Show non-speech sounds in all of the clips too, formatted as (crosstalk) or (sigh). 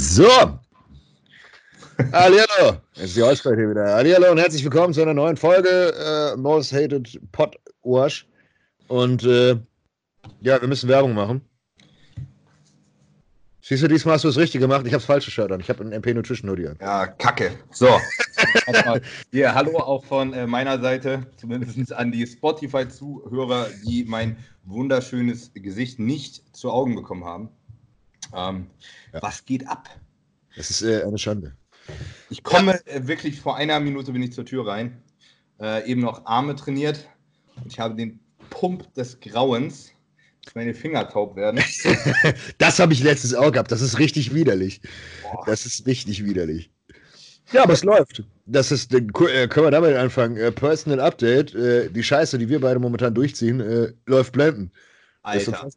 So. Hallihallo. Jetzt ist die Aussprache hier wieder. Hallihallo und herzlich willkommen zu einer neuen Folge äh, Most Hated Pot Wash. Und äh, ja, wir müssen Werbung machen. Siehst du, diesmal hast du es richtig gemacht. Ich habe das falsche Shirt an. Ich habe ein MP Nutrition Hoodie an. Ja, kacke. So. (laughs) Hier, hallo auch von äh, meiner Seite, zumindest an die Spotify-Zuhörer, die mein wunderschönes Gesicht nicht zu Augen bekommen haben. Ähm, Ja. Was geht ab? Das ist äh, eine Schande. Ich komme äh, wirklich vor einer Minute bin ich zur Tür rein. Äh, eben noch Arme trainiert. Und ich habe den Pump des Grauens, dass meine Finger taub werden. (laughs) Das habe ich letztens auch gehabt. Das ist richtig widerlich. Boah. Das ist richtig widerlich. Ja, aber es läuft. Das ist, äh, können wir damit anfangen. Äh, Personal Update. Die Scheiße, die wir beide momentan durchziehen, läuft blenden. Alter.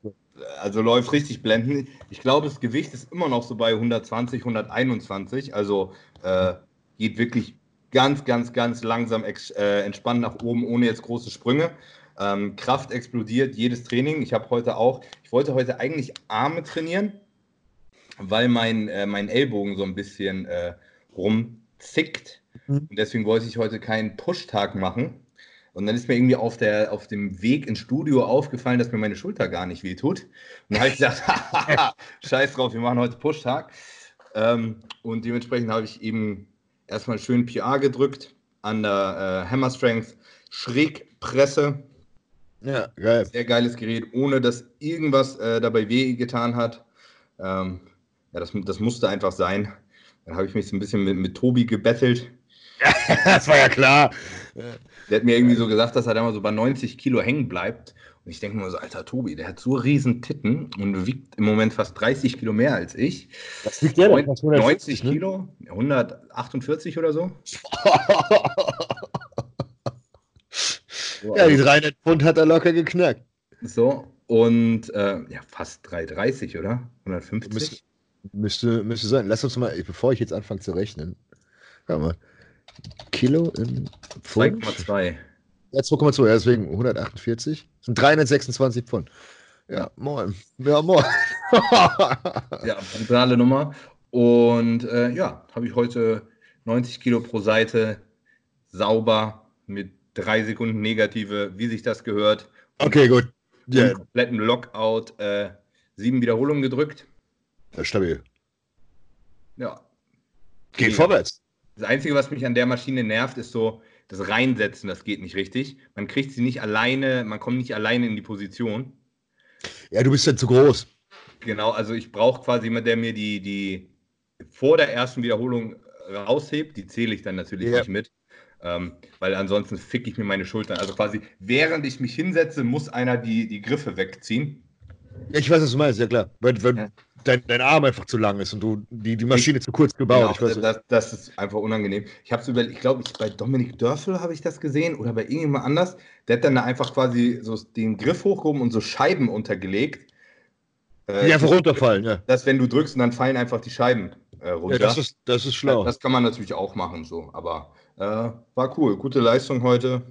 Also läuft richtig blendend. Ich glaube, das Gewicht ist immer noch so bei 120, 121. Also äh, geht wirklich ganz, ganz, ganz langsam äh, entspannt nach oben, ohne jetzt große Sprünge. Ähm, Kraft explodiert jedes Training. Ich habe heute auch, ich wollte heute eigentlich Arme trainieren, weil mein, äh, mein Ellbogen so ein bisschen äh, rumzickt. Mhm. Und deswegen wollte ich heute keinen Push-Tag machen. Und dann ist mir irgendwie auf, der, auf dem Weg ins Studio aufgefallen, dass mir meine Schulter gar nicht wehtut. Und dann habe ich gesagt, (laughs) scheiß drauf, wir machen heute Push-Tag. Ähm, und dementsprechend habe ich eben erstmal schön PR gedrückt an der äh, Hammer Strength Schrägpresse. Ja, geil. Sehr geiles Gerät, ohne dass irgendwas äh, dabei weh getan hat. Ähm, ja, das, das musste einfach sein. Dann habe ich mich so ein bisschen mit, mit Tobi gebettelt. (laughs) das war ja klar. (laughs) Der hat mir irgendwie so gesagt, dass er da mal so bei 90 Kilo hängen bleibt. Und ich denke mir so, alter Tobi, der hat so riesen Titten und wiegt im Moment fast 30 Kilo mehr als ich. Das liegt ja Neun- noch 90 Kilo? 148 oder so? (laughs) ja, die 300 Pfund hat er locker geknackt. So, und äh, ja, fast 330, oder? 150? Müsste, müsste, müsste sein. Lass uns mal, bevor ich jetzt anfange zu rechnen. Mal. Kilo in Pfund? 2,2. Ja, 2,2, ja, deswegen 148. Das sind 326 Pfund. Ja, moin. Ja, moin. (laughs) Ja, brutale Nummer. Und äh, ja, habe ich heute 90 Kilo pro Seite sauber mit drei Sekunden negative, wie sich das gehört. okay, gut. Ja. kompletten Lockout, äh, sieben Wiederholungen gedrückt. das ist stabil. Ja. Geht Ja. vorwärts. Das Einzige, was mich an der Maschine nervt, ist so das Reinsetzen, das geht nicht richtig. Man kriegt sie nicht alleine, man kommt nicht alleine in die Position. Ja, du bist ja zu groß. Genau, also ich brauche quasi jemanden, der mir die, die vor der ersten Wiederholung raushebt. Die zähle ich dann natürlich Ja. nicht mit. Ähm, weil ansonsten fick ich mir meine Schultern. Also quasi, während ich mich hinsetze, muss einer die, die Griffe wegziehen. Ich weiß, was du meinst, ja klar. Weil, weil Ja. Dein, dein Arm einfach zu lang ist und du die, die Maschine zu kurz gebaut. ich Genau, das, das ist einfach unangenehm. Ich habe es über, ich glaube, ich, bei Dominik Dörfel habe ich das gesehen oder bei irgendjemand anders. Der hat dann da einfach quasi so den Griff hochgehoben und so Scheiben untergelegt. Äh, die einfach runterfallen, ja. Dass, wenn du drückst, und dann fallen einfach die Scheiben äh, runter. ja das, ist, das ist schlau. Das kann man natürlich auch machen, so. Aber äh, war cool. Gute Leistung heute.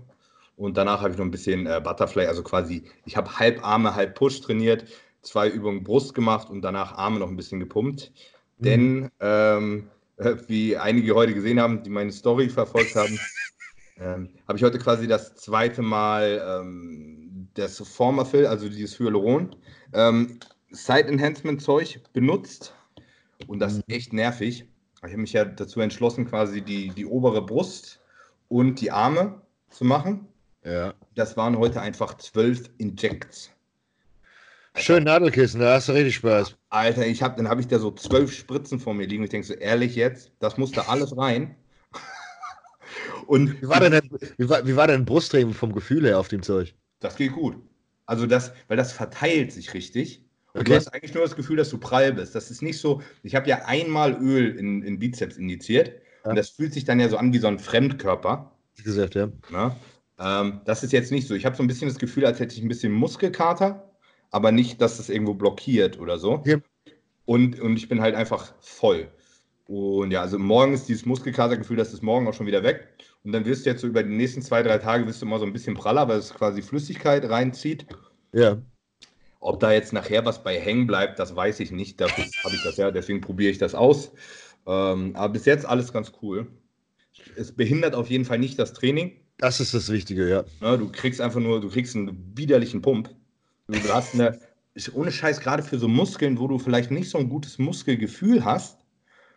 Und danach habe ich noch ein bisschen äh, Butterfly, also quasi, ich habe halb Arme, halb Push trainiert, zwei Übungen Brust gemacht und danach Arme noch ein bisschen gepumpt. Mhm. Denn, ähm, äh, (laughs) wie einige heute gesehen haben, die meine Story verfolgt haben, (laughs) ähm, habe ich heute quasi das zweite Mal ähm, das Formafill, also dieses Hyaluron, ähm, Side Enhancement Zeug benutzt. Und das ist Mhm. echt nervig. Ich habe mich ja dazu entschlossen, quasi die, die obere Brust und die Arme zu machen. Ja. Das waren heute einfach zwölf Injects. Schön Nadelkissen, da hast du richtig Spaß. Alter, ich hab, dann habe ich da so zwölf Spritzen vor mir liegen. Ich denke so, ehrlich jetzt, das musste alles rein. (laughs) und Wie war denn, dein- wie war, wie war dein Brusttraining vom Gefühl her auf dem Zeug? das geht gut. Also das, weil das verteilt sich richtig. Und Okay. du hast eigentlich nur das Gefühl, dass du prall bist. Das ist nicht so, ich habe ja einmal Öl in, in Bizeps injiziert. Ja. Und das fühlt sich dann ja so an wie so ein Fremdkörper. Wie gesagt, ja. Ne? Ähm, das ist jetzt nicht so. Ich habe so ein bisschen das Gefühl, als hätte ich ein bisschen Muskelkater, aber nicht, dass das irgendwo blockiert oder so. Ja. Und, und ich bin halt einfach voll. Und ja, also morgen ist dieses Muskelkatergefühl, das ist morgen auch schon wieder weg. Und dann wirst du jetzt so über die nächsten zwei, drei Tage wirst du immer so ein bisschen praller, weil es quasi Flüssigkeit reinzieht. Ja. Ob da jetzt nachher was bei hängen bleibt, das weiß ich nicht. Dafür habe ich das ja, deswegen probiere ich das aus. Ähm, aber bis jetzt alles ganz cool. Es behindert auf jeden Fall nicht das Training. Das ist das Wichtige, ja. ja du kriegst einfach nur, du kriegst einen widerlichen Pump. Du hast eine, ist ohne Scheiß, gerade für so Muskeln, wo du vielleicht nicht so ein gutes Muskelgefühl hast,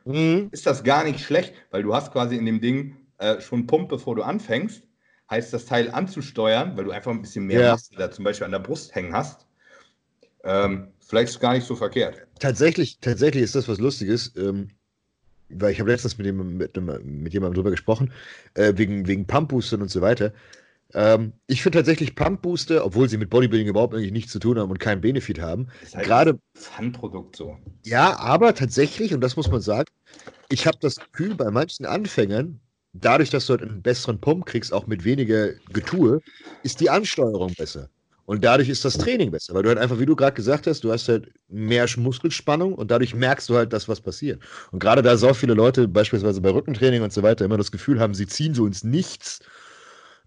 mhm. ist das gar nicht schlecht, weil du hast quasi in dem Ding äh, schon Pump, bevor du anfängst. Heißt, das Teil anzusteuern, weil du einfach ein bisschen mehr ja. Muskel da zum Beispiel an der Brust hängen hast. Ähm, vielleicht ist es gar nicht so verkehrt. Tatsächlich, tatsächlich ist das was Lustiges. Ähm, weil ich habe letztens mit, dem, mit, mit jemandem drüber gesprochen, äh, wegen, wegen Pump-Boostern und so weiter. Ähm, ich finde tatsächlich Pump-Booster, obwohl sie mit Bodybuilding überhaupt eigentlich nichts zu tun haben und keinen Benefit haben, ist halt gerade. Fun-Produkt so. Ja, aber tatsächlich, und das muss man sagen, ich habe das Gefühl, bei manchen Anfängern, dadurch, dass du halt einen besseren Pump kriegst, auch mit weniger Getue, ist die Ansteuerung besser. Und dadurch ist das Training besser, weil du halt einfach, wie du gerade gesagt hast, du hast halt mehr Muskelspannung und dadurch merkst du halt, dass was passiert. Und gerade da so viele Leute, beispielsweise bei Rückentraining und so weiter, immer das Gefühl haben, sie ziehen so ins Nichts,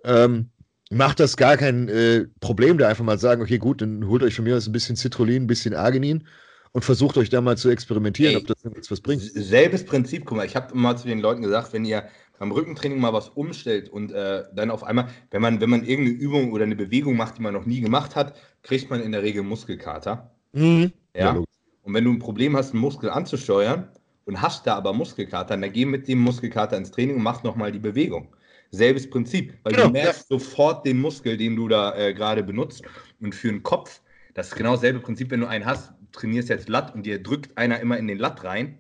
ähm, macht das gar kein äh, Problem, da einfach mal sagen, okay, gut, dann holt euch von mir aus ein bisschen Citrullin, ein bisschen Arginin und versucht euch da mal zu experimentieren, Ey, ob das jetzt was bringt. Selbes Prinzip, guck mal, ich habe mal zu den Leuten gesagt, wenn ihr beim Rückentraining mal was umstellt und äh, dann auf einmal, wenn man, wenn man irgendeine Übung oder eine Bewegung macht, die man noch nie gemacht hat, kriegt man in der Regel Muskelkater. Mhm. Ja. ja und wenn du ein Problem hast, einen Muskel anzusteuern und hast da aber Muskelkater, dann geh mit dem Muskelkater ins Training und mach nochmal die Bewegung. Selbes Prinzip, weil genau, du merkst ja. sofort den Muskel, den du da äh, gerade benutzt. Und für den Kopf, das ist genau dasselbe Prinzip, wenn du einen hast, trainierst jetzt Latt und dir drückt einer immer in den Latt rein.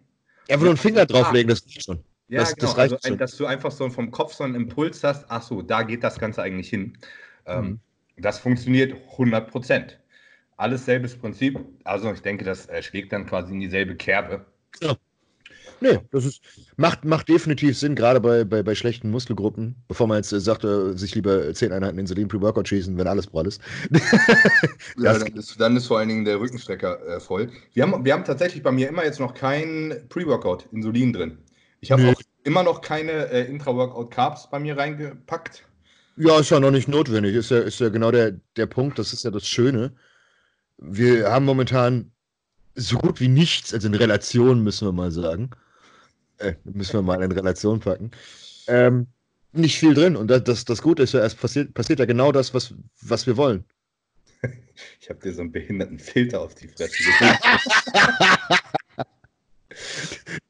Einfach nur einen Finger drauflegen, das ist schon. Ja, das, genau. Das reicht also, dass du einfach so vom Kopf so einen Impuls hast, ach so, da geht das Ganze eigentlich hin. Ähm, mhm. das funktioniert 100 Prozent. Alles selbes Prinzip. Also ich denke, das äh, schlägt dann quasi in dieselbe Kerbe. Ja. Nee, das ist, macht, macht definitiv Sinn, gerade bei, bei, bei schlechten Muskelgruppen, bevor man jetzt äh, sagt, äh, sich lieber 10 Einheiten Insulin Pre-Workout schießen, wenn alles prall ist. (laughs) ja, dann ist, dann ist vor allen Dingen der Rückenstrecker äh, voll. Wir haben, wir haben tatsächlich bei mir immer jetzt noch kein Pre-Workout Insulin drin. Ich habe auch immer noch keine äh, Intra-Workout-Carbs bei mir reingepackt. Ja, ist ja noch nicht notwendig. Ist ja, ist ja genau der, der Punkt. Das ist ja das Schöne. Wir haben momentan so gut wie nichts, also in Relation müssen wir mal sagen. Äh, müssen wir mal in Relation packen. Ähm, nicht viel drin. Und das, das, das Gute ist ja, es passiert, passiert ja genau das, was, was wir wollen. (laughs) Ich habe dir so einen behinderten Filter auf die Fresse (laughs)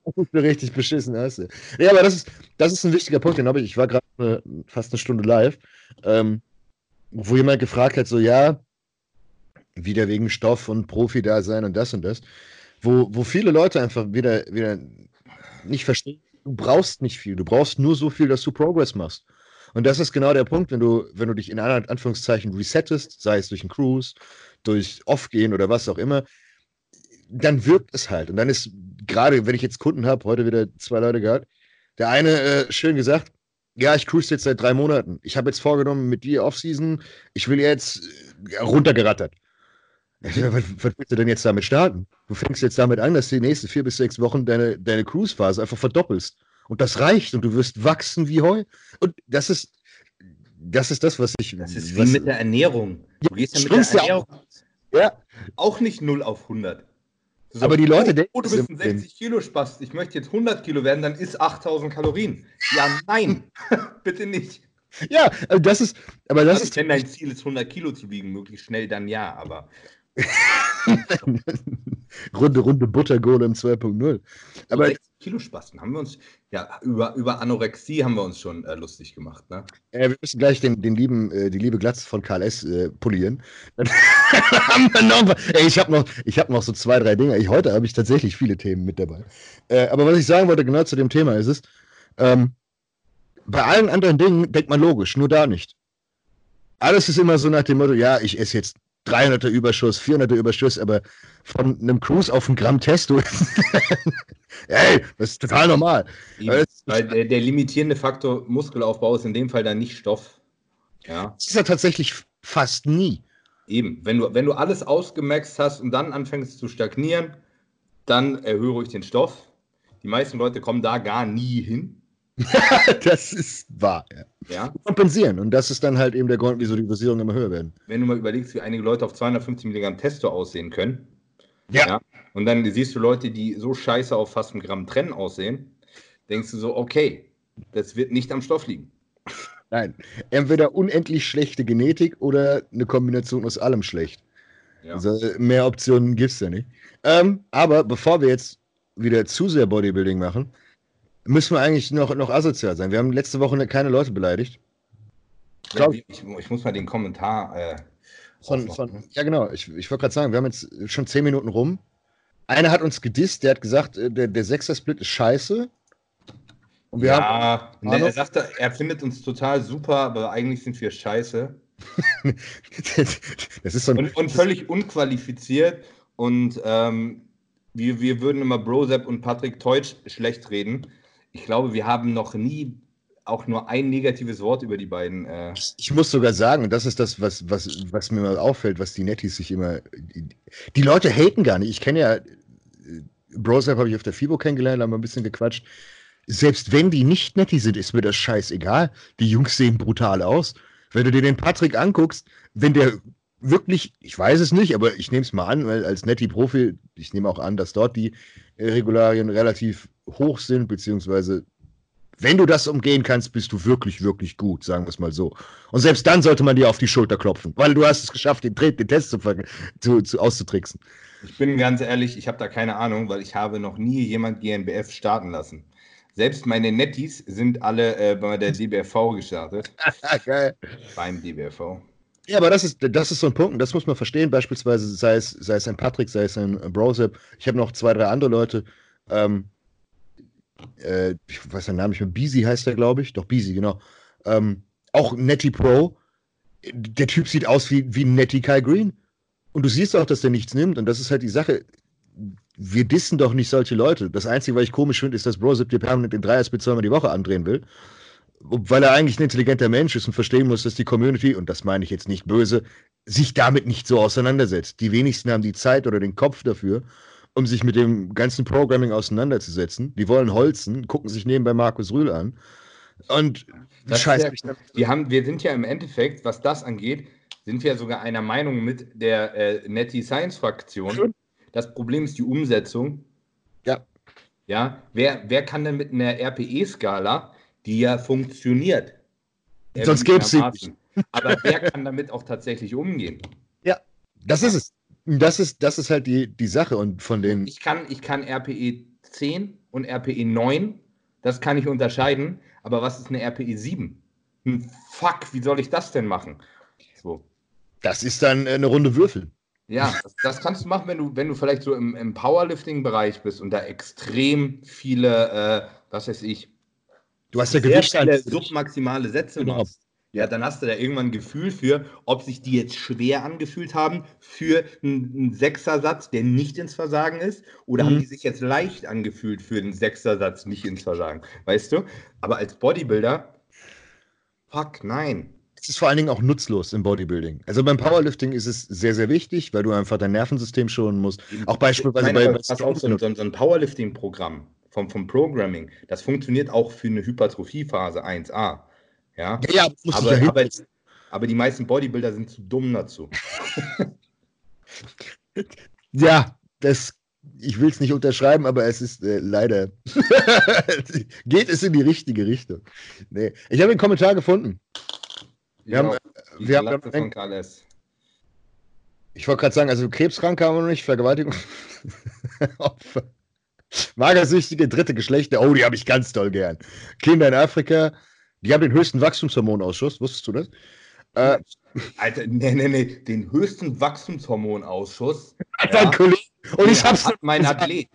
Das ist mir richtig beschissen, weißt du. Ja, aber das ist, das ist ein wichtiger Punkt, den habe ich. Ich war gerade fast eine Stunde live, ähm, wo jemand gefragt hat, so, ja, wieder wegen Stoff und Profi da sein und das und das, wo, wo viele Leute einfach wieder, wieder nicht verstehen, du brauchst nicht viel, du brauchst nur so viel, dass du Progress machst. Und das ist genau der Punkt, wenn du, wenn du dich in Anführungszeichen resettest, sei es durch einen Cruise, durch Off-Gehen oder was auch immer, dann wirkt es halt. Und dann ist, gerade wenn ich jetzt Kunden habe, heute wieder zwei Leute gehabt, der eine äh, schön gesagt, ja, ich cruise jetzt seit drei Monaten. Ich habe jetzt vorgenommen, mit dir Offseason, ich will jetzt äh, runtergerattert. Was, was willst du denn jetzt damit starten? Du fängst jetzt damit an, dass du die nächsten vier bis sechs Wochen deine, deine Cruise-Phase einfach verdoppelst. Und das reicht und du wirst wachsen wie Heu. Und das ist, das ist das, was ich. Das ist wie was, mit der Ernährung. Du gehst ja mit der Ernährung. Ja. Auch nicht 0 auf 100. So, aber die Leute oh, denken. Oh, du bist ein 60 Kilo Spast, ich möchte jetzt 100 Kilo werden, dann isst 8000 Kalorien. Ja, nein, (laughs) bitte nicht. Ja, also das ist. Aber das also, ist. Wenn dein Ziel ist, 100 Kilo zu wiegen, möglichst schnell, dann ja, aber. (laughs) runde, runde Buttergolem 2.0. Aber. So Kilo Spasten haben wir uns, ja, über, über Anorexie haben wir uns schon äh, lustig gemacht, ne? Äh, wir müssen gleich den, den lieben, äh, die liebe Glatze von KLS äh, polieren. (laughs) Noch, ey, ich habe noch, hab noch so zwei, drei Dinge. Ich, heute habe ich tatsächlich viele Themen mit dabei. Äh, aber was ich sagen wollte, genau zu dem Thema ist es, ähm, bei allen anderen Dingen denkt man logisch, nur da nicht. Alles ist immer so nach dem Motto, ja, ich esse jetzt 300er Überschuss, 400er Überschuss, aber von einem Cruise auf ein Gramm Testo, (laughs) ey, das ist total normal. Weil der, der, limitierende Faktor Muskelaufbau ist in dem Fall dann nicht Stoff. Ja. Das ist ja tatsächlich fast nie. Eben, wenn du, wenn du alles ausgemaxt hast und dann anfängst zu stagnieren, dann erhöhe ich den Stoff. Die meisten Leute kommen da gar nie hin. (laughs) das ist wahr, ja. Ja? Kompensieren. Und das ist dann halt eben der Grund, wieso die Dosierungen immer höher werden. Wenn du mal überlegst, wie einige Leute auf 250 Milligramm Testo aussehen können. Ja. Und dann siehst du Leute, die so scheiße auf fast ein Gramm Trennen aussehen, denkst du so, okay, das wird nicht am Stoff liegen. Nein. Entweder unendlich schlechte Genetik oder eine Kombination aus allem schlecht. Ja. Also mehr Optionen gibt es ja nicht. Ähm, aber bevor wir jetzt wieder zu sehr Bodybuilding machen, müssen wir eigentlich noch, noch asozial sein. Wir haben letzte Woche keine Leute beleidigt. Ja, ich, ich, muss mal den Kommentar. Äh, von, von, ja, genau. Ich, ich wollte gerade sagen, wir haben jetzt schon zehn Minuten rum. Einer hat uns gedisst, der hat gesagt, äh, der, der Sechser-Split ist scheiße. Und wir ja, haben, er sagte, er findet uns total super, aber eigentlich sind wir scheiße. (laughs) das ist so ein, und, und völlig unqualifiziert. Und ähm, wir, wir würden immer Brosep und Patrick Teutsch schlecht reden. Ich glaube, wir haben noch nie auch nur ein negatives Wort über die beiden. Äh ich muss sogar sagen, und das ist das, was, was, was mir mal auffällt, was die Netties sich immer. Die, die Leute haten gar nicht. Ich kenne ja. Brosep habe ich auf der FIBO kennengelernt, haben wir ein bisschen gequatscht. Selbst wenn die nicht Nettie sind, ist mir das scheißegal. Die Jungs sehen brutal aus. Wenn du dir den Patrick anguckst, wenn der wirklich, ich weiß es nicht, aber ich nehme es mal an, weil als Netty-Profi, ich nehme auch an, dass dort die Regularien relativ hoch sind, beziehungsweise wenn du das umgehen kannst, bist du wirklich, wirklich gut, sagen wir es mal so. Und selbst dann sollte man dir auf die Schulter klopfen, weil du hast es geschafft, den, den Test zu, zu, zu auszutricksen. Ich bin ganz ehrlich, ich habe da keine Ahnung, weil ich habe noch nie jemand GNBF starten lassen. Selbst meine Netties sind alle äh, bei der DBFV gestartet. (laughs) Geil. Beim DBFV. Ja, aber das ist, das ist so ein Punkt, das muss man verstehen. Beispielsweise sei es, sei es ein Patrick, sei es ein Brosep. Ich habe noch zwei, drei andere Leute. Ähm, äh, ich weiß den Namen nicht mehr. Beasy heißt der, glaube ich. Doch, Beasy, genau. Ähm, auch Netty Pro. Der Typ sieht aus wie, wie Netty Kai Green. Und du siehst auch, dass der nichts nimmt. Und das ist halt die Sache. Wir dissen doch nicht solche Leute. Das Einzige, was ich komisch finde, ist, dass Brosep dir permanent den Dreierspitz zweimal die Woche andrehen will weil er eigentlich ein intelligenter Mensch ist und verstehen muss, dass die Community, und das meine ich jetzt nicht böse, sich damit nicht so auseinandersetzt. Die wenigsten haben die Zeit oder den Kopf dafür, um sich mit dem ganzen Programming auseinanderzusetzen. Die wollen holzen, gucken sich nebenbei Markus Rühl an. Und das scheiße ja, mich wir, haben, wir sind ja im Endeffekt, was das angeht, sind wir sogar einer Meinung mit der äh, Netty Science Fraktion. Das Problem ist die Umsetzung. Ja. Ja, wer, wer kann denn mit einer RPE-Skala die ja funktioniert. Sonst gäbe es sie nicht. Aber wer kann damit auch tatsächlich umgehen? Ja, das ist es. Das ist, das ist halt die, die Sache. Und von den. Ich kann, ich kann RPE 10 und RPE 9, das kann ich unterscheiden. Aber was ist eine RPE 7? Hm, fuck, wie soll ich das denn machen? So. Das ist dann eine Runde Würfel. Ja, das, das, kannst du machen, wenn du, wenn du vielleicht so im, im Powerlifting-Bereich bist und da extrem viele, äh, was weiß ich, Du hast ja Gewicht viele submaximale Sätze genau. machst. Ja, dann hast du da irgendwann ein Gefühl für, ob sich die jetzt schwer angefühlt haben für einen, Sechsersatz, der nicht ins Versagen ist, oder mhm. haben die sich jetzt leicht angefühlt für einen Sechsersatz nicht ins Versagen, weißt du? Aber als Bodybuilder, fuck, nein. Es ist vor allen Dingen auch nutzlos im Bodybuilding. Also beim Powerlifting ist es sehr, sehr wichtig, weil du einfach dein Nervensystem schonen musst. Auch beispielsweise bei, bei so, so ein Powerlifting-Programm vom, vom Programming, das funktioniert auch für eine Hypertrophiephase 1a. Ja, ja aber, ja aber, aber die meisten Bodybuilder sind zu dumm dazu. (laughs) ja, das, ich will es nicht unterschreiben, aber es ist äh, leider, (laughs) geht es in die richtige Richtung. Nee. Ich habe einen Kommentar gefunden. Wir ja, haben, äh, wir haben von KLS. Ich wollte gerade sagen, also Krebskranke haben wir noch nicht, Vergewaltigung. (laughs) Magersüchtige dritte Geschlechter, oh, die habe ich ganz toll gern. Kinder in Afrika, die haben den höchsten Wachstumshormonausschuss, wusstest du das? Äh, Alter, nee, nee, nee, den höchsten Wachstumshormonausschuss. Ja, ein Kollege. Und ich hab's. Hat mein Athlet.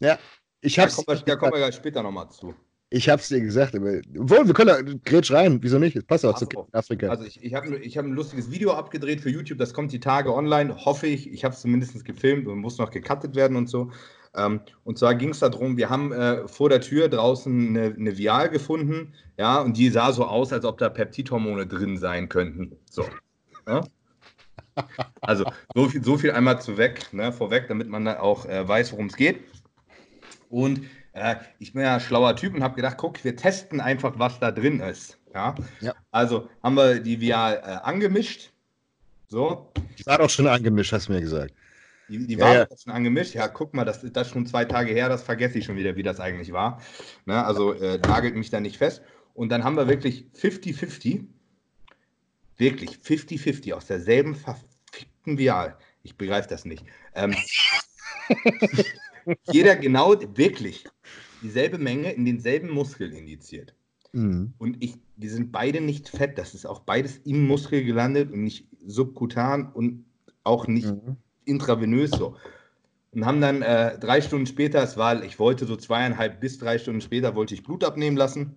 Ja, ich hab's. Da kommen wir, da kommen wir später nochmal zu. Ich hab's dir gesagt, aber obwohl, wir können da Gretsch rein, wieso nicht? Es passt auch zu Afrika. Also ich, ich habe ich hab ein lustiges Video abgedreht für YouTube, das kommt die Tage online, hoffe ich. Ich habe es zumindest gefilmt und muss noch gecuttet werden und so. Ähm, und zwar ging es darum, wir haben äh, vor der Tür draußen eine, eine Vial gefunden, ja, und die sah so aus, als ob da Peptidhormone drin sein könnten. So. Ja? (laughs) Also so viel, so viel einmal zu weg, ne, vorweg, damit man da auch äh, weiß, worum es geht. Und Äh, ich bin ja ein schlauer Typ und habe gedacht, guck, wir testen einfach, was da drin ist. Ja. ja. Also haben wir die Vial äh, angemischt. So. Die war doch schon angemischt, hast du mir gesagt. Die, die war ja, ja. schon angemischt. Ja, guck mal, das ist das schon zwei Tage her, das vergesse ich schon wieder, wie das eigentlich war. Ne, also äh, nagelt mich da nicht fest. Und dann haben wir wirklich 50-50, wirklich 50-50 aus derselben verfickten Vial. Ich begreife das nicht. Ähm, (laughs) jeder genau, wirklich dieselbe Menge in denselben Muskel indiziert. Mhm. Und ich, die sind beide nicht fett. Das ist auch beides im Muskel gelandet und nicht subkutan und auch nicht mhm intravenös so. Und haben dann äh, drei Stunden später, es war, ich wollte so zweieinhalb bis drei Stunden später, wollte ich Blut abnehmen lassen.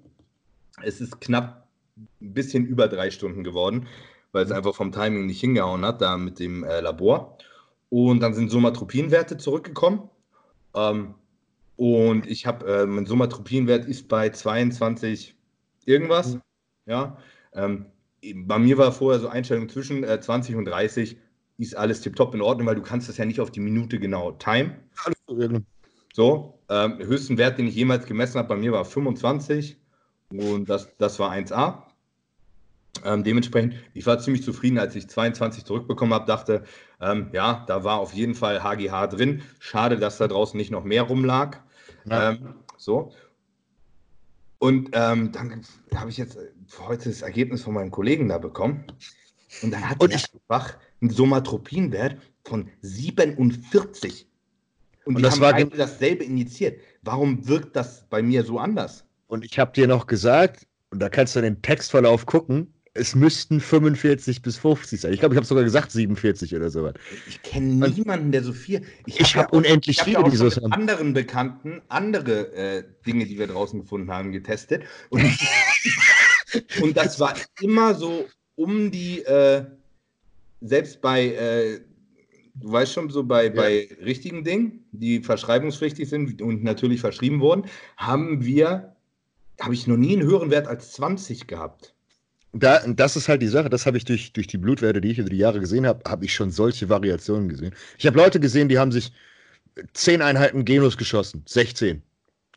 Es ist knapp ein bisschen über drei Stunden geworden, weil es einfach vom Timing nicht hingehauen hat, da mit dem äh, Labor. Und dann sind Somatropinwerte zurückgekommen. Ähm, und ich habe, äh, mein Somatropinwert ist bei 22 irgendwas. Mhm. Ja. Ähm, bei mir war vorher so Einstellung zwischen äh, 20 und 30 ist alles tiptop in Ordnung, weil du kannst das ja nicht auf die Minute genau time. So, ähm, höchsten Wert, den ich jemals gemessen habe, bei mir war 25 und das, das war 1A. Ähm, dementsprechend, ich war ziemlich zufrieden, als ich 22 zurückbekommen habe, dachte, ähm, ja, da war auf jeden Fall HGH drin. Schade, dass da draußen nicht noch mehr rumlag. Ja. Ähm, so. Und ähm, dann habe ich jetzt heute das Ergebnis von meinem Kollegen da bekommen. Und dann hat er einfach einen Somatropinwert von 47. Und, und die das haben war dasselbe injiziert. Warum wirkt das bei mir so anders? Und ich habe dir noch gesagt, und da kannst du den Textverlauf gucken, es müssten 45 bis 50 sein. Ich glaube, ich habe sogar gesagt 47 oder sowas. Ich kenne niemanden, der so viel. Ich, ich habe hab unendlich viele, die so haben. anderen Bekannten andere äh, Dinge, die wir draußen gefunden haben, getestet. Und, (laughs) und das war immer so um die äh, selbst bei, äh, du weißt schon, so bei, ja. bei richtigen Dingen, die verschreibungspflichtig sind und natürlich verschrieben wurden, haben wir, habe ich noch nie einen höheren Wert als 20 gehabt. Da, das ist halt die Sache, das habe ich durch, durch die Blutwerte, die ich über die Jahre gesehen habe, habe ich schon solche Variationen gesehen. Ich habe Leute gesehen, die haben sich 10 Einheiten Genus geschossen, 16.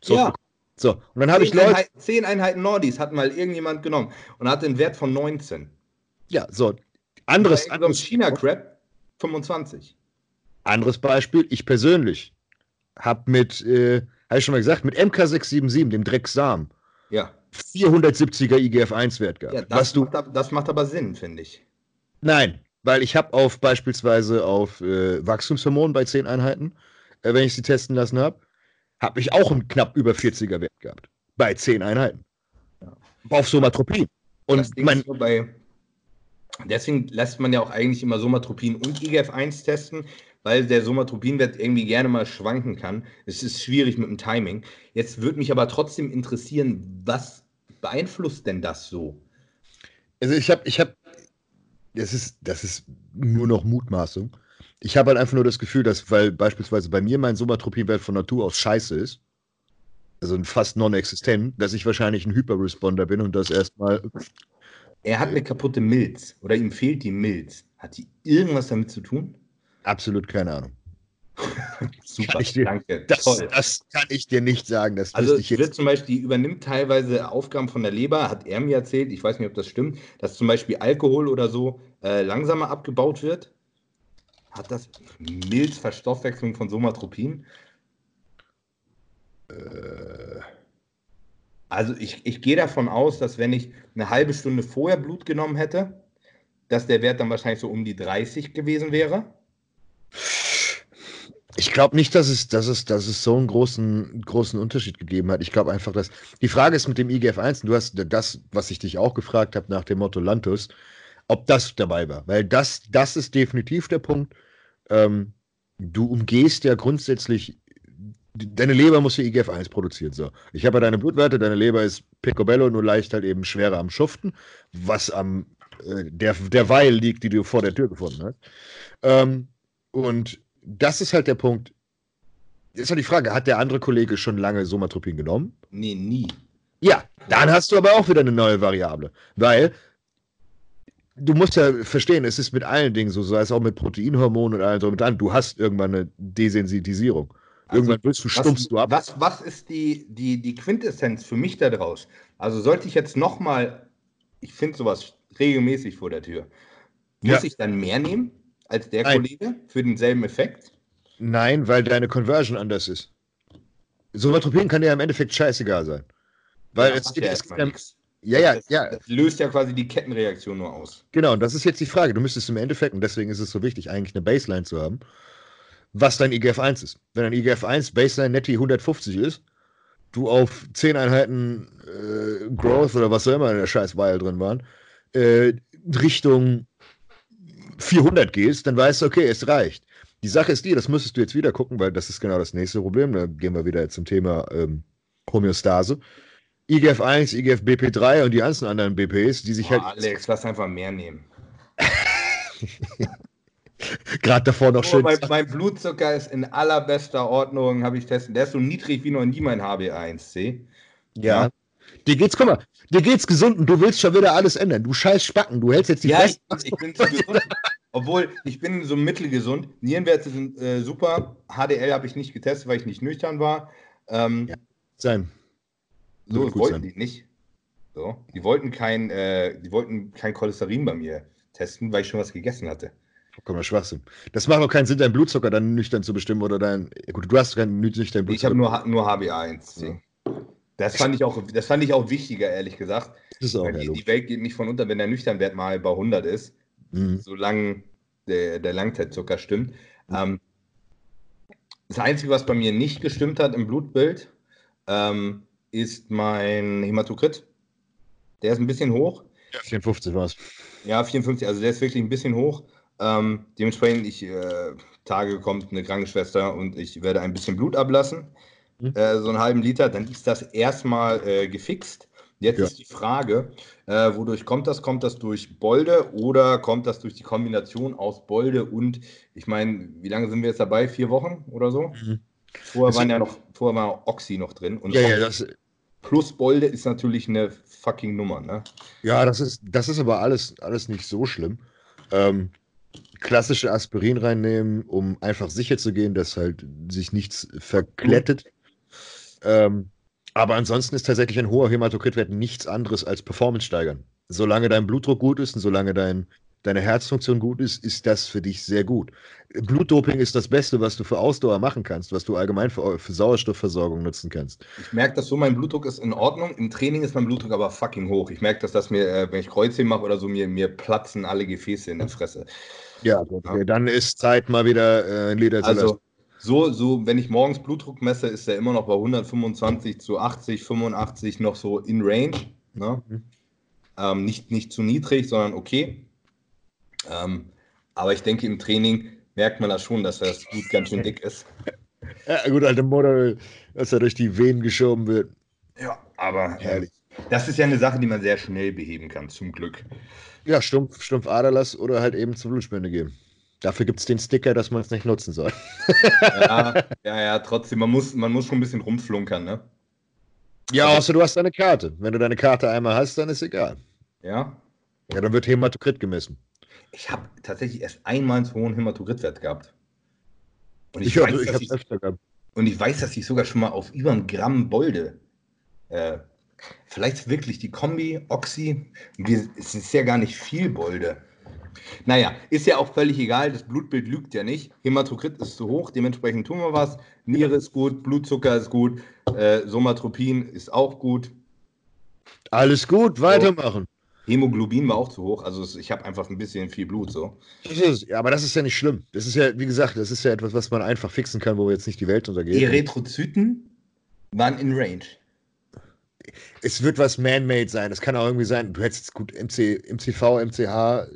So, ja. So, und dann habe ich Leute. Einheiten, 10 Einheiten Nordis hat mal irgendjemand genommen und hatte einen Wert von 19. Ja, so, anderes, anderes China Crab 25. Anderes Beispiel, ich persönlich habe mit, äh, habe ich schon mal gesagt, mit MK677, dem Drecksam, ja. 470er IGF-1-Wert gehabt. Ja, das, du, macht, das macht aber Sinn, finde ich. Nein, weil ich habe auf beispielsweise auf äh, Wachstumshormon bei 10 Einheiten, äh, wenn ich sie testen lassen habe, habe ich auch einen knapp über 40er Wert gehabt. Bei 10 Einheiten. Ja. Auf Somatropin. Und mein, bei, Deswegen lässt man ja auch eigentlich immer Somatropin und IGF-1 testen, weil der Somatropinwert irgendwie gerne mal schwanken kann. Es ist schwierig mit dem Timing. Jetzt würde mich aber trotzdem interessieren, was beeinflusst denn das so? Also ich habe, ich habe, das ist, das ist nur noch Mutmaßung. Ich habe halt einfach nur das Gefühl, dass, weil beispielsweise bei mir mein Somatropinwert von Natur aus scheiße ist, also fast non-existent, dass ich wahrscheinlich ein Hyperresponder bin und das erstmal er hat eine kaputte Milz oder ihm fehlt die Milz. Hat die irgendwas damit zu tun? Absolut keine Ahnung. (laughs) Super, dir, danke. Das, das, kann ich dir nicht sagen. Das also ich wird zum Beispiel, die übernimmt teilweise Aufgaben von der Leber, hat er mir erzählt, ich weiß nicht, ob das stimmt, dass zum Beispiel Alkohol oder so äh, langsamer abgebaut wird. Hat das Milzverstoffwechslung von Somatropin? Äh. Also ich, ich gehe davon aus, dass wenn ich eine halbe Stunde vorher Blut genommen hätte, dass der Wert dann wahrscheinlich so um die 30 gewesen wäre. Ich glaube nicht, dass es, dass, es, dass es so einen großen, großen Unterschied gegeben hat. Ich glaube einfach, dass die Frage ist mit dem IGF-1, du hast das, was ich dich auch gefragt habe nach dem Motto Lantus, ob das dabei war. Weil das, das ist definitiv der Punkt. Ähm, du umgehst ja grundsätzlich deine Leber muss ja IGF-1 produzieren. So. Ich habe ja deine Blutwerte, deine Leber ist Picobello, nur leicht halt eben schwerer am Schuften, was am äh, der, Weil liegt, die du vor der Tür gefunden hast. Ähm, und das ist halt der Punkt. Jetzt ist halt die Frage, hat der andere Kollege schon lange Somatropin genommen? Nee, nie. Ja, dann hast du aber auch wieder eine neue Variable. Weil du musst ja verstehen, es ist mit allen Dingen so, sei es auch mit Proteinhormonen und allem so mit an, du hast irgendwann eine Desensitisierung. Irgendwann willst du, Was, stumpfst du ab. was, was ist die, die, die Quintessenz für mich da draus? Also sollte ich jetzt nochmal, ich finde sowas regelmäßig vor der Tür, muss Ja. ich dann mehr nehmen als der Nein. Kollege für denselben Effekt? Nein, weil deine Conversion anders ist. Somatropin kann dir im Endeffekt scheißegal sein. Weil Das es, ja es erstmal ja, nichts. ja, ja, das, ja, Das löst ja quasi die Kettenreaktion nur aus. genau. Und das ist jetzt die Frage. Du müsstest im Endeffekt, und deswegen ist es so wichtig, eigentlich eine Baseline zu haben, was dein IGF-1 ist. Wenn dein IGF-1 Baseline Netty 150 ist, du auf 10 Einheiten äh, Growth oder was auch immer in der scheiß Weil drin waren, äh, Richtung 400 gehst, dann weißt du, okay, es reicht. Die Sache ist die, das müsstest du jetzt wieder gucken, weil das ist genau das nächste Problem. Da gehen wir wieder zum Thema ähm, Homöostase. IGF-1, IGF-BP3 und die ganzen anderen BPs, die sich Boah, halt Alex, lass einfach mehr nehmen. (laughs) (laughs) gerade davor noch Oh, schön. mein, mein Blutzucker ist in allerbester Ordnung, habe ich testen. Der ist so niedrig wie noch nie mein HB1C. Ja. Dir geht's, guck mal, dir geht's gesund und du willst schon wieder alles ändern. Du scheiß Spacken, du hältst jetzt die Ja, Fresse. ich, ich bin zu gesund. Obwohl, ich bin so mittelgesund. Nierenwerte sind äh, super. HDL habe ich nicht getestet, weil ich nicht nüchtern war. Ähm, Ja. Sein. so gut wollten sein. die nicht. So. Die wollten kein, äh, die wollten kein Cholesterin bei mir testen, weil ich schon was gegessen hatte. Vollkommener Schwachsinn. Das macht auch keinen Sinn, deinen Blutzucker dann nüchtern zu bestimmen oder dein. Ja, gut, du hast keinen nüchtern Ich habe Blutzucker. nur, nur HbA1c. Das fand ich auch, das fand ich auch wichtiger, ehrlich gesagt. das ist auch ja die, die Welt geht nicht von unter, wenn der Nüchternwert mal bei 100 ist. Mhm. solange der, der Langzeitzucker stimmt. Ähm, das Einzige, was bei mir nicht gestimmt hat im Blutbild, ähm, ist mein Hämatokrit. Der ist ein bisschen hoch. Ja, 54 war es. Ja, 54, also der ist wirklich ein bisschen hoch. Ähm, dementsprechend, ich, äh, Tage kommt eine Krankenschwester und ich werde ein bisschen Blut ablassen. Mhm. Äh, so einen halben Liter, dann ist das erstmal äh, gefixt. Jetzt Ja. ist die Frage, äh, wodurch kommt das? Kommt das durch Bolde oder kommt das durch die Kombination aus Bolde und, ich meine, wie lange sind wir jetzt dabei? Vier Wochen oder so? Mhm. Vorher Das waren ja noch, vorher war Oxy noch drin. Und Ja, ja, Oxy das, plus Bolde ist natürlich eine fucking Nummer, ne? ja, das ist, das ist aber alles, alles nicht so schlimm. Ähm, klassische Aspirin reinnehmen, um einfach sicher zu gehen, dass halt sich nichts verklettet. Ähm, aber ansonsten ist tatsächlich ein hoher Hämatokritwert nichts anderes als Performance steigern. Solange dein Blutdruck gut ist und solange dein, deine Herzfunktion gut ist, ist das für dich sehr gut. Blutdoping ist das Beste, was du für Ausdauer machen kannst, was du allgemein für, für Sauerstoffversorgung nutzen kannst. Ich merke das so, mein Blutdruck ist in Ordnung. Im Training ist mein Blutdruck aber fucking hoch. Ich merke, dass das mir, äh, wenn ich Kreuzheben mache oder so, mir, mir platzen alle Gefäße in der Fresse. Ja, okay, dann ist Zeit, mal wieder äh, ein Leder zu lassen. Also, so, so, wenn ich morgens Blutdruck messe, ist der immer noch bei 125 zu 80, 85 noch so in Range. Ne? Mhm. Ähm, nicht, nicht zu niedrig, sondern okay. Ähm, aber ich denke, im Training merkt man das schon, dass das Blut ganz schön dick ist. (laughs) Ja, gut, alte Motoröl, dass er durch die Venen geschoben wird. Ja, aber Herrlich. Das ist ja eine Sache, die man sehr schnell beheben kann, zum Glück. Ja, stumpf, stumpf Aderlass oder halt eben zur Blutspende geben. Dafür gibt es den Sticker, dass man es nicht nutzen soll. Ja, (laughs) ja, ja, trotzdem, man muss, man muss schon ein bisschen rumflunkern, ne? Ja, außer du hast deine Karte. Wenn du deine Karte einmal hast, dann ist egal. Ja. Ja, dann wird Hämatokrit gemessen. Ich habe tatsächlich erst einmal einen zu hohen Hämatokritwert gehabt. Und Ich, ich, weiß, ich dass hab's ich, öfter gehabt. und ich weiß, dass ich sogar schon mal auf über ein Gramm Bolde. Äh, vielleicht wirklich die Kombi, Oxy. Wir, es ist ja gar nicht viel Bolde. Naja, ist ja auch völlig egal, das Blutbild lügt ja nicht. Hämatokrit ist zu hoch, dementsprechend tun wir was. Niere ist gut, Blutzucker ist gut, äh, Somatropin ist auch gut. Alles gut, weitermachen. Hämoglobin war auch zu hoch, also ich habe einfach ein bisschen viel Blut so. Ja, aber das ist ja nicht schlimm. Das ist ja, wie gesagt, das ist ja etwas, was man einfach fixen kann, wo jetzt nicht die Welt untergeht. Erythrozyten waren in Range. Es wird was man-made sein. Es kann auch irgendwie sein, du hättest gut MC, MCV, MCH,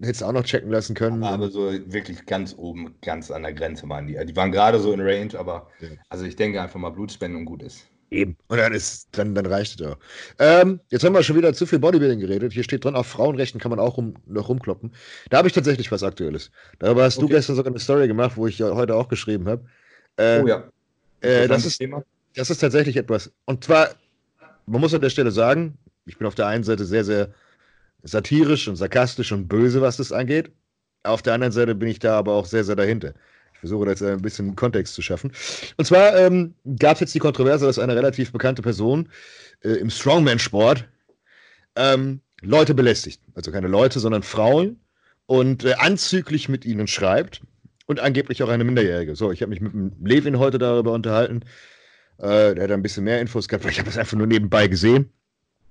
hättest auch noch checken lassen können. Aber so wirklich ganz oben, ganz an der Grenze waren die. Die waren gerade so in Range, aber Ja. also ich denke einfach mal Blutspenden und gut ist. Eben. Und dann ist, dann, dann reicht es auch. Ähm, jetzt haben wir schon wieder zu viel Bodybuilding geredet. Hier steht drin, auf Frauenrechten kann man auch rum, noch rumkloppen. Da habe ich tatsächlich was Aktuelles. Darüber hast du Okay. gestern sogar eine Story gemacht, wo ich ja heute auch geschrieben habe. Äh, oh ja. äh, das, ist, Thema. das ist tatsächlich etwas. Und zwar, man muss an der Stelle sagen, ich bin auf der einen Seite sehr, sehr satirisch und sarkastisch und böse, was das angeht. Auf der anderen Seite bin ich da aber auch sehr, sehr dahinter. Ich versuche da jetzt ein bisschen Kontext zu schaffen. Und zwar ähm, gab es jetzt die Kontroverse, dass eine relativ bekannte Person äh, im Strongman-Sport ähm, Leute belästigt. Also keine Leute, sondern Frauen und äh, anzüglich mit ihnen schreibt und angeblich auch eine Minderjährige. So, ich habe mich mit dem Levin heute darüber unterhalten. Äh, der hat ein bisschen mehr Infos gehabt, weil ich habe das einfach nur nebenbei gesehen.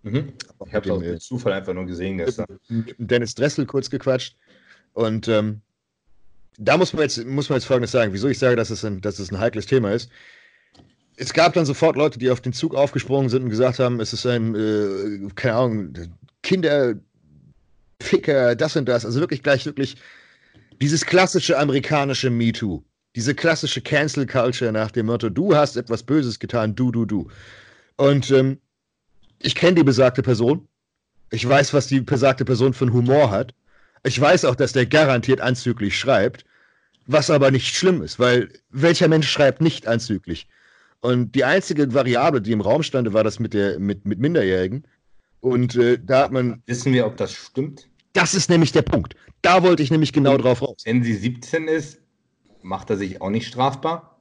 Mhm. Ich habe es mit Zufall einfach nur gesehen gestern. Mit Dennis Dressel kurz gequatscht. Und ähm, da muss man, jetzt, muss man jetzt Folgendes sagen. Wieso ich sage, dass es, ein, dass es ein heikles Thema ist. Es gab dann sofort Leute, die auf den Zug aufgesprungen sind und gesagt haben, es ist ein, äh, keine Ahnung, Kinderficker, das und das. Also wirklich gleich, wirklich dieses klassische amerikanische MeToo. Diese klassische Cancel Culture nach dem Motto, du hast etwas Böses getan, du, du, du. Und ähm, ich kenne die besagte Person. Ich weiß, was die besagte Person für einen Humor hat. Ich weiß auch, dass der garantiert anzüglich schreibt, was aber nicht schlimm ist, weil welcher Mensch schreibt nicht anzüglich? Und die einzige Variable, die im Raum stand, war das mit, der, mit, mit Minderjährigen. Und äh, da hat man. Wissen wir, ob das stimmt? Das ist nämlich der Punkt. Da wollte ich nämlich genau drauf raus. Wenn sie 17 ist, macht er sich auch nicht strafbar?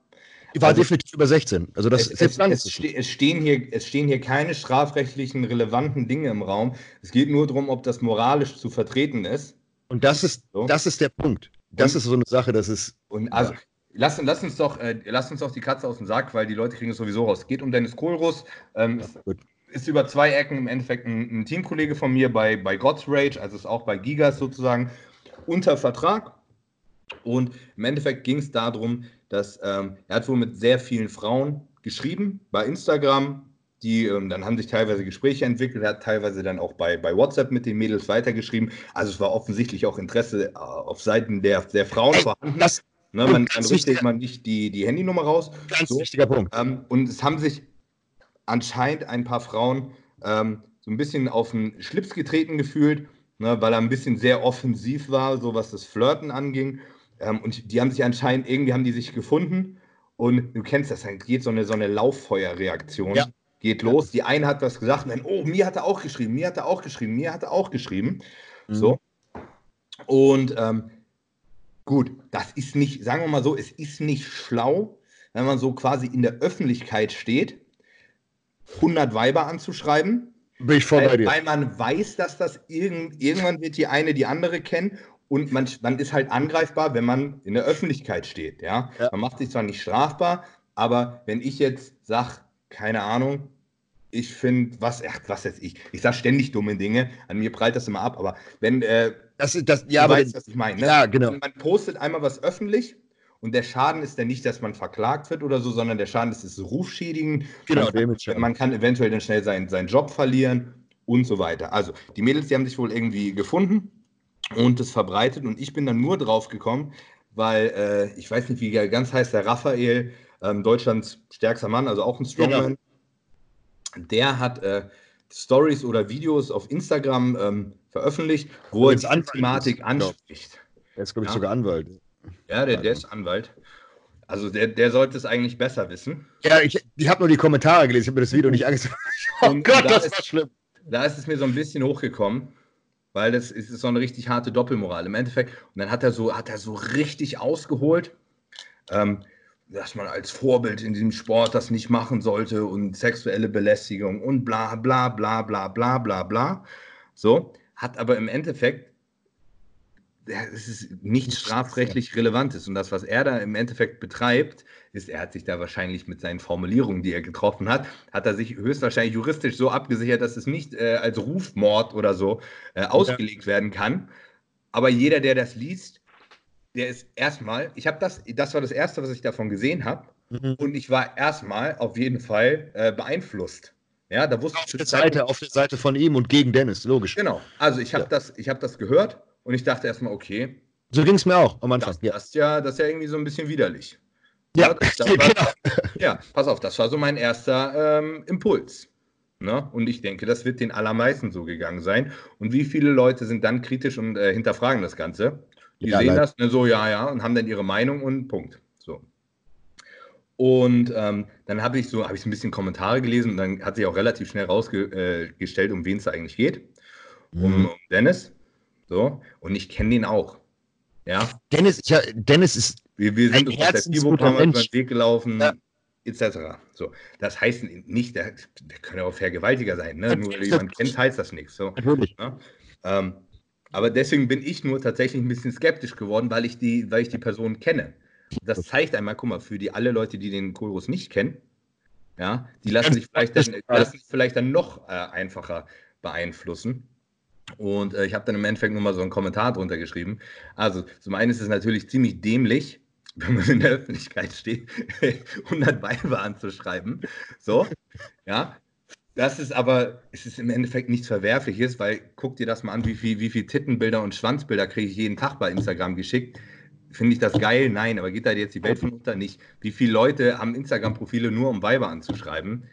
Die war also, definitiv über 16. Also das es, es, es, ste es, stehen hier, es stehen hier keine strafrechtlichen relevanten Dinge im Raum. Es geht nur darum, ob das moralisch zu vertreten ist. Und das ist, so. das ist der Punkt. Das und, ist so eine Sache, das ist. Und also, ja. lass, lass, uns doch, äh, lass uns doch die Katze aus dem Sack, weil die Leute kriegen es sowieso raus. Es geht um Dennis Kohlruss. Ähm, ja, ist über zwei Ecken im Endeffekt ein, ein, Teamkollege von mir bei, bei God's Rage, also ist auch bei Gigas sozusagen unter Vertrag. Und im Endeffekt ging es darum, dass ähm, er hat wohl mit sehr vielen Frauen geschrieben bei Instagram. Die, ähm, dann haben sich teilweise Gespräche entwickelt, er hat teilweise dann auch bei, bei WhatsApp mit den Mädels weitergeschrieben. Also es war offensichtlich auch Interesse äh, auf Seiten der, der Frauen vorhanden. Das, ne, man, man richtet man nicht die, die Handynummer raus. Ganz so. wichtiger Punkt. Ähm, und es haben sich anscheinend ein paar Frauen ähm, so ein bisschen auf den Schlips getreten gefühlt, ne, weil er ein bisschen sehr offensiv war, so was das Flirten anging. Ähm, und die haben sich anscheinend, irgendwie haben die sich gefunden. Und du kennst das, dann geht so eine, so eine Lauffeuerreaktion. Ja. Geht los. Die eine hat was gesagt und dann, oh, mir hat er auch geschrieben, mir hat er auch geschrieben, mir hat er auch geschrieben. Mhm. So. Und ähm, gut, das ist nicht, sagen wir mal so, es ist nicht schlau, wenn man so quasi in der Öffentlichkeit steht 100 Weiber anzuschreiben. Bin ich voll weil, bei dir. Weil man weiß, dass das irgend, irgendwann wird die eine die andere kennen und man, man ist halt angreifbar, wenn man in der Öffentlichkeit steht. Ja? ja. Man macht sich zwar nicht strafbar, aber wenn ich jetzt sage, keine Ahnung, ich finde, was, ach, was jetzt ich, ich sage ständig dumme Dinge, an mir prallt das immer ab, aber wenn, äh, das, das, ja, du weißt, was ich meine. Ne? Ja, genau. Man postet einmal was öffentlich und der Schaden ist dann nicht, dass man verklagt wird oder so, sondern der Schaden ist das Rufschädigen. Genau, man, kann, man kann eventuell dann schnell seinen, seinen Job verlieren und so weiter. Also, die Mädels, die haben sich wohl irgendwie gefunden und das verbreitet und ich bin dann nur drauf gekommen, weil äh, ich weiß nicht, wie er ganz heißt, der Raphael, ähm, Deutschlands stärkster Mann, also auch ein Strongman, genau. der hat äh, Stories oder Videos auf Instagram ähm, veröffentlicht, wo er die Thematik anspricht. Er ist, glaube ich, ja. sogar Anwalt. Ja, der, der ist Anwalt. Also der, der sollte es eigentlich besser wissen. Ja, ich, ich habe nur die Kommentare gelesen, ich habe mir das Video nicht angesehen. Oh und Gott, da das ist, war schlimm. Da ist es mir so ein bisschen hochgekommen, weil das ist so eine richtig harte Doppelmoral im Endeffekt. Und dann hat er so, hat er so richtig ausgeholt, ähm, dass man als Vorbild in diesem Sport das nicht machen sollte und sexuelle Belästigung und bla bla bla bla bla bla bla. So, hat aber im Endeffekt es ist nichts strafrechtlich Relevantes. Und das, was er da im Endeffekt betreibt, ist, er hat sich da wahrscheinlich mit seinen Formulierungen, die er getroffen hat, hat er sich höchstwahrscheinlich juristisch so abgesichert, dass es nicht äh, als Rufmord oder so äh, ausgelegt ja. werden kann. Aber jeder, der das liest, der ist erstmal, ich habe das, das war das Erste, was ich davon gesehen habe. Mhm. Und ich war erstmal auf jeden Fall äh, beeinflusst. Ja, da wusste auf, ich der Seite, auf der Seite von ihm und gegen Dennis, logisch. Genau. Also ich habe ja. das, hab das gehört und ich dachte erstmal, okay. So ging es mir auch am Anfang. Das, ja. Das, ja, das ist ja irgendwie so ein bisschen widerlich. Ja, das, das (laughs) war, genau. ja, pass auf, das war so mein erster ähm, Impuls. Ne? Und ich denke, das wird den allermeisten so gegangen sein. Und wie viele Leute sind dann kritisch und äh, hinterfragen das Ganze? Die ja, sehen leid. das ne, so, ja, ja, und haben dann ihre Meinung und Punkt. So. Und ähm, dann habe ich so, habe ich ein bisschen Kommentare gelesen und dann hat sich auch relativ schnell rausgestellt, äh, um wen es da eigentlich geht. Um, mhm. um Dennis. So, und ich kenne den auch. Ja. Dennis, ja, Dennis ist. Wir, wir sind uns auf der Fibo-Kammer über den Weg gelaufen, ja. etc. So. Das heißt nicht, der, der kann ja auch Vergewaltiger sein, ne? Nur weil jemand kennt, heißt das nichts. So. Natürlich. Ne? Ähm, aber deswegen bin ich nur tatsächlich ein bisschen skeptisch geworden, weil ich die, weil ich die Person kenne. Das zeigt einmal, guck mal, für die alle Leute, die den Kohlrus nicht kennen, ja, die lassen sich vielleicht dann, lassen sich vielleicht dann noch äh, einfacher beeinflussen. Und äh, ich habe dann im Endeffekt nur mal so einen Kommentar drunter geschrieben. Also, zum einen ist es natürlich ziemlich dämlich, (laughs) wenn man in der Öffentlichkeit steht, (laughs) 100 Weiber anzuschreiben. So, ja. Das ist aber, es ist im Endeffekt nichts Verwerfliches, weil guck dir das mal an, wie viel, wie viel Tittenbilder und Schwanzbilder kriege ich jeden Tag bei Instagram geschickt. Finde ich das geil? Nein, aber geht da jetzt die Welt von unter? Nicht. Wie viele Leute haben Instagram-Profile nur, um Weiber anzuschreiben?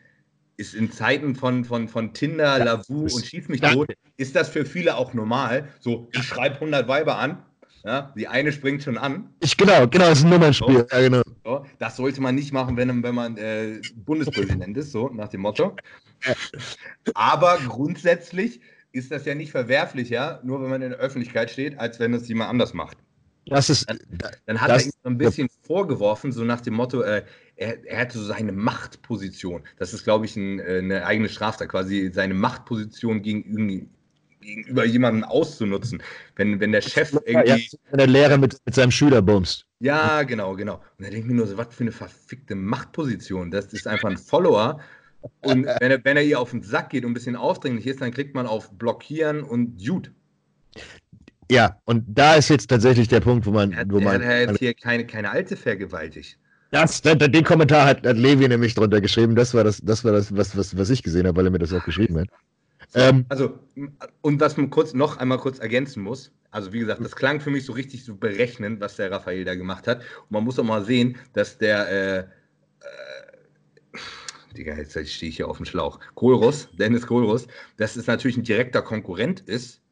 Ist in Zeiten von, von, von Tinder, Lavu und Schieß mich tot, ist das für viele auch normal. So, ich schreibe 100 Weiber an, ja, die eine springt schon an. Ich, genau, genau, das ist ein Nummernspiel. So, ja, genau. So, das sollte man nicht machen, wenn, wenn man äh, Bundespräsident ist, so nach dem Motto. Aber grundsätzlich ist das ja nicht verwerflich, ja, nur wenn man in der Öffentlichkeit steht, als wenn es jemand anders macht. Das ist, dann, dann hat das, er ihm so ein bisschen ja. vorgeworfen, so nach dem Motto, äh, er, er hatte so seine Machtposition. Das ist, glaube ich, ein, äh, eine eigene Straftat, quasi seine Machtposition gegen, gegenüber jemandem auszunutzen. Wenn, wenn der Chef irgendwie. Ja, wenn der Lehrer mit, mit seinem Schüler bumst. Ja, genau, genau. Und da denke ich mir nur so, was für eine verfickte Machtposition. Das ist einfach ein Follower. Und (laughs) wenn er, wenn er ihr auf den Sack geht und ein bisschen aufdringlich ist, dann kriegt man auf Blockieren und Jude. Ja, und da ist jetzt tatsächlich der Punkt, wo man. Hat, wo man er hat hier keine, keine Alte vergewaltigt. Das, den Kommentar hat, hat Levi nämlich drunter geschrieben. Das war das, das, war das was, was, was ich gesehen habe, weil er mir das auch geschrieben hat. Ähm, also, und was man kurz noch einmal kurz ergänzen muss, also wie gesagt, das klang für mich so richtig so berechnend, was der Raphael da gemacht hat. Und man muss auch mal sehen, dass der, äh, äh, Digga, jetzt stehe ich hier auf dem Schlauch, Kohlruss, Dennis Kohlruss, dass es natürlich ein direkter Konkurrent ist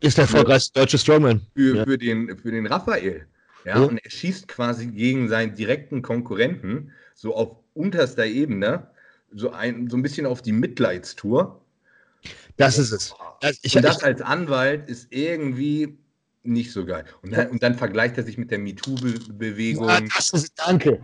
ist der erfolgreichste deutsche Strongman. Für, ja. für, den, für den Raphael. Ja, ja, und er schießt quasi gegen seinen direkten Konkurrenten, so auf unterster Ebene, so ein, so ein bisschen auf die Mitleidstour. Das ist es. Das, ich, und das ich, als Anwalt ist irgendwie nicht so geil. Und dann, und dann vergleicht er sich mit der MeToo-Bewegung. Ja, das ist, danke.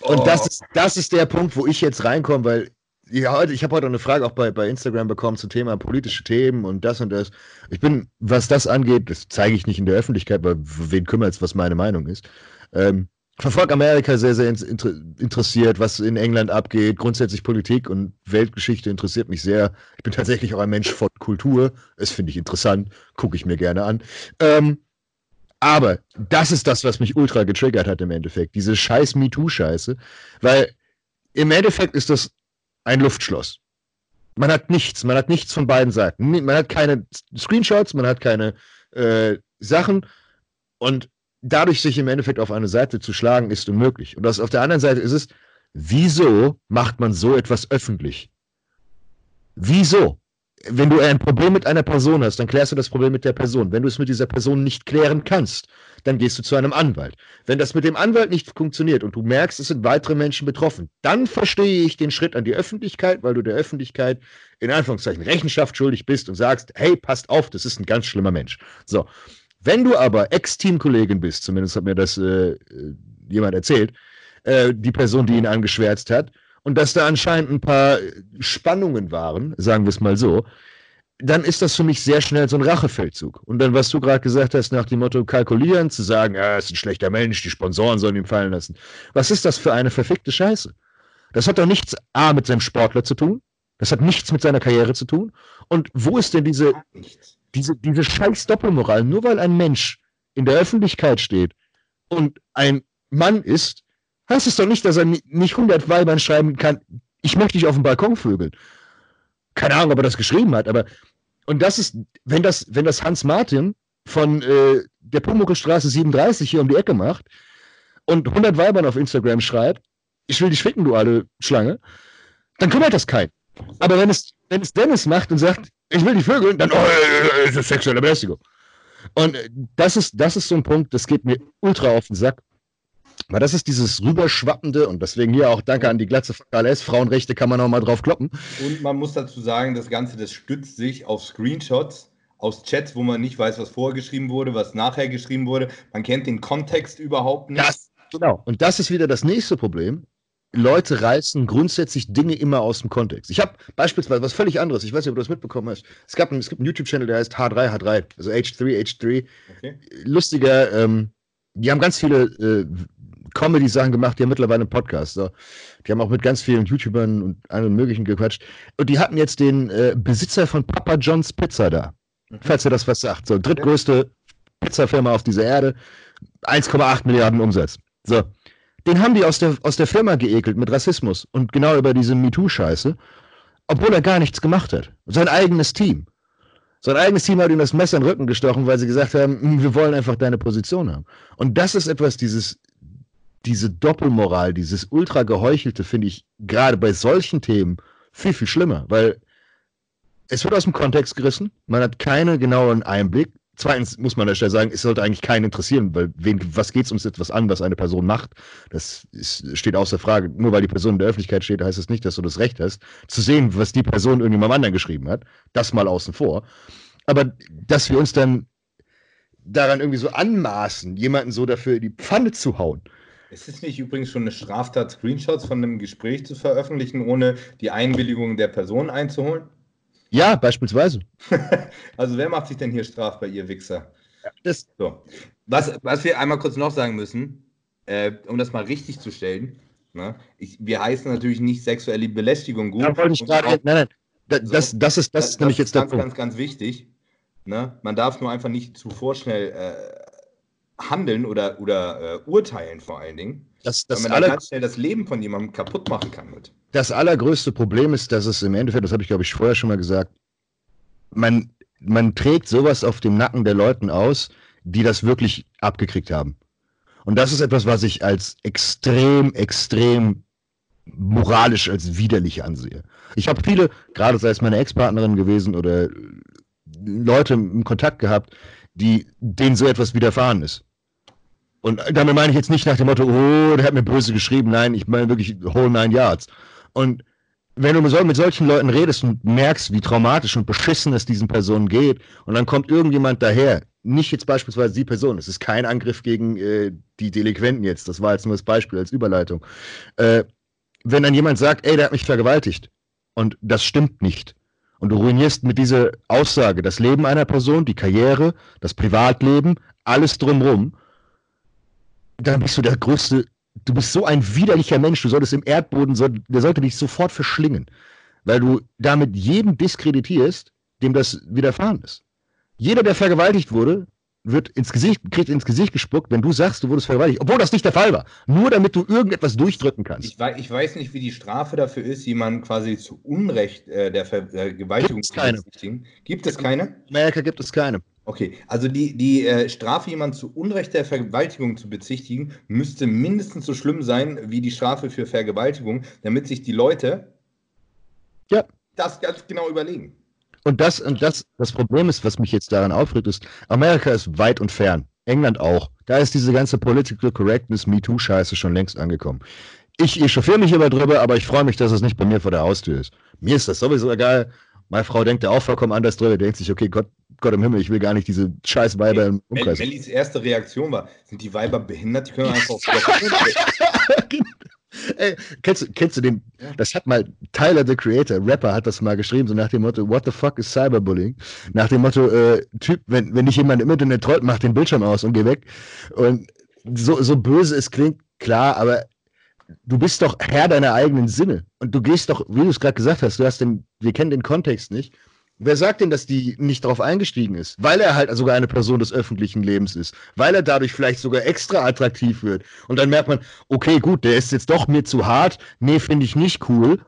Und oh. das, ist, das ist der Punkt, wo ich jetzt reinkomme, weil ja, ich habe heute eine Frage auch bei, bei Instagram bekommen zum Thema politische Themen und das und das. Ich bin, was das angeht, das zeige ich nicht in der Öffentlichkeit, weil wen kümmert es, was meine Meinung ist. Ähm, verfolge Amerika sehr, sehr inter interessiert, was in England abgeht. Grundsätzlich Politik und Weltgeschichte interessiert mich sehr. Ich bin tatsächlich auch ein Mensch von Kultur. Das finde ich interessant, gucke ich mir gerne an. Ähm, aber das ist das, was mich ultra getriggert hat im Endeffekt. Diese scheiß MeToo-Scheiße. Weil im Endeffekt ist das ein Luftschloss. Man hat nichts, man hat nichts von beiden Seiten. Man hat keine Screenshots, man hat keine äh, Sachen und dadurch sich im Endeffekt auf eine Seite zu schlagen, ist unmöglich. Und das auf der anderen Seite ist es, wieso macht man so etwas öffentlich? Wieso? Wenn du ein Problem mit einer Person hast, dann klärst du das Problem mit der Person. Wenn du es mit dieser Person nicht klären kannst, dann gehst du zu einem Anwalt. Wenn das mit dem Anwalt nicht funktioniert und du merkst, es sind weitere Menschen betroffen, dann verstehe ich den Schritt an die Öffentlichkeit, weil du der Öffentlichkeit in Anführungszeichen Rechenschaft schuldig bist und sagst, hey, passt auf, das ist ein ganz schlimmer Mensch. So. Wenn du aber Ex-Teamkollegin bist, zumindest hat mir das äh, jemand erzählt, äh, die Person, die ihn angeschwärzt hat, und dass da anscheinend ein paar Spannungen waren, sagen wir es mal so, dann ist das für mich sehr schnell so ein Rachefeldzug. Und dann, was du gerade gesagt hast, nach dem Motto kalkulieren, zu sagen, ja, er ist ein schlechter Mensch, die Sponsoren sollen ihm fallen lassen. Was ist das für eine verfickte Scheiße? Das hat doch nichts A mit seinem Sportler zu tun. Das hat nichts mit seiner Karriere zu tun. Und wo ist denn diese, diese, diese scheiß Doppelmoral? Nur weil ein Mensch in der Öffentlichkeit steht und ein Mann ist, heißt es doch nicht, dass er nicht 100 Weibern schreiben kann, ich möchte dich auf dem Balkon vögeln. Keine Ahnung, ob er das geschrieben hat, aber und das ist, wenn das, wenn das Hans Martin von äh, der Pumuckl-Straße 37 hier um die Ecke macht und 100 Weibern auf Instagram schreibt, ich will dich ficken, du alte Schlange, dann kümmert das keinen. Aber wenn es, wenn es Dennis macht und sagt, ich will dich vögeln, dann, oh, ist das sexuelle Belästigung. Und äh, das ist, das ist so ein Punkt, das geht mir ultra auf den Sack. Aber das ist dieses rüberschwappende und deswegen hier auch danke an die Glatze von KLS. Frauenrechte kann man auch mal drauf kloppen. Und man muss dazu sagen, das Ganze, das stützt sich auf Screenshots aus Chats, wo man nicht weiß, was vorher geschrieben wurde, was nachher geschrieben wurde. Man kennt den Kontext überhaupt nicht. Das, genau. Und das ist wieder das nächste Problem. Leute reißen grundsätzlich Dinge immer aus dem Kontext. Ich habe beispielsweise was völlig anderes. Ich weiß nicht, ob du das mitbekommen hast. Es, gab ein, es gibt einen YouTube-Channel, der heißt H3H3, also H3, H3. Okay. Lustiger, ähm, die haben ganz viele äh, Comedy-Sachen gemacht, die haben mittlerweile einen Podcast. So. Die haben auch mit ganz vielen YouTubern und allen möglichen gequatscht. Und die hatten jetzt den äh, Besitzer von Papa John's Pizza da. Mhm. Falls ihr das was sagt. So, drittgrößte Pizzafirma auf dieser Erde. 1,8 Milliarden Umsatz. So. Den haben die aus der, aus der Firma geekelt mit Rassismus und genau über diese MeToo-Scheiße, obwohl er gar nichts gemacht hat. Sein eigenes Team. Sein eigenes Team hat ihm das Messer in den Rücken gestochen, weil sie gesagt haben, hm, wir wollen einfach deine Position haben. Und das ist etwas, dieses, diese Doppelmoral, dieses ultra geheuchelte, finde ich gerade bei solchen Themen viel, viel schlimmer, weil es wird aus dem Kontext gerissen, man hat keinen genauen Einblick, Zweitens muss man an der Stelle sagen, es sollte eigentlich keinen interessieren, weil wen, was geht es uns etwas an, was eine Person macht? Das ist, steht außer Frage. Nur weil die Person in der Öffentlichkeit steht, heißt es das nicht, dass du das Recht hast, zu sehen, was die Person irgendjemandem anderen geschrieben hat. Das mal außen vor. Aber dass wir uns dann daran irgendwie so anmaßen, jemanden so dafür in die Pfanne zu hauen. Ist es nicht übrigens schon eine Straftat, Screenshots von einem Gespräch zu veröffentlichen, ohne die Einwilligung der Person einzuholen? Ja, beispielsweise. (laughs) also wer macht sich denn hier strafbar, ihr Wichser? Ja, das so. was, was wir einmal kurz noch sagen müssen, äh, um das mal richtig zu stellen, ne? ich, wir heißen natürlich nicht sexuelle Belästigung gut. Ja, wollte ich gerade, nein, nein, das, so, das, das ist, das, das ist nämlich jetzt der ganz, Punkt. ganz, ganz wichtig. Ne? Man darf nur einfach nicht zu vorschnell äh, handeln oder, oder äh, urteilen vor allen Dingen. Das, das weil man alle, ganz schnell das Leben von jemandem kaputt machen kann mit das allergrößte Problem ist, dass es im Endeffekt, das habe ich glaube ich vorher schon mal gesagt, man, man trägt sowas auf dem Nacken der Leuten aus, die das wirklich abgekriegt haben. Und das ist etwas, was ich als extrem, extrem moralisch als widerlich ansehe. Ich habe viele, gerade sei es meine Ex-Partnerin gewesen oder Leute im Kontakt gehabt, die denen so etwas widerfahren ist. Und damit meine ich jetzt nicht nach dem Motto, oh, der hat mir böse geschrieben. Nein, ich meine wirklich whole nine yards. Und wenn du mit solchen Leuten redest und merkst, wie traumatisch und beschissen es diesen Personen geht, und dann kommt irgendjemand daher, nicht jetzt beispielsweise die Person, es ist kein Angriff gegen äh, die Delinquenten jetzt, das war jetzt nur das Beispiel als Überleitung. Äh, wenn dann jemand sagt, ey, der hat mich vergewaltigt, und das stimmt nicht, und du ruinierst mit dieser Aussage das Leben einer Person, die Karriere, das Privatleben, alles drumrum, dann bist du der größte du bist so ein widerlicher Mensch, du solltest im Erdboden, der sollte dich sofort verschlingen, weil du damit jeden diskreditierst, dem das widerfahren ist. Jeder, der vergewaltigt wurde, wird ins Gesicht, kriegt ins Gesicht gespuckt, wenn du sagst, du wurdest vergewaltigt, obwohl das nicht der Fall war. Nur damit du irgendetwas durchdrücken kannst. Ich, weiß, ich weiß nicht, wie die Strafe dafür ist, jemanden quasi zu Unrecht äh, der Vergewaltigung zu bezichtigen. Gibt es keine? In Amerika gibt es keine. Okay, also die, die äh, Strafe, jemanden zu Unrecht der Vergewaltigung zu bezichtigen, müsste mindestens so schlimm sein wie die Strafe für Vergewaltigung, damit sich die Leute ja. das ganz genau überlegen. Und das, und das, das Problem ist, was mich jetzt daran aufregt, ist, Amerika ist weit und fern. England auch. Da ist diese ganze Political Correctness, MeToo-Scheiße schon längst angekommen. Ich echauffiere mich immer drüber, aber ich freue mich, dass es nicht bei mir vor der Haustür ist. Mir ist das sowieso egal. Meine Frau denkt ja auch vollkommen anders drüber, denkt sich, okay, Gott, Gott im Himmel, ich will gar nicht diese scheiß Weiber im Umkreis. Mellis erste Reaktion war, sind die Weiber behindert? Die können einfach (laughs) auf (laughs) Ey, kennst, du, kennst du den, das hat mal Tyler the Creator, Rapper, hat das mal geschrieben, so nach dem Motto, what the fuck is Cyberbullying? Nach dem Motto, äh, Typ, wenn, wenn dich jemand im Internet trollt, mach den Bildschirm aus und geh weg. Und so, so böse es klingt, klar, aber du bist doch Herr deiner eigenen Sinne. Und du gehst doch, wie du es gerade gesagt hast, du hast den, wir kennen den Kontext nicht. Wer sagt denn, dass die nicht darauf eingestiegen ist? Weil er halt sogar eine Person des öffentlichen Lebens ist. Weil er dadurch vielleicht sogar extra attraktiv wird. Und dann merkt man, okay, gut, der ist jetzt doch mir zu hart. Nee, finde ich nicht cool.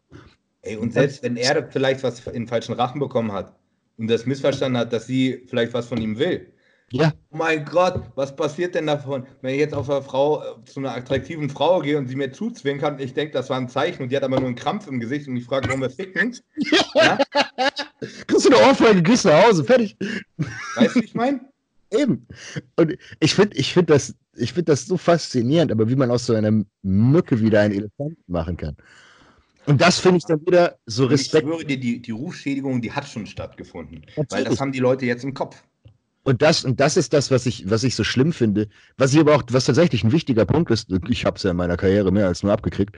Ey, und selbst wenn er vielleicht was in falschen Rachen bekommen hat und das missverstanden hat, dass sie vielleicht was von ihm will, ja. Oh mein Gott, was passiert denn davon, wenn ich jetzt auf eine Frau, zu einer attraktiven Frau gehe und sie mir zuzwinkert und ich denke, das war ein Zeichen und die hat aber nur einen Krampf im Gesicht und ich frage, warum wir ficken? (laughs) Ja? Kriegst du eine Ohrfeige, gehst nach Hause, fertig. Weißt du, wie ich meine? (laughs) Eben. Und ich finde ich find das, find das so faszinierend, aber wie man aus so einer Mücke wieder einen Elefanten machen kann. Und das finde ich dann wieder so Respekt. ich schwöre dir, die, die Rufschädigung, die hat schon stattgefunden. Natürlich. Weil das haben die Leute jetzt im Kopf. Und das, und das ist das, was ich, was ich so schlimm finde. Was ich aber auch, was tatsächlich ein wichtiger Punkt ist, ich habe es ja in meiner Karriere mehr als nur abgekriegt,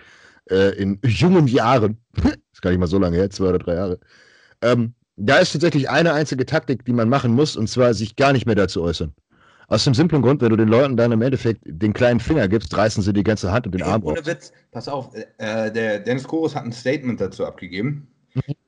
äh, in jungen Jahren, (laughs) ist gar nicht mal so lange her, zwei oder drei Jahre, ähm, da ist tatsächlich eine einzige Taktik, die man machen muss, und zwar sich gar nicht mehr dazu äußern. Aus dem simplen Grund, wenn du den Leuten dann im Endeffekt den kleinen Finger gibst, reißen sie die ganze Hand und den Arm Ohne Witz, pass auf, äh, der Dennis Chorus hat ein Statement dazu abgegeben.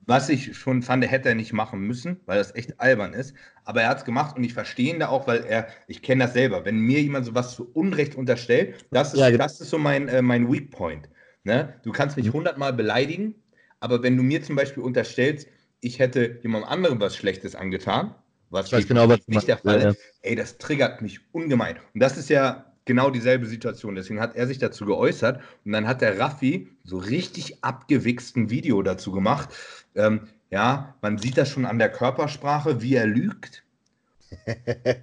Was ich schon fand, hätte er nicht machen müssen, weil das echt albern ist. Aber er hat es gemacht und ich verstehe ihn da auch, weil er, ich kenne das selber, wenn mir jemand sowas zu Unrecht unterstellt, das ist, ja, genau. das ist so mein, äh, mein Weak Point. Ne? Du kannst mich mhm. hundertmal beleidigen, aber wenn du mir zum Beispiel unterstellst, ich hätte jemandem anderem was Schlechtes angetan, was ich genau, was nicht der Fall ist, ja. ey, das triggert mich ungemein. Und das ist ja genau dieselbe Situation. Deswegen hat er sich dazu geäußert und dann hat der Raffi so richtig abgewichsten Video dazu gemacht. Ähm, ja, man sieht das schon an der Körpersprache, wie er lügt.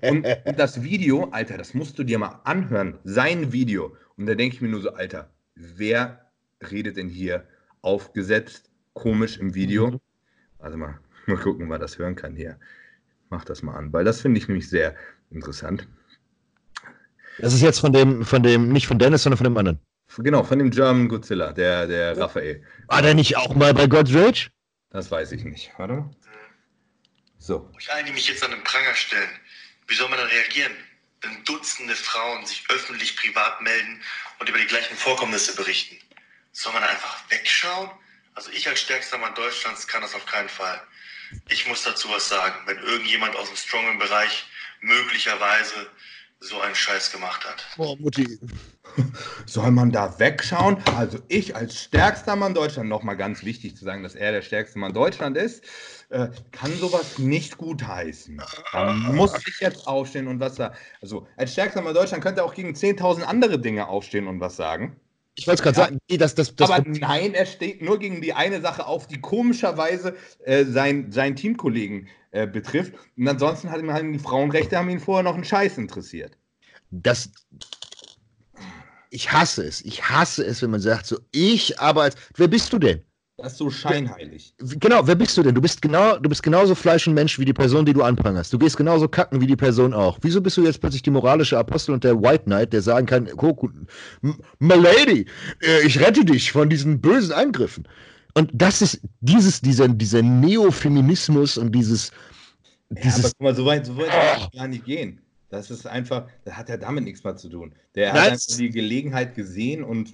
und, und das Video, Alter, das musst du dir mal anhören, sein Video. Und da denke ich mir nur so, Alter, wer redet denn hier aufgesetzt, komisch im Video? Mhm. Also mal, (laughs) mal gucken, ob man das hören kann hier. Mach das mal an, weil das finde ich nämlich sehr interessant. Das ist jetzt von dem, von dem, nicht von Dennis, sondern von dem anderen. Genau, von dem German Godzilla, der, der Raphael. War der nicht auch mal bei God's Rage? Das weiß ich nicht. Warte mal. So. Ich die mich jetzt an den Pranger stellen. Wie soll man da reagieren, wenn Dutzende Frauen sich öffentlich privat melden und über die gleichen Vorkommnisse berichten? Soll man einfach wegschauen? Also ich als stärkster Mann Deutschlands kann das auf keinen Fall. Ich muss dazu was sagen. Wenn irgendjemand aus dem Strongman-Bereich möglicherweise so einen Scheiß gemacht hat. Oh, Mutti. (laughs) Soll man da wegschauen? Also ich als stärkster Mann Deutschland, nochmal ganz wichtig zu sagen, dass er der stärkste Mann Deutschland ist, äh, kann sowas nicht gutheißen. Da muss ich jetzt aufstehen und was sagen. Also als stärkster Mann Deutschland könnte er auch gegen 10.000 andere Dinge aufstehen und was sagen. Ich wollte es gerade ja. sagen, nee, das, das, das aber nein, er steht nur gegen die eine Sache auf, die komischerweise äh, sein, seinen Teamkollegen äh, betrifft. Und ansonsten hat ihn halt die Frauenrechte haben ihn vorher noch einen Scheiß interessiert. Das, ich hasse es. Ich hasse es, wenn man sagt, so ich, aber als, wer bist du denn? Das ist so scheinheilig. Genau, wer bist du denn? Du bist genau, du bist genauso Fleisch und Mensch wie die Person, die du anprangerst. Du gehst genauso kacken wie die Person auch. Wieso bist du jetzt plötzlich die moralische Apostel und der White Knight, der sagen kann, oh, my lady, äh, ich rette dich von diesen bösen Angriffen. Und das ist dieses, dieser, dieser Neofeminismus und dieses, dieses. Ja, aber guck mal, so weit, so weit oh. gar nicht gehen. Das ist einfach, das hat ja damit nichts mehr zu tun. Der Nein, hat einfach die Gelegenheit gesehen und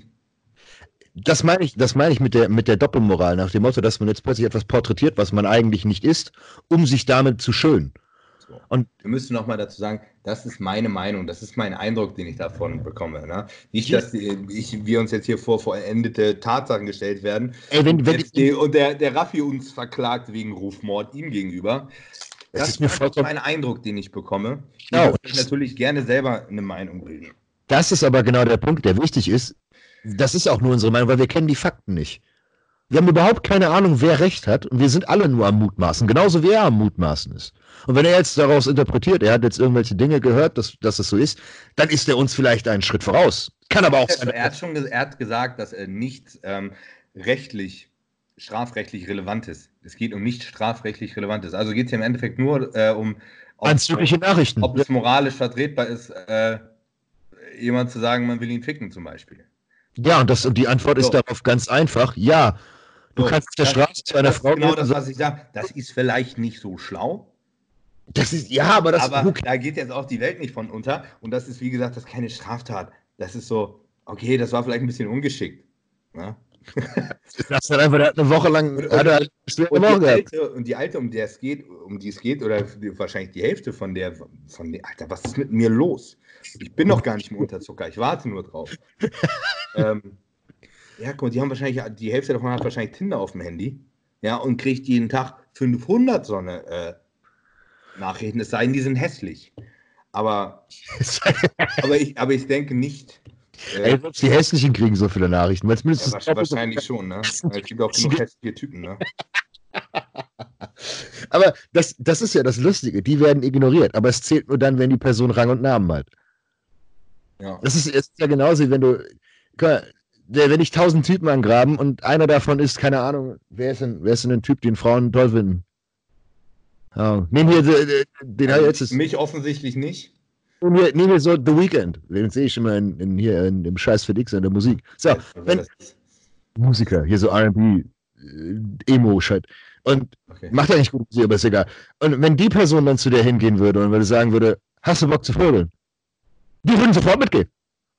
das meine ich, das meine ich mit der, mit der Doppelmoral, nach dem Motto, dass man jetzt plötzlich etwas porträtiert, was man eigentlich nicht ist, um sich damit zu schönen. So. Und wir müssen nochmal dazu sagen, das ist meine Meinung, das ist mein Eindruck, den ich davon bekomme. Ne? Nicht, dass ich, wir uns jetzt hier vor vollendete Tatsachen gestellt werden Ey, wenn, wenn und, die, und der, der Raffi uns verklagt wegen Rufmord ihm gegenüber. Das, das ist mir vollkommen mein Eindruck, den ich bekomme. Genau. Ich natürlich gerne selber eine Meinung bilden. Das ist aber genau der Punkt, der wichtig ist. Das ist auch nur unsere Meinung, weil wir kennen die Fakten nicht. Wir haben überhaupt keine Ahnung, wer recht hat und wir sind alle nur am Mutmaßen, genauso wie er am Mutmaßen ist. Und wenn er jetzt daraus interpretiert, er hat jetzt irgendwelche Dinge gehört, dass, dass es so ist, dann ist er uns vielleicht einen Schritt voraus. Kann aber auch sein. Er hat schon er hat gesagt, dass er nicht ähm, rechtlich, strafrechtlich relevant ist. Es geht um nicht strafrechtlich Relevantes. Also geht es ja im Endeffekt nur äh, um anzügliche Nachrichten. Ob es moralisch vertretbar ist, äh, jemand zu sagen, man will ihn ficken zum Beispiel. Ja, und, das, und die Antwort so. ist darauf ganz einfach: Ja. Du so, kannst auf der Straße zu einer Frau. Genau das, was ich sage. Das ist vielleicht nicht so schlau. Das ist, ja, aber das aber da geht jetzt auch die Welt nicht von unter. Und das ist, wie gesagt, das ist keine Straftat. Das ist so, okay, das war vielleicht ein bisschen ungeschickt. Ne? (laughs) das hat einfach, der hat eine Woche lang und, hat er und, die alte, und die alte, um der es geht, um die es geht, oder wahrscheinlich die Hälfte von der, von der, Alter, was ist mit mir los? Ich bin noch gar nicht im Unterzucker, ich warte nur drauf. (laughs) ähm, ja, guck mal, die haben wahrscheinlich, die Hälfte davon hat wahrscheinlich Tinder auf dem Handy, ja, und kriegt jeden Tag 500 so eine äh, Nachrichten, es sei denn, die sind hässlich. Aber, (laughs) aber, ich, aber ich denke nicht, äh, Ey, die Hässlichen kriegen so viele Nachrichten. Weil zumindest ja, wahrscheinlich schon, ne? (laughs) Es gibt auch genug hässliche Typen, ne? (laughs) aber das, das ist ja das Lustige. Die werden ignoriert. Aber es zählt nur dann, wenn die Person Rang und Namen hat. Ja. Das ist, ist ja genauso, wie wenn du. Wenn ich tausend Typen angraben und einer davon ist, keine Ahnung, wer ist denn, wer ist denn ein Typ, den Frauen toll finden? Ja, nehmen wir den, den Also jetzt mich offensichtlich nicht. nehmen wir, nehmen wir so The Weeknd. Den sehe ich immer in, in hier in dem Scheiß für Dix in der Musik. So, Also wenn Musiker, hier so R&B, äh, Emo-Shit. Und okay. macht ja nicht gut, aber ist egal. Und wenn die Person dann zu dir hingehen würde und würde sagen würde, hast du Bock zu vögeln? Die würden sofort mitgehen.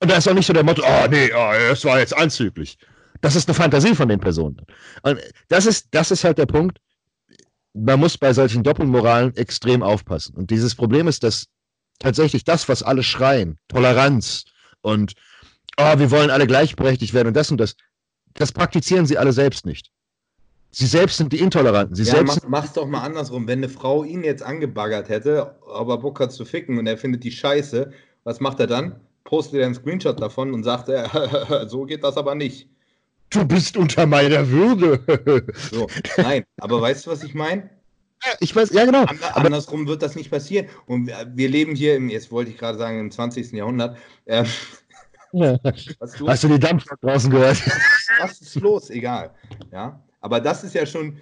Und da ist auch nicht so der Motto, oh nee, oh, das war jetzt anzüglich. Das ist eine Fantasie von den Personen. Und das ist, das ist halt der Punkt. Man muss bei solchen Doppelmoralen extrem aufpassen. Und dieses Problem ist, dass tatsächlich das, was alle schreien, Toleranz und oh, wir wollen alle gleichberechtigt werden und das und das, das praktizieren sie alle selbst nicht. Sie selbst sind die Intoleranten. Sie Ja, selbst mach, mach's doch mal andersrum. Wenn eine Frau ihn jetzt angebaggert hätte, aber Bock hat zu ficken und er findet die scheiße, was macht er dann? Postet er einen Screenshot davon und sagt, er, (laughs) so geht das aber nicht. du bist unter meiner Würde. (laughs) So, nein, aber weißt du, was ich meine? ich weiß, ja genau. Ander, andersrum wird das nicht passieren. Und wir, wir leben hier, im, jetzt wollte ich gerade sagen, im 20. Jahrhundert. Ähm, (laughs) was, du, Hast du die Dampf draußen gehört? was ist los? Egal. Ja, aber das ist ja schon,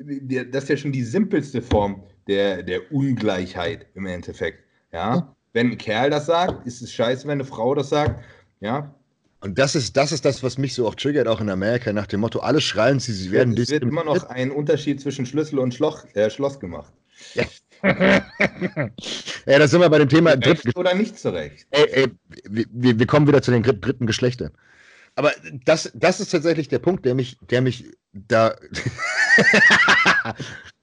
die- das ist ja schon die simpelste Form der, der Ungleichheit im Endeffekt. Ja, wenn ein Kerl das sagt, ist es scheiße, wenn eine Frau das sagt. Ja, Und das ist, das ist das, was mich so auch triggert, auch in Amerika, nach dem Motto, alle schreien sie, sie werden es wird immer noch ein Unterschied zwischen Schlüssel und Schloch, äh, Schloss gemacht. ja, da sind wir bei dem Thema Recht dritten, oder nicht zurecht. ey, ey, wir, wir kommen wieder zu den dr- dritten Geschlechtern. Aber das, das ist tatsächlich der Punkt, der mich, der mich da. (laughs) (laughs)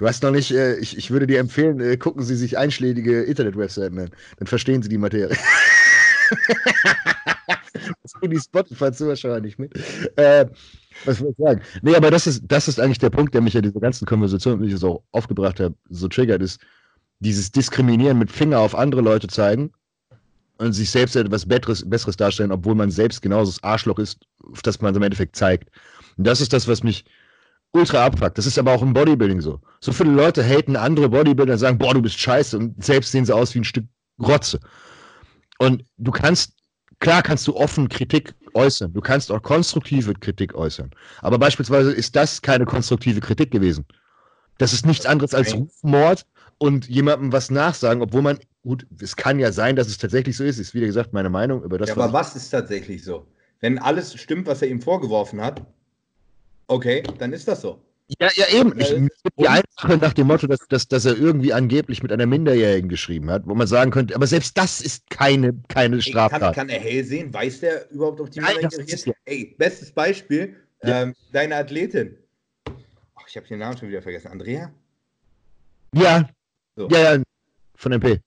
du hast noch nicht, äh, ich, ich würde dir empfehlen, äh, gucken Sie sich einschlägige Internet-Webseiten an. Dann verstehen Sie die Materie. (laughs) das kriegen die Spotify-Zuschauer nicht mit. Äh, was soll ich sagen? Nee, aber das ist, das ist eigentlich der Punkt, der mich ja diese ganzen Konversationen, die ich so aufgebracht habe, so triggert, ist dieses Diskriminieren mit Finger auf andere Leute zeigen und sich selbst etwas Besseres, Besseres darstellen, obwohl man selbst genauso das Arschloch ist, auf das man im Endeffekt zeigt. Und das ist das, was mich ultra abfuckt. Das ist aber auch im Bodybuilding so. So viele Leute haten andere Bodybuilder und sagen, boah, du bist scheiße und selbst sehen sie aus wie ein Stück Rotze. Und du kannst, klar kannst du offen Kritik äußern. Du kannst auch konstruktive Kritik äußern. Aber beispielsweise ist das keine konstruktive Kritik gewesen. Das ist nichts anderes als. Rufmord und jemandem was nachsagen, obwohl man, gut, es kann ja sein, dass es tatsächlich so ist, ist wie gesagt meine Meinung über das, ja, aber was ist tatsächlich so? Wenn alles stimmt, was er ihm vorgeworfen hat, okay, dann ist das so. Ja, ja, eben. Ich, die eine Sache nach dem Motto, dass, dass, dass er irgendwie angeblich mit einer Minderjährigen geschrieben hat, wo man sagen könnte, aber selbst das ist keine, keine Straftat. Kann, kann er hell sehen? Weiß der überhaupt, ob die Nein, das minderjährig ist ist? ja- Ey, bestes Beispiel, Ja. ähm, deine Athletin. Ach, ich habe den Namen schon wieder vergessen. Andrea? ja, So. ja, ja, von MP.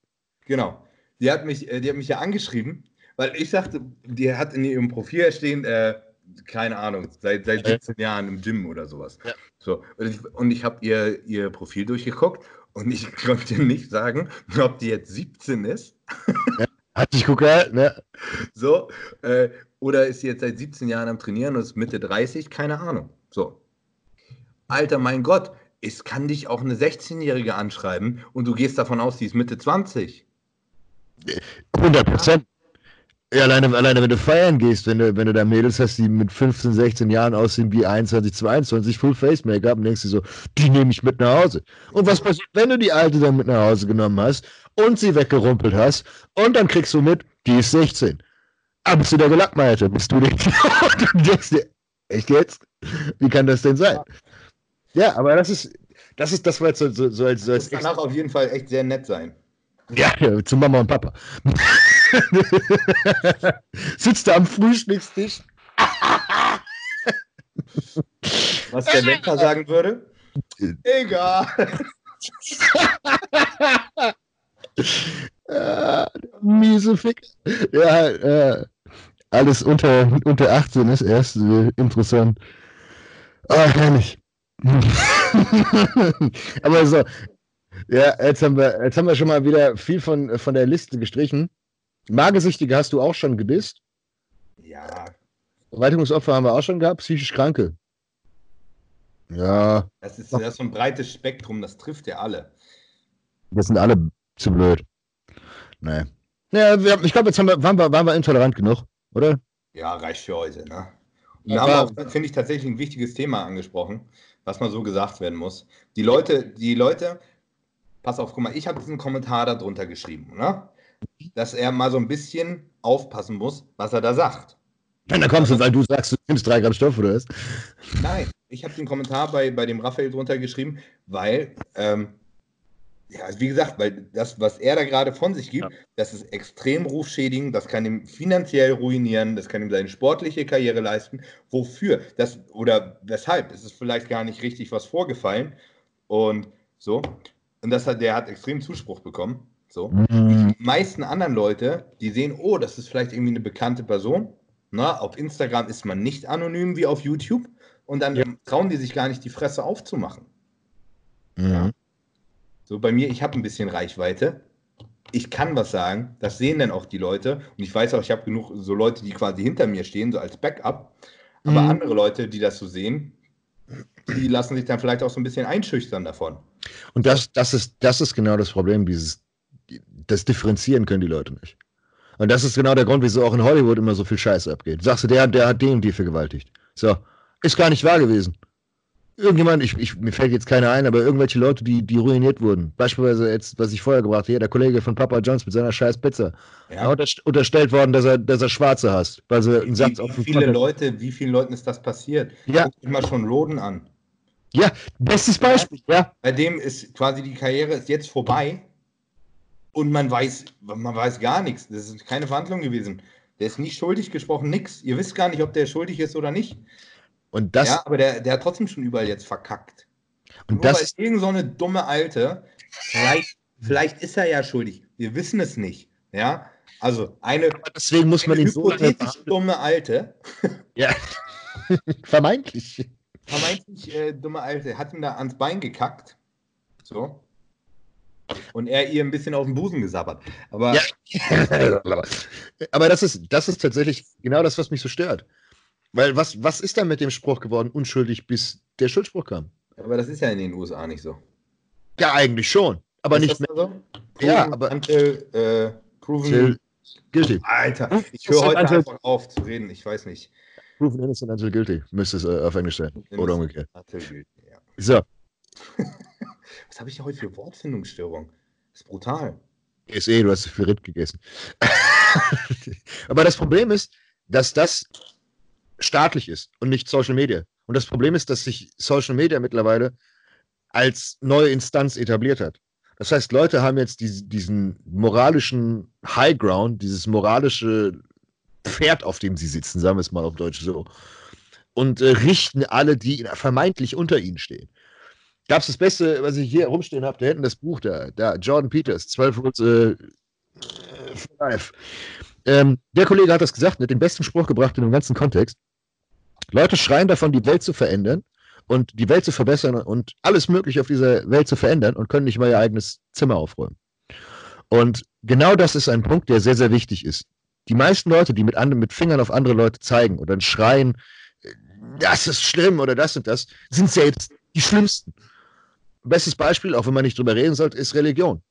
Genau. Die hat mich, äh, die hat mich ja angeschrieben, weil ich sagte, die hat in ihrem Profil stehen, äh, keine Ahnung, seit, seit Ja. 17 Jahren im Gym oder sowas. Ja. So, und ich, und ich habe ihr, ihr Profil durchgeguckt und ich (laughs) konnte nicht sagen, ob die jetzt 17 ist, Hat sich guckt, ne? so, äh, oder ist sie jetzt seit 17 Jahren am Trainieren und ist Mitte 30, keine Ahnung. So. Alter, mein Gott, es kann dich auch eine 16-Jährige anschreiben und du gehst davon aus, die ist Mitte 20. 100 Prozent. Ja, alleine, alleine, wenn du feiern gehst, wenn du, wenn du da Mädels hast, die mit 15, 16 Jahren aussehen wie 21, 22, Full Face Make-up, und denkst du so, die nehme ich mit nach Hause. Und was passiert, wenn du die alte dann mit nach Hause genommen hast und sie weggerumpelt hast und dann kriegst du mit, die ist 16. Aber bist du der Gelackmeierte? Bist du der Und (laughs) du denkst dir, echt jetzt? Wie kann das denn sein? Ja, aber das ist, das ist, das war jetzt so, so, so als, so als Das danach auf jeden Fall echt sehr nett sein. ja, ja, zu Mama und Papa. (laughs) Sitzt da am Frühstückstisch. Was der Wecker sagen würde? Egal. Ah, (laughs) miese Fick. Ja, äh, alles unter, unter 18 ist erst äh, interessant. Ah, herrlich. (laughs) Aber so, ja, jetzt haben, wir, jetzt haben wir schon mal wieder viel von, von der Liste gestrichen. Magersüchtige hast du auch schon gedisst. Ja, Verwaltungsopfer haben wir auch schon gehabt. Psychisch Kranke. Ja, das ist, das ist so ein breites Spektrum, das trifft ja alle. das sind alle zu blöd. Nee. Ja, wir, ich glaube, jetzt wir, waren, wir, waren wir intolerant genug, oder? Ja, reicht für heute. Ne? Wir haben auch, finde ich, tatsächlich ein wichtiges Thema angesprochen, was mal so gesagt werden muss. Die Leute, die Leute, pass auf, guck mal, ich habe diesen Kommentar darunter geschrieben, ne? Dass er mal so ein bisschen aufpassen muss, was er da sagt. Wenn da kommst du, weil du sagst, du nimmst drei Gramm Stoff oder was? Nein, ich habe den Kommentar bei, bei dem Raphael drunter geschrieben, weil ähm, ja, wie gesagt, weil das, was er da gerade von sich gibt, ja. das ist extrem rufschädigend, das kann ihm finanziell ruinieren, das kann ihm seine sportliche Karriere leisten. Wofür? Das, oder weshalb? Es ist vielleicht gar nicht richtig was vorgefallen. Und so. Und das hat, der hat extrem Zuspruch bekommen. So. Mhm. Die meisten anderen Leute, die sehen, oh, das ist vielleicht irgendwie eine bekannte Person. Na, auf Instagram ist man nicht anonym wie auf YouTube. Und dann ja. trauen die sich gar nicht, die Fresse aufzumachen. Mhm. Ja. So bei mir, ich habe ein bisschen Reichweite. Ich kann was sagen, das sehen dann auch die Leute. Und ich weiß auch, ich habe genug so Leute, die quasi hinter mir stehen, so als Backup. Aber mhm. andere Leute, die das so sehen, die lassen sich dann vielleicht auch so ein bisschen einschüchtern davon. Und das, das, ist, das ist genau das Problem, dieses, das differenzieren können die Leute nicht. Und das ist genau der Grund, wieso auch in Hollywood immer so viel Scheiße abgeht. Sagst du, der, der hat den und die vergewaltigt. So, ist gar nicht wahr gewesen irgendjemand, ich, ich, mir fällt jetzt keiner ein, aber irgendwelche Leute, die, die ruiniert wurden. Beispielsweise jetzt, was ich vorher gebracht habe, der Kollege von Papa John's mit seiner scheiß Pizza. Ja. Unter, unterstellt worden, dass er, dass er Schwarze hasst, weil sie einen Satz wie, auf wie viele Leute, wie vielen Leuten ist das passiert? Ja. Guck mal schon Loden an. Ja, bestes Beispiel, ja. Bei dem ist quasi die Karriere ist jetzt vorbei und man weiß, man weiß gar nichts. Das ist keine Verhandlung gewesen. Der ist nicht schuldig gesprochen, nichts. Ihr wisst gar nicht, ob der schuldig ist oder nicht. Und das, ja, aber der, der hat trotzdem schon überall jetzt verkackt. Und Nur das irgend so eine dumme Alte, vielleicht, vielleicht ist er ja schuldig. Wir wissen es nicht. Ja, also eine, deswegen muss man eine hypothetisch so dumme Alte. (laughs) Ja, (laughs) vermeintlich. Vermeintlich äh, dumme Alte hat ihm da ans Bein gekackt. So. Und er ihr ein bisschen auf den Busen gesabbert. Aber, ja. (laughs) aber das, ist, das ist tatsächlich genau das, was mich so stört. Weil was, was ist dann mit dem Spruch geworden, unschuldig, bis der Schuldspruch kam? Aber das ist ja in den USA nicht so. Ja, eigentlich schon. Aber ist nicht mehr. So? Ja, aber. Until, äh, proven guilty. Alter, ich höre heute until, einfach auf zu reden, ich weiß nicht. Proven innocent until guilty, müsste es äh, auf Englisch sein. Oder umgekehrt. Guilty, ja. So. (laughs) Was habe ich hier heute für Wortfindungsstörung? Das ist brutal. Ist eh, du hast viel Ritt gegessen. (laughs) aber das Problem ist, dass das staatlich ist und nicht Social Media. Und das Problem ist, dass sich Social Media mittlerweile als neue Instanz etabliert hat. Das heißt, Leute haben jetzt die, diesen moralischen High Ground, dieses moralische Pferd, auf dem sie sitzen, sagen wir es mal auf Deutsch so, und äh, richten alle, die vermeintlich unter ihnen stehen. Gab es das Beste, was ich hier rumstehen habe, da hinten das Buch da, da Jordan Peters, 12 Rules äh, Life. Ähm, der Kollege hat das gesagt, hat den besten Spruch gebracht in dem ganzen Kontext. Leute schreien davon, die Welt zu verändern und die Welt zu verbessern und alles Mögliche auf dieser Welt zu verändern und können nicht mal ihr eigenes Zimmer aufräumen. Und genau das ist ein Punkt, der sehr, sehr wichtig ist. Die meisten Leute, die mit, anderen, mit Fingern auf andere Leute zeigen und dann schreien, das ist schlimm oder das und das, sind selbst die Schlimmsten. Bestes Beispiel, auch wenn man nicht drüber reden sollte, ist Religion.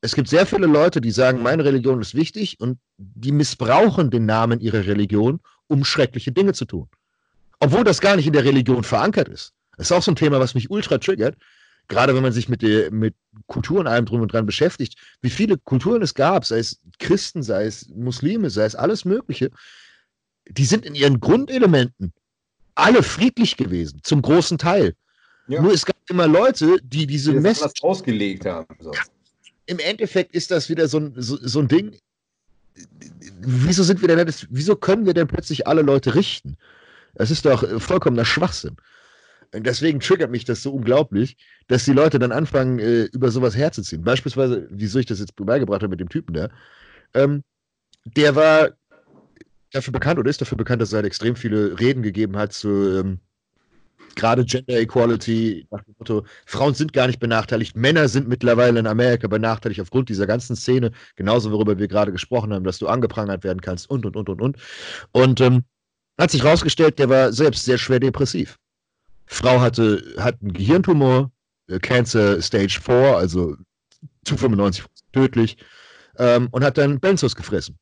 Es gibt sehr viele Leute, die sagen, meine Religion ist wichtig und die missbrauchen den Namen ihrer Religion, um schreckliche Dinge zu tun obwohl das gar nicht in der Religion verankert ist. Das ist auch so ein Thema, was mich ultra triggert. Gerade wenn man sich mit, der, mit Kultur und allem drum und dran beschäftigt, wie viele Kulturen es gab, sei es Christen, sei es Muslime, sei es alles Mögliche, die sind in ihren Grundelementen alle friedlich gewesen, zum großen Teil. Ja. Nur es gab immer Leute, die diese die Mess ausgelegt haben. So. Im Endeffekt ist das wieder so ein, so, so ein Ding. Wieso sind wir denn, wieso können wir denn plötzlich alle Leute richten? Das ist doch vollkommener Schwachsinn. Und deswegen triggert mich das so unglaublich, dass die Leute dann anfangen, äh, über sowas herzuziehen. Beispielsweise, wieso ich das jetzt beigebracht habe mit dem Typen da. Ähm, der war dafür bekannt oder ist dafür bekannt, dass er halt extrem viele Reden gegeben hat zu ähm, gerade Gender Equality, nach dem Motto, Frauen sind gar nicht benachteiligt, Männer sind mittlerweile in Amerika benachteiligt aufgrund dieser ganzen Szene, genauso worüber wir gerade gesprochen haben, dass du angeprangert werden kannst und und und und und. Und ähm, hat sich herausgestellt, der war selbst sehr schwer depressiv. Frau hatte, hat einen Gehirntumor, äh, Cancer Stage 4, also zu 95 tödlich, ähm, und hat dann Benzos gefressen.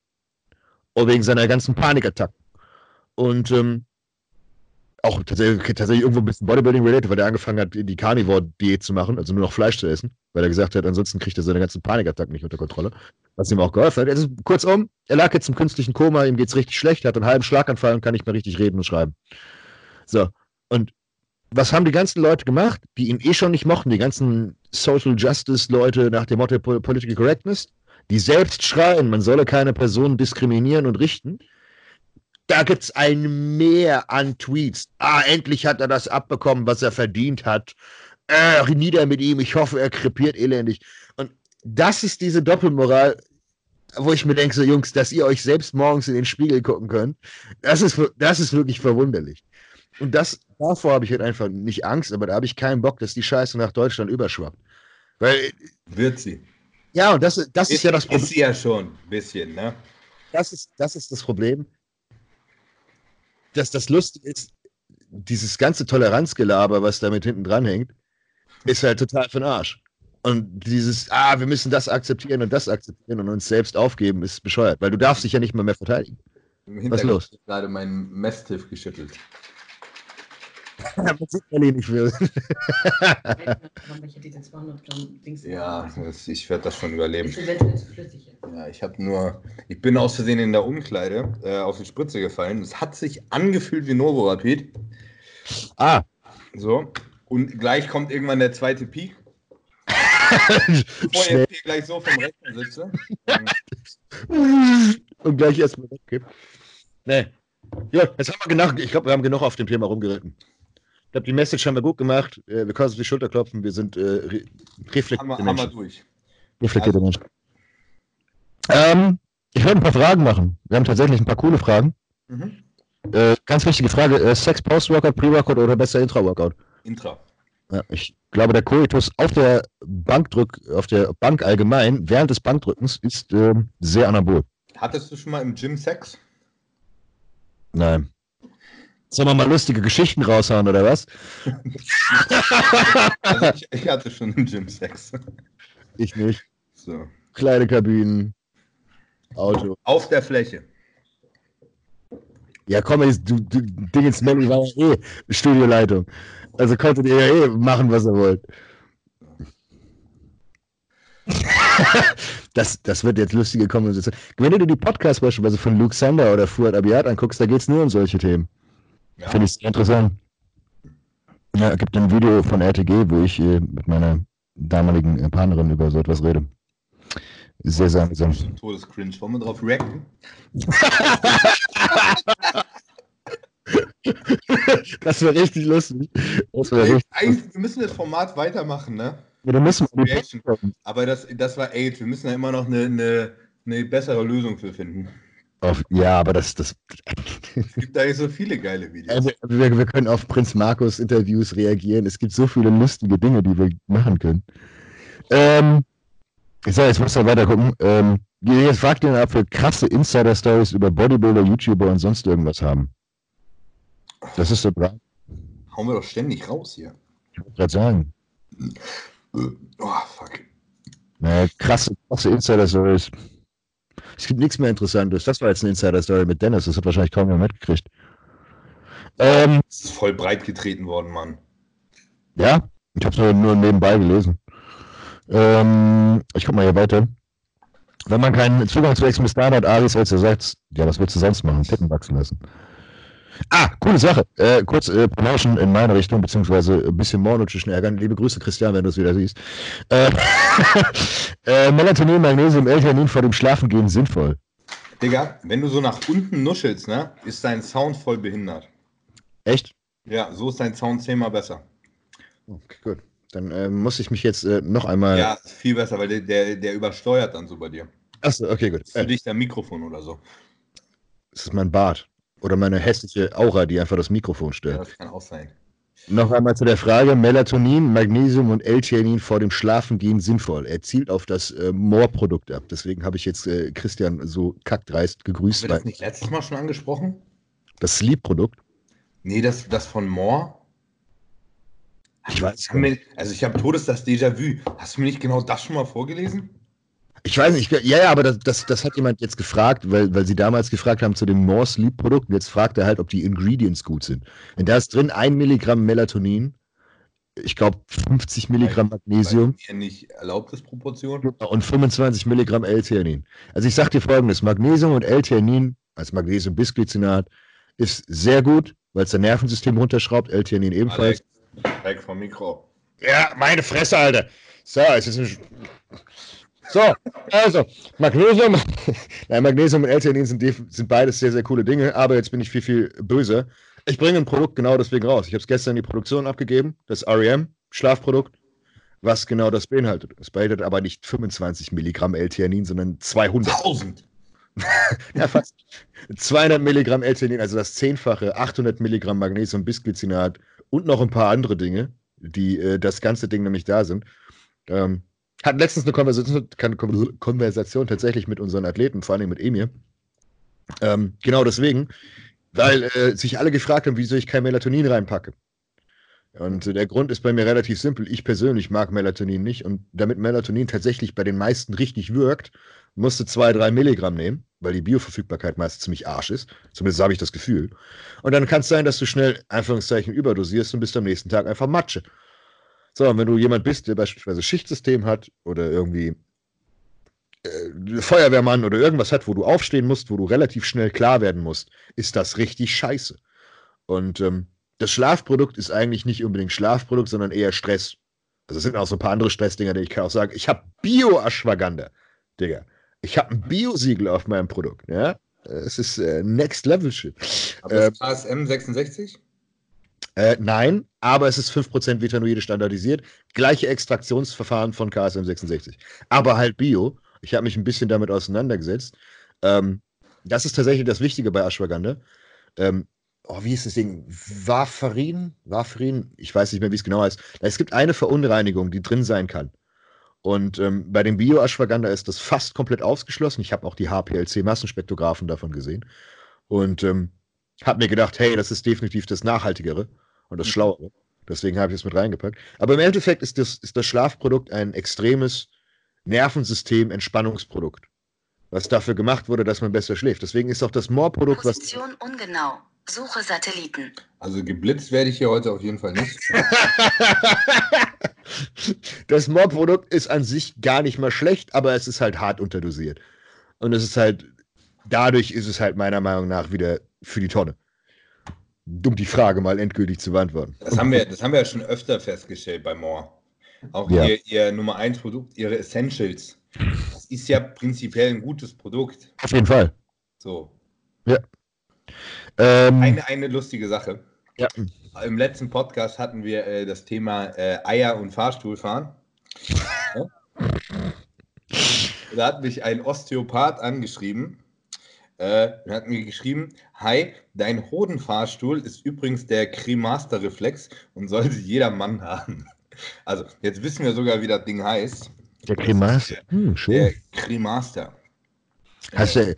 Und wegen seiner ganzen Panikattacken. Und ähm, auch tatsächlich, tatsächlich irgendwo ein bisschen Bodybuilding-related, weil der angefangen hat, die Carnivore-Diät zu machen, also nur noch Fleisch zu essen, weil er gesagt hat, ansonsten kriegt er seine ganzen Panikattacken nicht unter Kontrolle, was ihm auch geholfen hat. Also, kurzum, er lag jetzt im künstlichen Koma, ihm geht's richtig schlecht, hat einen halben Schlaganfall und kann nicht mehr richtig reden und schreiben. So, und was haben die ganzen Leute gemacht, die ihn eh schon nicht mochten, die ganzen Social Justice-Leute nach dem Motto Political Correctness, die selbst schreien, man solle keine Person diskriminieren und richten, da gibt es ein Meer an Tweets. Ah, endlich hat er das abbekommen, was er verdient hat. Äh, nieder mit ihm, ich hoffe, er krepiert elendig. Und das ist diese Doppelmoral, wo ich mir denke, so Jungs, dass ihr euch selbst morgens in den Spiegel gucken könnt, das ist, das ist wirklich verwunderlich. Und das, davor habe ich halt einfach nicht Angst, aber da habe ich keinen Bock, dass die Scheiße nach Deutschland überschwappt. Weil. Wird sie. Ja, und das, das ist, ist ja das Problem. Ist sie ja schon, ein bisschen, ne? Das ist, das ist das Problem dass das Lustige ist, dieses ganze Toleranzgelaber, was damit hinten dran hängt, ist halt total den Arsch. Und dieses, ah, wir müssen das akzeptieren und das akzeptieren und uns selbst aufgeben, ist bescheuert, weil du darfst dich ja nicht mal mehr verteidigen. Im was ist los? Ich gerade meinen Mestiff geschüttelt. (laughs) das sieht man eh nicht viel. ja, ich werde das schon überleben. Ja, ich habe nur, ich bin aus Versehen in der Umkleide äh, auf die Spritze gefallen. Es hat sich angefühlt wie Novo Rapid. Ah. So. Und gleich kommt irgendwann der zweite Peak. Bevor ich gleich so vom Rechner sitze. Und gleich erstmal weggibt. Nee. Ja, jetzt haben wir genug, ich glaube, wir haben genug auf dem Thema rumgeritten. Ich glaube, die Message haben wir gut gemacht. Wir können uns auf die Schulter klopfen. Wir sind äh, re reflektierte Menschen. Wir durch. Reflektierte also. Menschen. Ähm, ich werde ein paar Fragen machen. Wir haben tatsächlich ein paar coole Fragen. Mhm. Äh, ganz wichtige Frage: äh, Sex Post-Workout, Pre-Workout oder besser Intra-Workout? Intra. Ja, ich glaube, der Koitus auf der Bankdrück, auf der Bank allgemein, während des Bankdrückens, ist äh, sehr anabol. Hattest du schon mal im Gym Sex? Nein. Sollen wir mal lustige Geschichten raushauen, oder was? also (laughs) ich, ich, hatte schon im Gym Sex. Ich nicht. So. Kleidekabinen, Auto. Auf der Fläche. Ja, komm, du, du Ding ins Melli war ja eh Studioleitung. Also konntet ihr ja eh machen, was ihr wollt. (laughs) das, das wird jetzt lustige kommen. Wenn du dir die Podcasts beispielsweise von Luke Sander oder Fuad Abiat anguckst, da geht es nur um solche Themen. Ja. Finde ich sehr interessant. Ja, es gibt ein Video von RTG, wo ich äh, mit meiner damaligen Partnerin über so etwas rede. Sehr, sehr amüsant. Todescringe. Wollen wir drauf reacten? (laughs) das wäre richtig lustig. Das wär richtig Eigentlich, wir müssen das Format weitermachen, ne? Ja, dann müssen wir Aber das, das war AIDS. Wir müssen da immer noch eine, eine, eine bessere Lösung für finden. Auf, ja, aber das, das. es gibt da so viele geile Videos. Also, wir, wir können auf Prinz Markus Interviews reagieren. Es gibt so viele lustige Dinge, die wir machen können. Ähm, ich sag, jetzt muss wir weiter gucken. Ähm, jetzt fragt ihr, ob wir krasse Insider-Stories über Bodybuilder, YouTuber und sonst irgendwas haben. Das ist so dran. Hauen wir doch ständig raus hier. Ich wollte gerade sagen. Oh, fuck. Naja, krasse, krasse Insider-Stories. Es gibt nichts mehr Interessantes. Das war jetzt eine Insider-Story mit Dennis. Das hat wahrscheinlich kaum jemand mitgekriegt. Ähm, das ist voll breit getreten worden, Mann. Ja, ich habe es nur, nur nebenbei gelesen. Ähm, ich guck mal hier weiter. Wenn man keinen Zugang zu Exmistan hat, Aris, als er sagt, ja, was willst du sonst machen? Titten wachsen lassen. Ah, coole Sache. Äh, kurz äh, Promotion in meine Richtung, beziehungsweise ein bisschen mornotischen ärgern. Liebe Grüße, Christian, wenn du es wieder siehst. Äh, (laughs) äh, Melatonin, Magnesium, L-Theanin vor dem Schlafengehen sinnvoll. Digga, wenn du so nach unten nuschelst, ne, ist dein Sound voll behindert. Echt? Ja, so ist dein Sound zehnmal besser. Okay, gut. Dann äh, muss ich mich jetzt äh, noch einmal. Ja, viel besser, weil der, der, der übersteuert dann so bei dir. Achso, okay, gut. Ist für dich dein Mikrofon oder so. Das ist mein Bart. Oder meine hässliche Aura, die einfach das Mikrofon stört. Ja, das kann auch sein. Noch einmal zu der Frage: Melatonin, Magnesium und L-Theanin vor dem Schlafengehen sinnvoll. Er zielt auf das äh, Moor-Produkt ab. Deswegen habe ich jetzt äh, Christian so kackdreist gegrüßt. Haben wir das nicht letztes Mal schon angesprochen? Das Sleep-Produkt? Nee, das, das von Moor. Ich weiß. Mir, also, ich habe Todes das Déjà-vu. Hast du mir nicht genau das schon mal vorgelesen? Ich weiß nicht, ja, ja, aber das, das, das hat jemand jetzt gefragt, weil, weil sie damals gefragt haben zu dem More Sleep Produkt. Und jetzt fragt er halt, ob die Ingredients gut sind. Und da ist drin ein Milligramm Melatonin, ich glaube 50 Milligramm Magnesium. Hier nicht erlaubtes Proportion. Und 25 Milligramm L-Theanin. Also ich sag dir folgendes: Magnesium und L-Theanin als Magnesium-Bisglycinat ist sehr gut, weil es dein Nervensystem runterschraubt. L-Theanin ebenfalls. Alex, weg vom Mikro. Ja, meine Fresse, Alter. So, es ist ein. So, also, Magnesium. (laughs) Nein, Magnesium und L-Theanin sind, sind beides sehr, sehr coole Dinge, aber jetzt bin ich viel, viel böser. Ich bringe ein Produkt genau deswegen raus. Ich habe es gestern in die Produktion abgegeben, das REM, Schlafprodukt, was genau das beinhaltet. Es beinhaltet aber nicht 25 Milligramm L-Theanin, sondern 200. 1000! (laughs) ja, fast 200 Milligramm L-Theanin, also das Zehnfache, 800 Milligramm Magnesium, Bisglycinat und noch ein paar andere Dinge, die äh, das ganze Ding nämlich da sind. Ähm, hatten letztens eine Konversation, Konversation, tatsächlich mit unseren Athleten, vor allem mit Emir. Ähm, genau deswegen, weil äh, sich alle gefragt haben, wieso ich kein Melatonin reinpacke. Und der Grund ist bei mir relativ simpel. Ich persönlich mag Melatonin nicht. Und damit Melatonin tatsächlich bei den meisten richtig wirkt, musst du zwei, drei Milligramm nehmen, weil die Bioverfügbarkeit meist ziemlich arsch ist. Zumindest habe ich das Gefühl. Und dann kann es sein, dass du schnell, Anführungszeichen, überdosierst und bist am nächsten Tag einfach Matsche. So, und wenn du jemand bist, der beispielsweise Schichtsystem hat oder irgendwie äh, Feuerwehrmann oder irgendwas hat, wo du aufstehen musst, wo du relativ schnell klar werden musst, ist das richtig scheiße. Und ähm, das Schlafprodukt ist eigentlich nicht unbedingt Schlafprodukt, sondern eher Stress. Also es sind auch so ein paar andere Stressdinger, die ich kann auch sagen, ich habe Bio-Ashwagandha, Digga. Ich habe ein Bio-Siegel auf meinem Produkt, ja. Es ist äh, Next Level Shit. Aber das KSM 66? Äh, nein, aber es ist 5% Vitanoide standardisiert. Gleiche Extraktionsverfahren von KSM 66. Aber halt Bio. Ich habe mich ein bisschen damit auseinandergesetzt. Ähm, das ist tatsächlich das Wichtige bei Ashwagandha. Ähm, oh, wie ist das Ding? Warfarin? Warfarin? Ich weiß nicht mehr, wie es genau heißt. Es gibt eine Verunreinigung, die drin sein kann. Und ähm, bei dem Bio-Ashwagandha ist das fast komplett ausgeschlossen. Ich habe auch die HPLC-Massenspektrographen davon gesehen. Und ähm, habe mir gedacht, hey, das ist definitiv das Nachhaltigere und das mhm. Schlauere. Deswegen habe ich es mit reingepackt. Aber im Endeffekt ist das, ist das Schlafprodukt ein extremes Nervensystem-Entspannungsprodukt, was dafür gemacht wurde, dass man besser schläft. Deswegen ist auch das Moor-Produkt, was. Position ungenau. Suche Satelliten. Also geblitzt werde ich hier heute auf jeden Fall nicht. (laughs) das Moor-Produkt ist an sich gar nicht mal schlecht, aber es ist halt hart unterdosiert. Und es ist halt, dadurch ist es halt meiner Meinung nach wieder für die Tonne um die Frage mal endgültig zu beantworten. Das haben wir, das haben wir ja schon öfter festgestellt bei Moore. Auch ja. ihr, ihr Nummer 1 Produkt, ihre Essentials. Das ist ja prinzipiell ein gutes Produkt. Auf jeden Fall. So. Ja. Ähm, eine, eine lustige Sache. Ja. Im letzten Podcast hatten wir äh, das Thema äh, Eier und Fahrstuhlfahren. (laughs) Ja? Da hat mich ein Osteopath angeschrieben äh, hat mir geschrieben, hi, dein Hodenfahrstuhl ist übrigens der Cremaster-Reflex und sollte jeder Mann haben. (laughs) Also, jetzt wissen wir sogar, wie das Ding heißt. Der Cremaster. Hm, schön. Der Cremaster. Hast du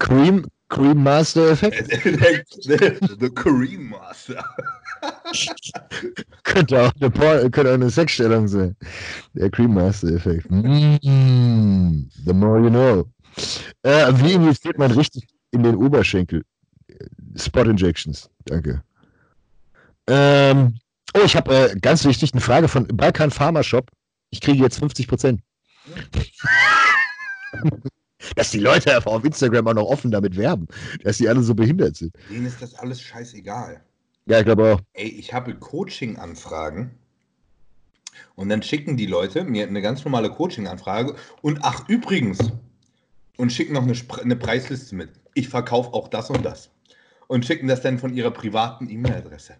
Cream, Cream Master Effekt? The Cream Master. könnte, auch eine, könnte auch eine Sexstellung sein. Der Cream Master Effekt. Mm, the more you know. Äh, wie investiert man richtig in den Oberschenkel? Spot Injections. Danke. Ähm, oh, ich habe äh, ganz wichtig eine Frage von Balkan Pharma Shop. Ich kriege jetzt 50 Prozent. (laughs) dass die Leute einfach auf Instagram auch noch offen damit werben, dass die alle so behindert sind. Denen ist das alles scheißegal. Ja, ich glaube auch. Ey, ich habe Coaching-Anfragen und dann schicken die Leute mir eine ganz normale Coaching-Anfrage und ach, übrigens, und schicken noch eine, eine Preisliste mit. Ich verkaufe auch das und das. Und schicken das dann von ihrer privaten E-Mail-Adresse.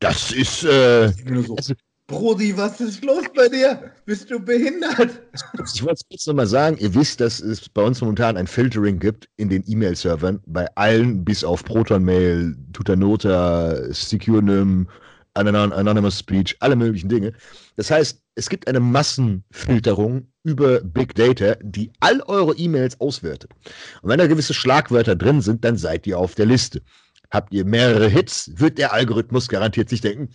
Das ist. Äh, so, also, Brody, was ist los bei dir? Bist du behindert? Ich wollte es kurz nochmal sagen, ihr wisst, dass es bei uns momentan ein Filtering gibt in den E-Mail-Servern, bei allen, bis auf ProtonMail, Tutanota, SecureNym, Anonymous Speech, alle möglichen Dinge. Das heißt, es gibt eine Massenfilterung über Big Data, die all eure E-Mails auswertet. Und wenn da gewisse Schlagwörter drin sind, dann seid ihr auf der Liste. Habt ihr mehrere Hits, wird der Algorithmus garantiert sich denken,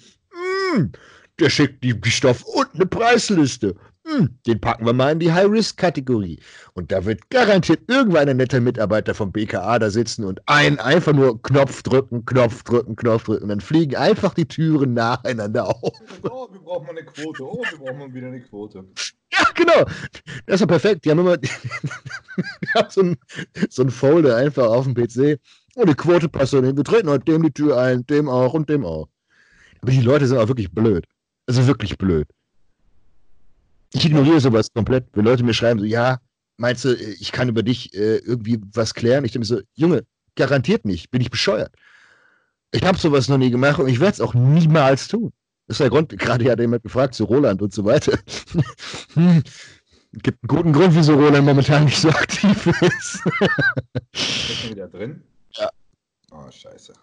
hm, der schickt die Stoff und eine Preisliste. Hm, den packen wir mal in die High-Risk-Kategorie. Und da wird garantiert irgendwann ein netter Mitarbeiter vom BKA da sitzen und ein einfach nur Knopf drücken, Knopf drücken, Knopf drücken. Und dann fliegen einfach die Türen nacheinander auf. Oh, wir brauchen mal eine Quote. Oh, wir brauchen mal wieder eine Quote. Ja, genau. Das ist doch perfekt. Die haben immer (laughs) die haben so, ein, so ein Folder einfach auf dem PC. Oh, die Quote passt so hin. Wir treten heute dem die Tür ein, dem auch und dem auch. Aber die Leute sind auch wirklich blöd. Also wirklich blöd. Ich ignoriere sowas komplett. Wenn Leute mir schreiben, so, ja, meinst du, ich kann über dich äh, irgendwie was klären? Ich denke mir so, Junge, garantiert nicht. Bin ich bescheuert. Ich habe sowas noch nie gemacht und ich werde es auch niemals tun. Das ist der Grund, gerade hat jemand gefragt zu Roland und so weiter. (laughs) hm, gibt einen guten Grund, wieso Roland momentan nicht so aktiv ist. Ist er wieder drin? Ja. Oh, scheiße.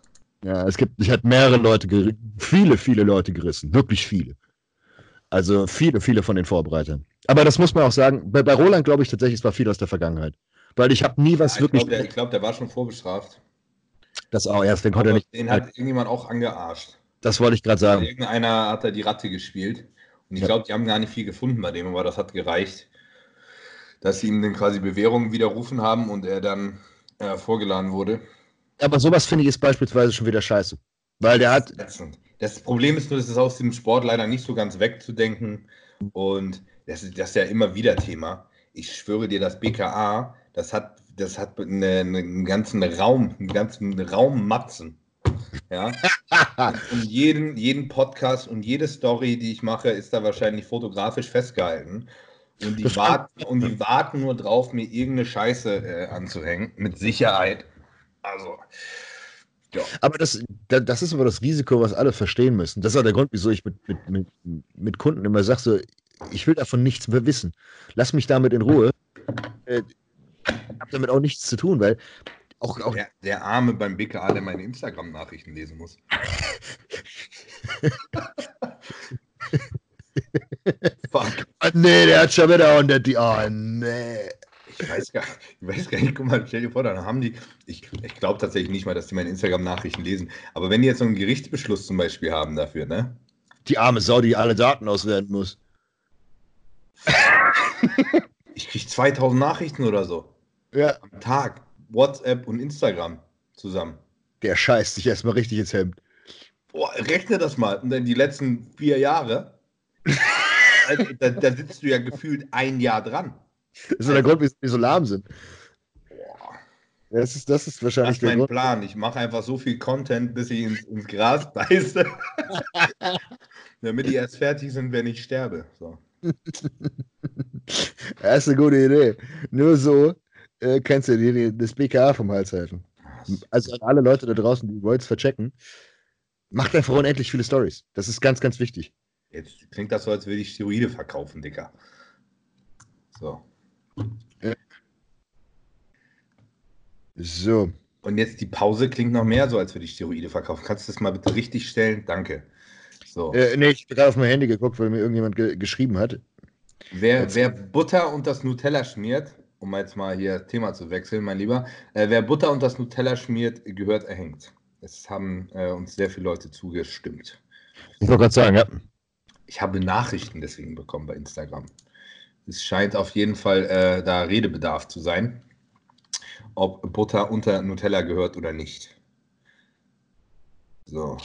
Ja, es gibt, ich hatte mehrere Leute, viele, viele Leute gerissen. Wirklich viele. Also viele, viele von den Vorbereitern. Aber das muss man auch sagen, bei, bei Roland glaube ich tatsächlich, es war viel aus der Vergangenheit. Weil ich habe nie was Ja, ich wirklich. glaube, der, ich glaub, der war schon vorbestraft. das auch erst, den konnte er nicht. den hat irgendjemand auch angearscht. Das wollte ich gerade sagen. Irgendeiner hat da die Ratte gespielt. Und ich Ja. glaube, die haben gar nicht viel gefunden bei dem, aber das hat gereicht, dass sie ihm dann quasi Bewährung widerrufen haben und er dann äh, vorgeladen wurde. Aber sowas finde ich ist beispielsweise schon wieder scheiße. Weil der hat, Ätzend. Das Problem ist nur, das ist aus dem Sport leider nicht so ganz wegzudenken. Und das ist, das ist ja immer wieder Thema. Ich schwöre dir, das BKA, das hat, das hat eine, einen ganzen Raum, einen ganzen Raum Matzen. Ja. (laughs) Und jeden, jeden Podcast und jede Story, die ich mache, ist da wahrscheinlich fotografisch festgehalten. Und die, warten, und die warten nur drauf, mir irgendeine Scheiße äh, anzuhängen. Mit Sicherheit. Also, ja. aber das, da- das ist aber das Risiko, was alle verstehen müssen. Das ist auch der Grund, wieso ich mit, mit, mit, mit Kunden immer sage, so, ich will davon nichts mehr wissen. Lass mich damit in Ruhe. Äh, Ich habe damit auch nichts zu tun, weil auch, auch Der, der Arme beim BKA, der meine Instagram-Nachrichten lesen muss. (laughs) Fuck. Nee, der hat schon wieder unter die. Oh, nee. Ich weiß gar, ich weiß gar nicht, guck mal, stell dir vor, dann haben die, ich, ich glaube tatsächlich nicht mal, dass die meine Instagram-Nachrichten lesen, aber wenn die jetzt so einen Gerichtsbeschluss zum Beispiel haben dafür, ne? Die arme Sau, die alle Daten auswerten muss. (laughs) Ich kriege 2000 Nachrichten oder so Ja. am Tag, WhatsApp und Instagram zusammen. Der scheißt sich erstmal richtig ins Hemd. Boah, rechne das mal. Und dann die letzten vier Jahre, (laughs) da, da sitzt du ja gefühlt ein Jahr dran. Das ist der Grund, wieso die so lahm sind. Boah. Das ist, das ist Das wahrscheinlich ist der mein Grund. Plan. Ich mache einfach so viel Content, bis ich ins, ins Gras beiße. (laughs) Damit die erst fertig sind, wenn ich sterbe. So. (laughs) Das ist eine gute Idee. Nur so äh, kannst du dir das BKA vom Hals halten. Also an alle Leute da draußen, die Worlds verchecken, macht einfach unendlich viele Stories. Das ist ganz, ganz wichtig. Jetzt klingt das so, als würde ich Steroide verkaufen, Dicker. So. So. Und jetzt die Pause klingt noch mehr so, als würde ich Steroide verkaufen. Kannst du das mal bitte richtig stellen? Danke. So. Äh, nee, ich habe gerade auf mein Handy geguckt, weil mir irgendjemand ge geschrieben hat. Wer, wer Butter und das Nutella schmiert, um jetzt mal hier Thema zu wechseln, mein Lieber, äh, wer Butter und das Nutella schmiert, gehört erhängt. Es haben äh, uns sehr viele Leute zugestimmt. Ich wollte gerade sagen, ja. Ich habe Nachrichten deswegen bekommen bei Instagram. Es scheint auf jeden Fall äh, da Redebedarf zu sein, ob Butter unter Nutella gehört oder nicht. So,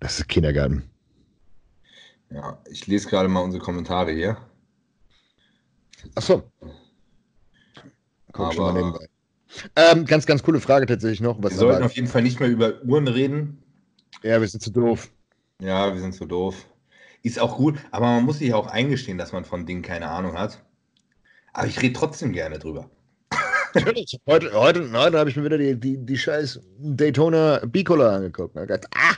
Das ist Kindergarten. ja, ich lese gerade mal unsere Kommentare hier. Achso. Guck schon mal nebenbei. Ähm, ganz, ganz coole Frage tatsächlich noch. Wir sollten auf jeden Fall nicht mehr über Uhren reden. ja, wir sind zu doof. Ja, wir sind so doof. Ist auch gut, aber man muss sich auch eingestehen, dass man von Dingen keine Ahnung hat. Aber ich rede trotzdem gerne drüber. Natürlich. Heute, heute, heute habe ich mir wieder die, die, die scheiß Daytona Bicola angeguckt. Gedacht, ah,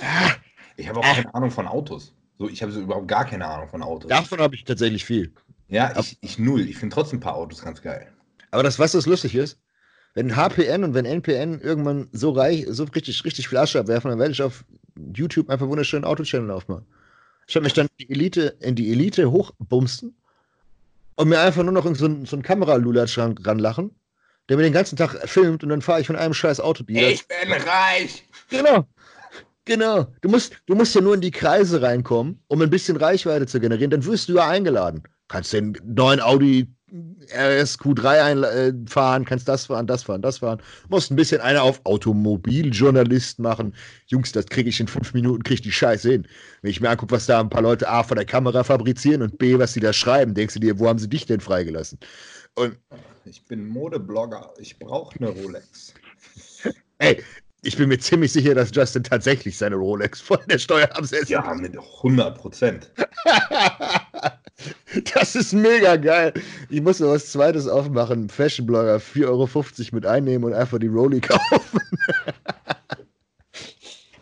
ah, Ich habe auch keine Ahnung von Autos. So, ich habe so überhaupt gar keine Ahnung von Autos. davon habe ich tatsächlich viel. Ja, ich, ich null. Ich finde trotzdem ein paar Autos ganz geil. Aber das, was das lustig ist, wenn HPN und wenn NPN irgendwann so reich, so richtig, richtig viel Asche abwerfen, dann werde ich auf YouTube einfach wunderschönen Auto-Channel aufmachen. Ich werde mich dann in die Elite, in die Elite hochbumsten und mir einfach nur noch in so einen, so einen Kameralulatsch ran, ranlachen, der mir den ganzen Tag filmt und dann fahre ich von einem scheiß Autodealer. Ich bin reich! Genau. Genau. Du musst, du musst ja nur in die Kreise reinkommen, um ein bisschen Reichweite zu generieren. Dann wirst du ja eingeladen. Kannst den neuen Audi RSQ3 einfahren, kannst das fahren, das fahren, das fahren. Musst ein bisschen einer auf Automobiljournalist machen. Jungs, das kriege ich in fünf Minuten, kriege ich die Scheiße hin. Wenn ich mir angucke, was da ein paar Leute A vor der Kamera fabrizieren und B, was sie da schreiben, denkst du dir, wo haben sie dich denn freigelassen? Und Ich bin Modeblogger. Ich brauche eine Rolex. (laughs) ey, ich bin mir ziemlich sicher, dass Justin tatsächlich seine Rolex von der Steuer absetzt. Ja, mit 100 Prozent. (laughs) (laughs) Das ist mega geil. Ich muss noch was zweites aufmachen. Fashionblogger, 4,50 Euro mit einnehmen und einfach die Rolli (laughs) kaufen.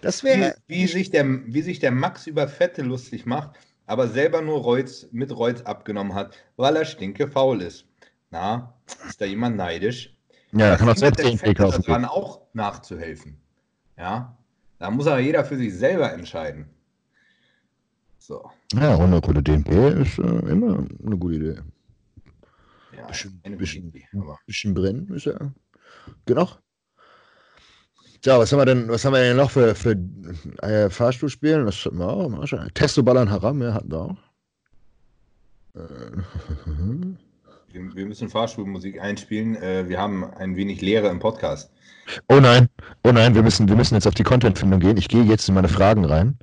Das Wie, wäre. wie, sich der, wie sich der Max über Fette lustig macht, aber selber nur Reutz mit Reutz abgenommen hat, weil er stinke faul ist. Na, ist da jemand neidisch? Ja, Da kann auch hindert selbst der den Fette kaufen. daran auch nachzuhelfen. Ja, da muss aber jeder für sich selber entscheiden. So, Ja, und eine gute DNP ist äh, immer eine gute Idee. ja, Bisschen- eine bisschen- Idee, aber bisschen brennen ist ja genug. Ja, was haben wir denn, was haben wir denn noch für, für äh, Fahrstuhlspielen? Das hatten wir auch. mal. Testo Ballern Haram, ja, hatten wir auch. Äh, (laughs) wir, wir müssen Fahrstuhlmusik einspielen. Äh, wir haben ein wenig Leere im Podcast. Oh nein, oh nein, wir müssen, wir müssen jetzt auf die Contentfindung gehen. Ich gehe jetzt in meine Fragen rein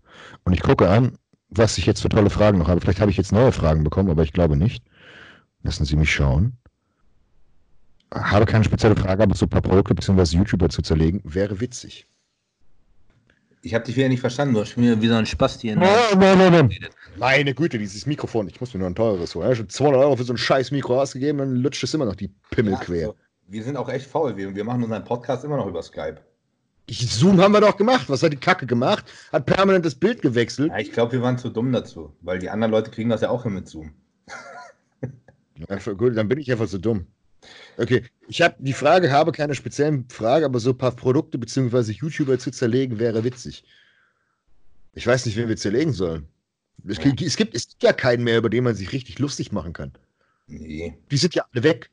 und ich gucke an, was ich jetzt für tolle Fragen noch habe. Vielleicht habe ich jetzt neue Fragen bekommen, aber ich glaube nicht. Lassen Sie mich schauen. Habe keine spezielle Frage, aber so ein paar Produkte bzw. YouTuber zu zerlegen, wäre witzig. Ich habe dich wieder nicht verstanden. Du hast schon wieder wie so ein Spasti in Nein, nein, nein, nein. Meine Güte, dieses Mikrofon. Ich muss mir nur ein teures holen. Ich habe schon 200 Euro für so ein scheiß Mikro ausgegeben, dann lutscht es immer noch die Pimmel Ja, quer. also, wir sind auch echt faul. Wir, wir machen unseren Podcast immer noch über Skype. Ich, Zoom haben wir doch gemacht. Was hat die Kacke gemacht? Hat permanent das Bild gewechselt. Ja, ich glaube, wir waren zu dumm dazu, weil die anderen Leute kriegen das ja auch hin mit Zoom. (laughs) Ja, gut, dann bin ich einfach so dumm. Okay, ich habe die Frage, habe keine speziellen Frage, aber so ein paar Produkte bzw. YouTuber zu zerlegen wäre witzig. Ich weiß nicht, wen wir zerlegen sollen. Es, gibt, es, gibt, es gibt ja keinen mehr, über den man sich richtig lustig machen kann. Nee, Die sind ja alle weg.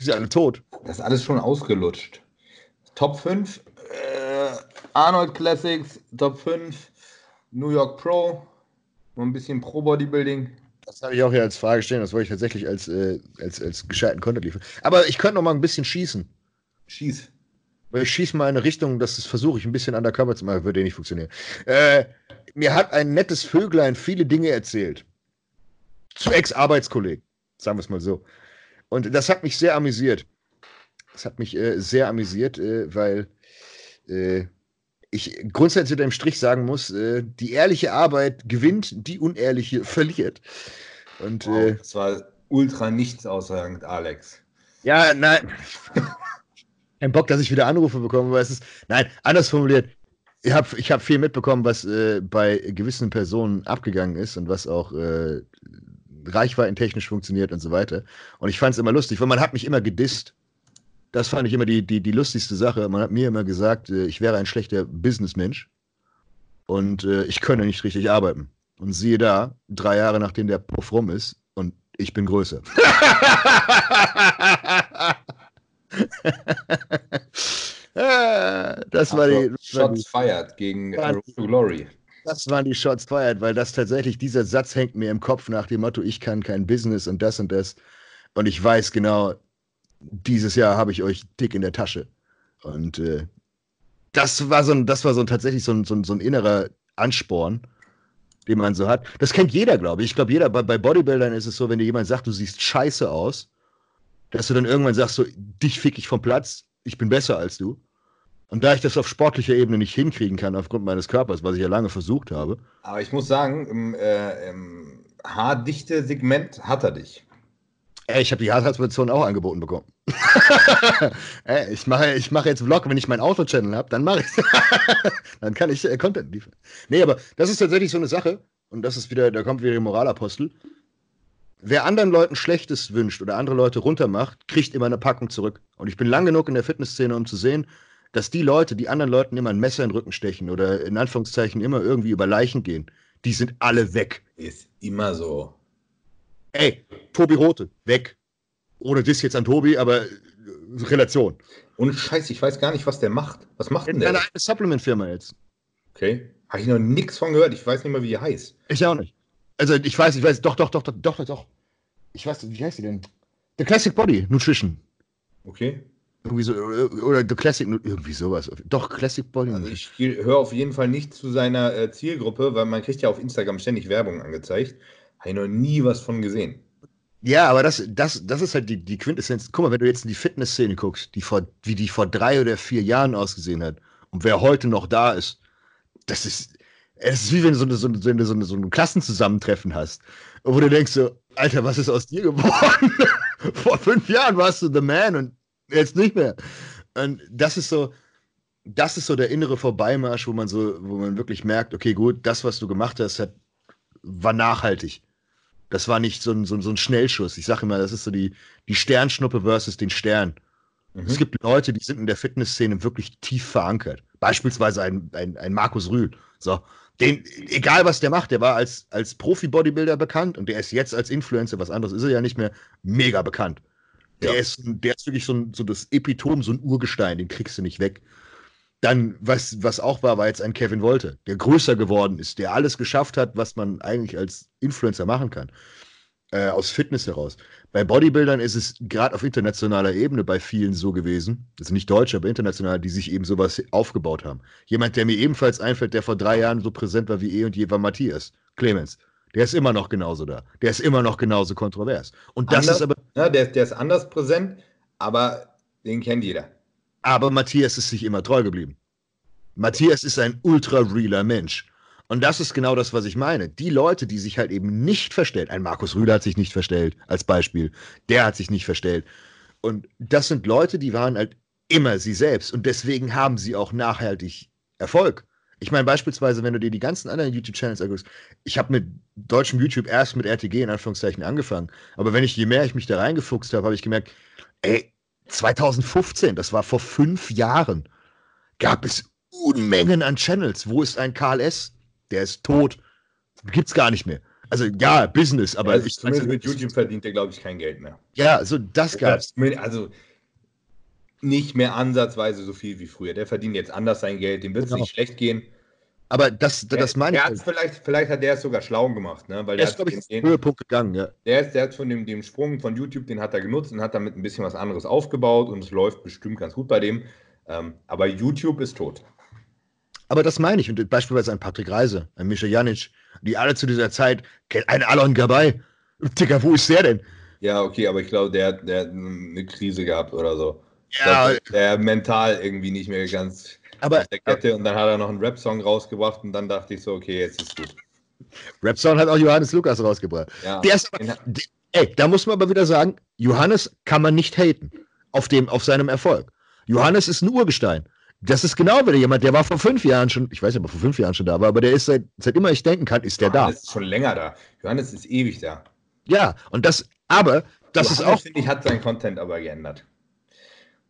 Die sind alle tot. das ist alles schon ausgelutscht. Top 5, äh, Arnold Classics, Top 5, New York Pro, noch ein bisschen Pro Bodybuilding. Das habe ich auch hier als Frage stehen. Das wollte ich tatsächlich als, äh, als, als gescheiten Content liefern. Aber ich könnte noch mal ein bisschen schießen. Schieß. Weil ich schieße mal in eine Richtung, das versuche ich ein bisschen undercover zu machen, würde eh nicht funktionieren. Äh, mir hat ein nettes Vöglein viele Dinge erzählt. Zu Ex-Arbeitskollegen, sagen wir es mal so. Und das hat mich sehr amüsiert. Das hat mich äh, sehr amüsiert, äh, weil äh, ich grundsätzlich unter dem Strich sagen muss, äh, die ehrliche Arbeit gewinnt, die unehrliche verliert. Und Wow, äh, das war ultra nichts aussagend, Alex. ja, nein. (laughs) Kein Bock, dass ich wieder Anrufe bekomme, weil es ist. Nein, anders formuliert. Ich habe ich hab viel mitbekommen, was äh, bei gewissen Personen abgegangen ist und was auch äh, reichweitentechnisch funktioniert und so weiter. Und ich fand es immer lustig, weil man hat mich immer gedisst. Das fand ich immer die, die, die lustigste Sache. Man hat mir immer gesagt, äh, ich wäre ein schlechter Businessmensch und äh, ich könne nicht richtig arbeiten. Und siehe da, drei Jahre nachdem der Puff rum ist und ich bin größer. (laughs) Ah, das, war die, Also, Shots fired gegen Ja. Road to Glory. das waren die Shots fired, weil das tatsächlich, dieser Satz hängt mir im Kopf nach dem Motto, ich kann kein Business und das und das. Und ich weiß genau, dieses Jahr habe ich euch dick in der Tasche. Und äh, das war so ein, das war so ein tatsächlich so ein, so, ein, so ein innerer Ansporn, den man so hat. Das kennt jeder, glaube ich. Ich glaube, jeder, bei, bei Bodybuildern ist es so, wenn dir jemand sagt, du siehst scheiße aus, dass du dann irgendwann sagst, so, dich fick ich vom Platz, ich bin besser als du. Und da ich das auf sportlicher Ebene nicht hinkriegen kann, aufgrund meines Körpers, was ich ja lange versucht habe, Aber ich muss sagen, im, äh, im haardichte Segment hat er dich. Ey, ich habe die Haartransplantation auch angeboten bekommen. (laughs) ey, ich mache ich mache jetzt Vlog, wenn ich meinen Auto-Channel habe, dann mache ich (laughs) Dann kann ich äh, Content liefern. Nee, aber das ist tatsächlich so eine Sache, und das ist wieder, da kommt wieder die Moralapostel. Wer anderen Leuten Schlechtes wünscht oder andere Leute runtermacht, kriegt immer eine Packung zurück. Und ich bin lang genug in der Fitnessszene, um zu sehen, dass die Leute, die anderen Leuten immer ein Messer in den Rücken stechen oder in Anführungszeichen immer irgendwie über Leichen gehen, die sind alle weg. Ist immer so. Ey, Tobi Rote, weg. Ohne Diss jetzt an Tobi, aber äh, Relation. Und Scheiße, ich weiß gar nicht, was der macht. Was macht denn Eine der? eigene Supplement-Firma jetzt. Okay. Habe ich noch nichts von gehört. Ich weiß nicht mal, wie die heißt. Ich auch nicht. Also ich weiß, ich weiß, doch, doch, doch, doch, doch, doch. Ich weiß, wie heißt die denn? The Classic Body Nutrition. Okay. Irgendwie so, oder The Classic, irgendwie sowas. Doch, Classic Body. Also ich höre auf jeden Fall nicht zu seiner äh, Zielgruppe, weil man kriegt ja auf Instagram ständig Werbung angezeigt. Habe ich noch nie was von gesehen. Ja, aber das, das, das ist halt die, die Quintessenz. Guck mal, wenn du jetzt in die Fitnessszene guckst, die vor, wie die vor drei oder vier Jahren ausgesehen hat und wer heute noch da ist, das ist, es ist wie wenn du so, eine, so, eine, so, eine, so ein Klassenzusammentreffen hast, wo du denkst so, Alter, was ist aus dir geworden? (laughs) vor fünf Jahren warst du the man und jetzt nicht mehr. Und das ist so, das ist so der innere Vorbeimarsch, wo man so, wo man wirklich merkt, okay, gut, das, was du gemacht hast, hat, war nachhaltig. Das war nicht so ein, so, so ein Schnellschuss. Ich sage immer, das ist so die, die Sternschnuppe versus den Stern. Mhm. Es gibt Leute, die sind in der Fitnessszene wirklich tief verankert. Beispielsweise ein, ein, ein Markus Rühl. So, den, egal was der macht, der war als, als Profi-Bodybuilder bekannt und der ist jetzt als Influencer, was anderes ist er ja nicht mehr, mega bekannt. Der, ja. ist, der ist wirklich so, ein, so das Epitom, so ein Urgestein, den kriegst du nicht weg. Dann, was, was auch war, war jetzt ein Kevin Wolte, der größer geworden ist, der alles geschafft hat, was man eigentlich als Influencer machen kann. Äh, aus Fitness heraus. Bei Bodybuildern ist es gerade auf internationaler Ebene bei vielen so gewesen, also nicht deutsch, aber international, die sich eben sowas aufgebaut haben. Jemand, der mir ebenfalls einfällt, der vor drei Jahren so präsent war wie eh und je, war Matthias Clemens. Der ist immer noch genauso da. Der ist immer noch genauso kontrovers. Und das anders, ist aber. Ja, der, der ist anders präsent, aber den kennt jeder. Aber Matthias ist sich immer treu geblieben. Matthias ist ein ultra realer Mensch. Und das ist genau das, was ich meine. Die Leute, die sich halt eben nicht verstellen, ein Markus Rüder hat sich nicht verstellt, als Beispiel, der hat sich nicht verstellt. Und das sind Leute, die waren halt immer sie selbst. Und deswegen haben sie auch nachhaltig Erfolg. Ich meine, beispielsweise, wenn du dir die ganzen anderen YouTube-Channels anguckst, ich habe mit deutschem YouTube erst mit RTG in Anführungszeichen angefangen. Aber wenn ich, je mehr ich mich da reingefuchst habe, habe ich gemerkt, ey, 2015, das war vor fünf Jahren, gab es Unmengen an Channels. Wo ist ein KLS? Der ist tot. Gibt's gar nicht mehr. Also ja, Business, aber ja, ich zumindest mit YouTube verdient er, glaube ich, kein Geld mehr. Ja, also das gab's. Also nicht mehr ansatzweise so viel wie früher. Der verdient jetzt anders sein Geld, dem wird es genau. nicht schlecht gehen. Aber das, das meine ich. Halt. Vielleicht, vielleicht hat der es sogar schlau gemacht, ne? Weil der, der ist, glaube ich, den Höhepunkt gegangen, ja. Der, ist, der hat von dem, dem Sprung von YouTube, den hat er genutzt und hat damit ein bisschen was anderes aufgebaut und es läuft bestimmt ganz gut bei dem. Ähm, aber YouTube ist tot. Aber das meine ich. Und beispielsweise ein Patrick Reise, ein Mischa Janic, die alle zu dieser Zeit, ein Alon Gabay. Digga, wo ist der denn? Ja, okay, aber ich glaube, der, der hat eine Krise gehabt oder so. Ja. Glaub, der mental irgendwie nicht mehr ganz aber, der Kette und dann hat er noch einen Rap-Song rausgebracht und dann dachte ich so, okay, jetzt ist gut. Rap-Song hat auch Johannes Lukas rausgebracht. Ja. Der ist aber, ey, da muss man aber wieder sagen, Johannes kann man nicht haten auf, dem, auf seinem Erfolg. Johannes ist ein Urgestein. Das ist genau wieder jemand, der war vor fünf Jahren schon, ich weiß nicht, ob er vor fünf Jahren schon da war, aber der ist seit, seit immer ich denken kann, ist der Johannes da. Johannes ist schon länger da. Johannes ist ewig da. Ja, und das, aber das Johannes, ist auch. finde ich, hat sein Content aber geändert.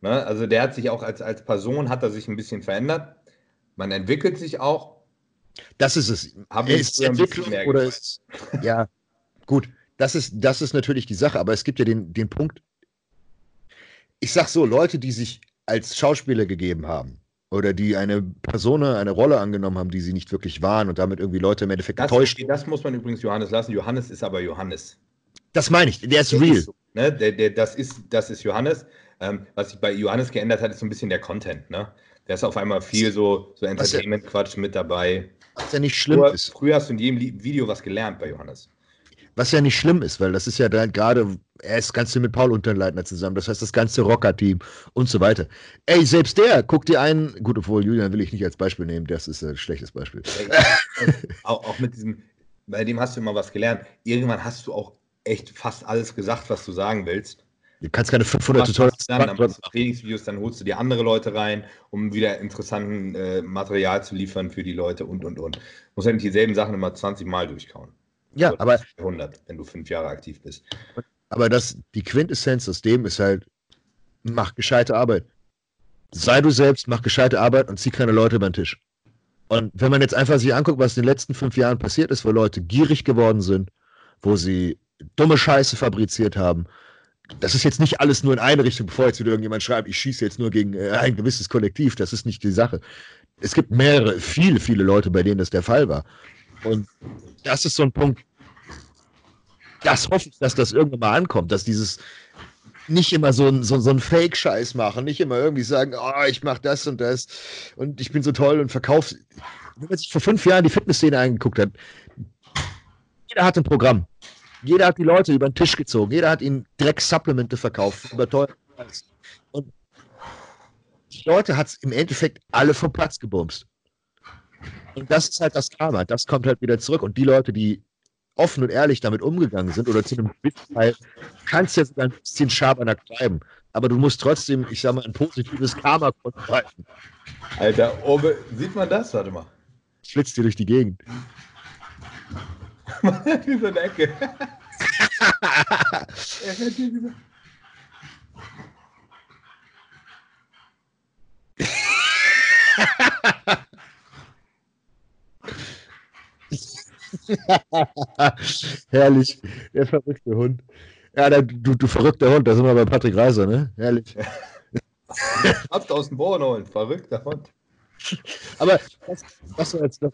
Ne? Also der hat sich auch als, als Person, hat er sich ein bisschen verändert. Man entwickelt sich auch. Das ist es. Haben wir ist Entwicklung oder ist, ja, gut. Das ist, das ist natürlich die Sache, aber es gibt ja den, den Punkt. Ich sag so, Leute, die sich als Schauspieler gegeben haben, oder die eine Person, eine Rolle angenommen haben, die sie nicht wirklich waren und damit irgendwie Leute im Endeffekt das, getäuscht. Das muss man übrigens Johannes lassen. Johannes ist aber Johannes. Das meine ich, der ist der real. Ist so, ne? der, der, das, ist, das ist Johannes. Ähm, was sich bei Johannes geändert hat, ist so ein bisschen der Content. Ne? Der ist auf einmal viel so, so Entertainment-Quatsch mit dabei. Was ja nicht schlimm früher, ist. Früher hast du in jedem Video was gelernt bei Johannes. Was ja nicht schlimm ist, weil das ist ja gerade, er ist ganz viel mit Paul Unterleitner zusammen, das heißt das ganze Rocker-Team und so weiter. Ey, selbst der, guck dir einen, gut, obwohl Julian will ich nicht als Beispiel nehmen, das ist ein schlechtes Beispiel. (laughs) auch, auch mit diesem, bei dem hast du immer was gelernt. Irgendwann hast du auch echt fast alles gesagt, was du sagen willst. Du kannst keine 500 Tutorials dann, dann machst du Trainingsvideos, dann holst du dir andere Leute rein, um wieder interessanten äh, Material zu liefern für die Leute und und und. Du musst ja nicht dieselben Sachen immer 20 Mal durchkauen. Ja, aber 100, wenn du fünf Jahre aktiv bist. Aber das, die Quintessenz aus dem ist halt, mach gescheite Arbeit. Sei du selbst, mach gescheite Arbeit und zieh keine Leute über den Tisch. Und wenn man jetzt einfach sich anguckt, was in den letzten fünf Jahren passiert ist, wo Leute gierig geworden sind, wo sie dumme Scheiße fabriziert haben, das ist jetzt nicht alles nur in eine Richtung, bevor jetzt wieder irgendjemand schreibt, ich schieße jetzt nur gegen äh, ein gewisses Kollektiv, das ist nicht die Sache. es gibt mehrere, viele, viele Leute, bei denen das der Fall war. Und das ist so ein Punkt, das hoffe ich, dass das irgendwann mal ankommt, dass dieses nicht immer so ein, so, so ein Fake-Scheiß machen, nicht immer irgendwie sagen, oh, ich mache das und das und ich bin so toll und verkaufe. Wenn man sich vor fünf Jahren die Fitnessszene angeguckt hat, jeder hat ein Programm. Jeder hat die Leute über den Tisch gezogen. Jeder hat ihnen Dreck-Supplemente verkauft, (laughs) über teuer. Und die Leute hat es im Endeffekt alle vom Platz gebumst. Und das ist halt das Karma. Das kommt halt wieder zurück. Und die Leute, die offen und ehrlich damit umgegangen sind oder zu einem gewissen Teil, kannst du jetzt ein bisschen Schabernack treiben. Aber du musst trotzdem, ich sag mal, ein positives Karma konstruieren. Alter, Obe, sieht man das? Warte mal. Flitzt dir durch die Gegend. (laughs) Wie so eine Ecke. (laughs) er fährt hier wieder. (laughs) Herrlich. Der verrückte Hund. Ja, der, du, du verrückter Hund, da sind wir bei Patrick Reiser, ne? Herrlich. Habt aus dem Boden holen, verrückter Hund. Aber das, das war jetzt das,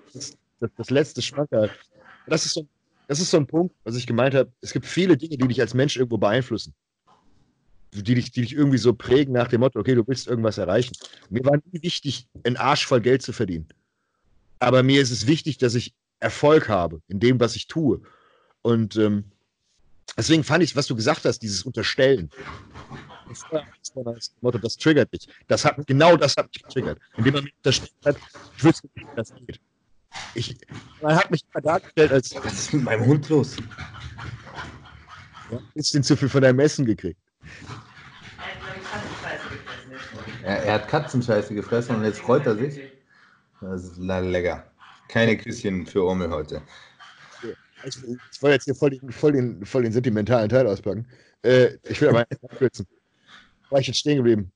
das, das letzte Schmankerl. Das ist, so, das ist so ein Punkt, was ich gemeint habe. Es gibt viele Dinge, die dich als Mensch irgendwo beeinflussen. Die dich, die dich irgendwie so prägen nach dem Motto, okay, du willst irgendwas erreichen. Mir war nie wichtig, einen Arsch voll Geld zu verdienen. Aber mir ist es wichtig, dass ich Erfolg habe in dem, was ich tue. Und ähm, deswegen fand ich, was du gesagt hast, dieses Unterstellen. Das Motto, das triggert mich. Das hat, genau das hat mich getriggert. Indem man mich unterstellt hat, ich wüsste nicht, wie das geht. Ich, man hat mich immer dargestellt als. Was ist mit meinem Hund los? Ja, ist den zu viel von deinem Essen gekriegt. Er, er hat Katzenscheiße gefressen und jetzt freut er sich. Das ist lecker. Keine Küsschen für Urmel heute. Ich, ich wollte jetzt hier voll den, voll, den, voll den sentimentalen Teil auspacken. Äh, ich will aber (laughs) abkürzen. War ich jetzt stehen geblieben?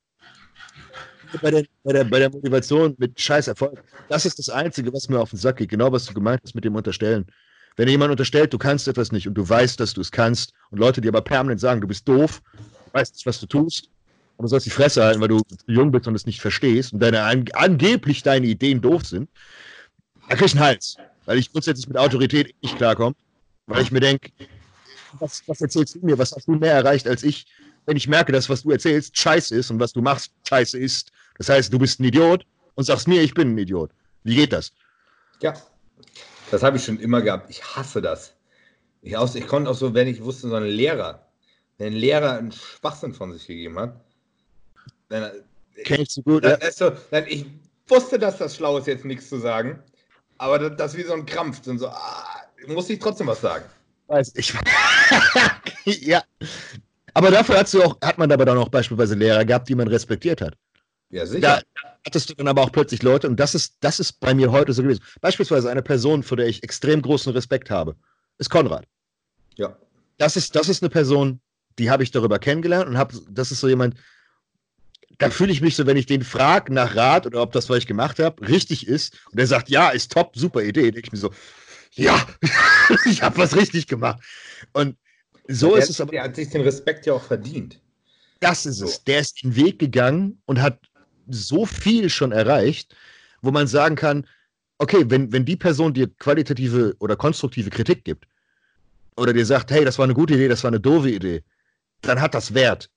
Bei der, bei, der, bei der Motivation mit scheiß Erfolg. Das ist das Einzige, was mir auf den Sack geht. Genau, was du gemeint hast mit dem Unterstellen. Wenn jemand unterstellt, du kannst etwas nicht und du weißt, dass du es kannst und Leute dir aber permanent sagen, du bist doof, weißt nicht, was du tust, und du sollst die Fresse halten, weil du jung bist und es nicht verstehst und deine angeblich deine Ideen doof sind, da krieg ich einen Hals. Weil ich grundsätzlich mit Autorität nicht klarkomme. Weil ich mir denke, was, was erzählst du mir? Was hast du mehr erreicht als ich? Wenn ich merke, dass was du erzählst scheiße ist und was du machst scheiße ist. Das heißt, du bist ein Idiot und sagst mir, ich bin ein Idiot. Wie geht das? Ja, das habe ich schon immer gehabt. Ich hasse das. Ich, aus, ich konnte auch so, wenn ich wusste, so ein Lehrer, wenn ein Lehrer einen Schwachsinn von sich gegeben hat, dann, Kenn ich so gut. dann, ja. so, dann, ich wusste, dass das schlau ist, jetzt nichts zu sagen. Aber das, das ist wie so ein Krampf. Und so, ah, muss ich trotzdem was sagen. Weiß ich. (laughs) ja. Aber dafür hast du auch, hat man aber dann auch beispielsweise Lehrer gehabt, die man respektiert hat. Ja, sicher. Da hattest du dann aber auch plötzlich Leute, und das ist, das ist bei mir heute so gewesen. Beispielsweise eine Person, vor der ich extrem großen Respekt habe, ist Konrad. Ja. Das ist, das ist eine Person, die habe ich darüber kennengelernt und habe, das ist so jemand, da fühle ich mich so, wenn ich den frage nach Rat oder ob das, was ich gemacht habe, richtig ist und er sagt, ja, ist top, super Idee, denke ich mir so, ja, (laughs) ich habe was richtig gemacht. Und so der, ist es aber. Der hat sich den Respekt ja auch verdient. Das ist es. Der ist den Weg gegangen und hat so viel schon erreicht, wo man sagen kann, okay, wenn, wenn die Person dir qualitative oder konstruktive Kritik gibt oder dir sagt, hey, das war eine gute Idee, das war eine doofe Idee, dann hat das Wert.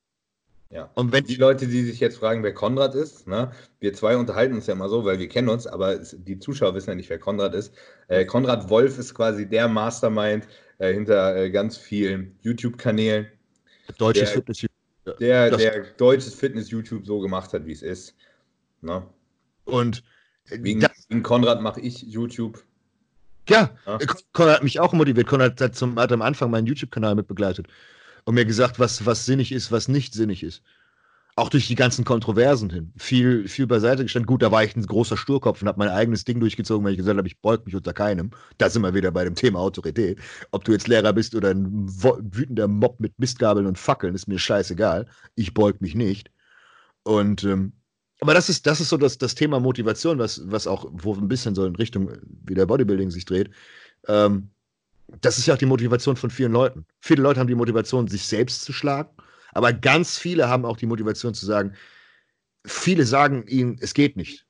Ja. Und wenn die Leute, die sich jetzt fragen, wer Konrad ist, ne, wir zwei unterhalten uns ja immer so, weil wir kennen uns, aber die Zuschauer wissen ja nicht, wer Konrad ist. Äh, Konrad Wolf ist quasi der Mastermind äh, hinter äh, ganz vielen YouTube-Kanälen. Deutsches Fitness Der, der deutsches Fitness-YouTube so gemacht hat, wie es ist. Ne? Und wegen, wegen Konrad mache ich YouTube. Ja, ja, Konrad hat mich auch motiviert. Konrad hat, zum, hat am Anfang meinen YouTube-Kanal mit begleitet und mir gesagt, was, was sinnig ist, was nicht sinnig ist. Auch durch die ganzen Kontroversen hin. Viel, viel beiseite gestanden. Gut, da war ich ein großer Sturkopf und habe mein eigenes Ding durchgezogen, weil ich gesagt habe, ich beug mich unter keinem. Da sind wir wieder bei dem Thema Autorität. Ob du jetzt Lehrer bist oder ein wütender Mob mit Mistgabeln und Fackeln, ist mir scheißegal. Ich beug mich nicht. Und ähm, aber das ist, das ist so das, das Thema Motivation, was, was auch, wo ein bisschen so in Richtung wie der Bodybuilding sich dreht. Ähm, das ist ja auch die Motivation von vielen Leuten. Viele Leute haben die Motivation, sich selbst zu schlagen, aber ganz viele haben auch die Motivation zu sagen, viele sagen ihnen, es geht nicht.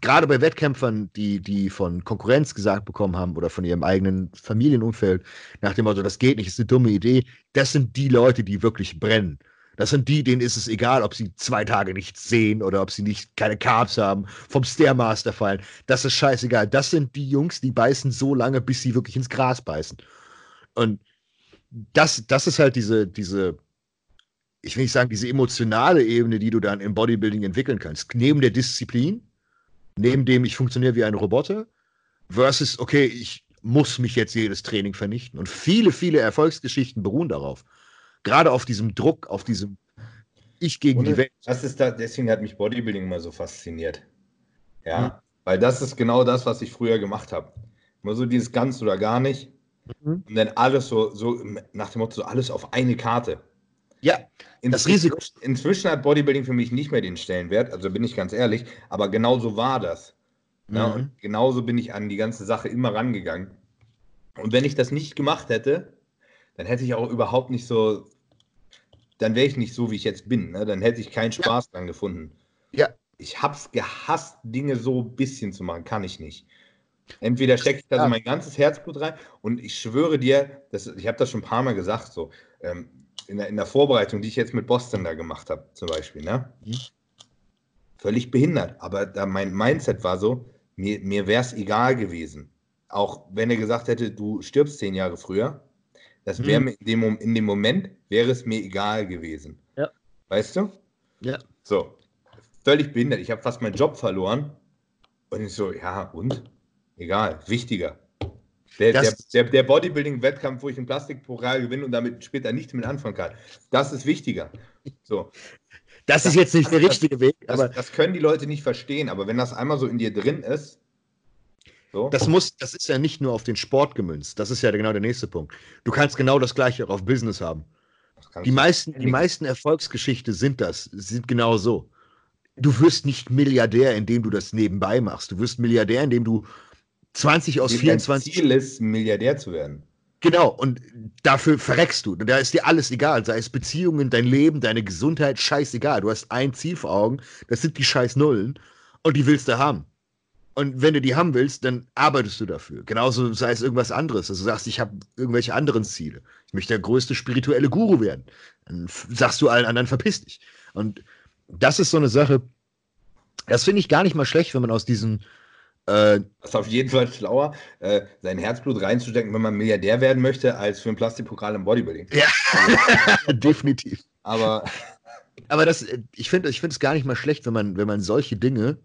gerade bei Wettkämpfern, die, die von Konkurrenz gesagt bekommen haben oder von ihrem eigenen Familienumfeld, nach dem Motto, das geht nicht, ist eine dumme Idee, das sind die Leute, die wirklich brennen. Das sind die, denen ist es egal, ob sie zwei Tage nichts sehen oder ob sie nicht keine Carbs haben, vom Stairmaster fallen. Das ist scheißegal. Das sind die Jungs, die beißen so lange, bis sie wirklich ins Gras beißen. Und das, das ist halt diese, diese, ich will nicht sagen, diese emotionale Ebene, die du dann im Bodybuilding entwickeln kannst. Neben der Disziplin, neben dem ich funktioniere wie ein Roboter, versus, okay, ich muss mich jetzt jedes Training vernichten. Und viele, viele Erfolgsgeschichten beruhen darauf. Gerade auf diesem Druck, auf diesem Ich gegen Und die Welt. Das ist da, deswegen hat mich Bodybuilding immer so fasziniert. Ja, weil das ist genau das, was ich früher gemacht habe. Immer so dieses ganz oder gar nicht. Mhm. Und dann alles so, so nach dem Motto, so alles auf eine Karte. Ja, das Risiko. Inzwischen hat Bodybuilding für mich nicht mehr den Stellenwert, also bin ich ganz ehrlich, aber genau so war das. Ja, Mhm. und genauso bin ich an die ganze Sache immer rangegangen. Und wenn ich das nicht gemacht hätte, dann hätte ich auch überhaupt nicht so, dann wäre ich nicht so, wie ich jetzt bin. Ne? Dann hätte ich keinen Spaß dran gefunden. Ja. Ich hab's gehasst, Dinge so ein bisschen zu machen. Kann ich nicht. Entweder stecke ich da so Ja. mein ganzes Herzblut rein und ich schwöre dir, das, ich habe das schon ein paar Mal gesagt, so ähm, in, der, in der Vorbereitung, die ich jetzt mit Boston da gemacht habe, zum Beispiel, ne? Mhm. Völlig behindert, aber da mein Mindset war so, mir, mir wäre es egal gewesen. Auch wenn er gesagt hätte, du stirbst zehn Jahre früher, das wäre Mhm. mir in dem, in dem Moment, wäre es mir egal gewesen. Ja. Weißt du? Ja. So, völlig behindert. Ich habe fast meinen Job verloren. Und ich so, ja, und? Egal, wichtiger. Der, der, Das- der, der Bodybuilding-Wettkampf, wo ich einen Plastikpokal gewinne und damit später nichts mit anfangen kann, das ist wichtiger. So, Das ist jetzt nicht der richtige Weg, das, aber das können die Leute nicht verstehen, aber wenn das einmal so in dir drin ist, so, das muss, das ist ja nicht nur auf den Sport gemünzt. Das ist ja genau der nächste Punkt. Du kannst genau das gleiche auch auf Business haben. das Die meisten, die meisten Erfolgsgeschichten sind das, sind genau so. Du wirst nicht Milliardär, indem du das nebenbei machst. Du wirst Milliardär, indem du 20 aus Dein 24 Ziel ist, Milliardär zu werden. Genau, und dafür verreckst du. Da ist dir alles egal, sei es Beziehungen, dein Leben, deine Gesundheit, scheißegal. Du hast ein Ziel vor Augen, das sind die scheiß Nullen und die willst du haben. Und wenn du die haben willst, dann arbeitest du dafür. Genauso sei es irgendwas anderes. Also du sagst, ich habe irgendwelche anderen Ziele. Ich möchte der größte spirituelle Guru werden. Dann sagst du allen anderen, verpiss dich. Und das ist so eine Sache, das finde ich gar nicht mal schlecht, wenn man aus diesen äh, Das ist auf jeden Fall schlauer, äh, sein Herzblut reinzustecken, wenn man Milliardär werden möchte, als für ein Plastikpokal im Bodybuilding. (laughs) definitiv. Aber Aber das, ich finde ich es gar nicht mal schlecht, wenn man, wenn man solche Dinge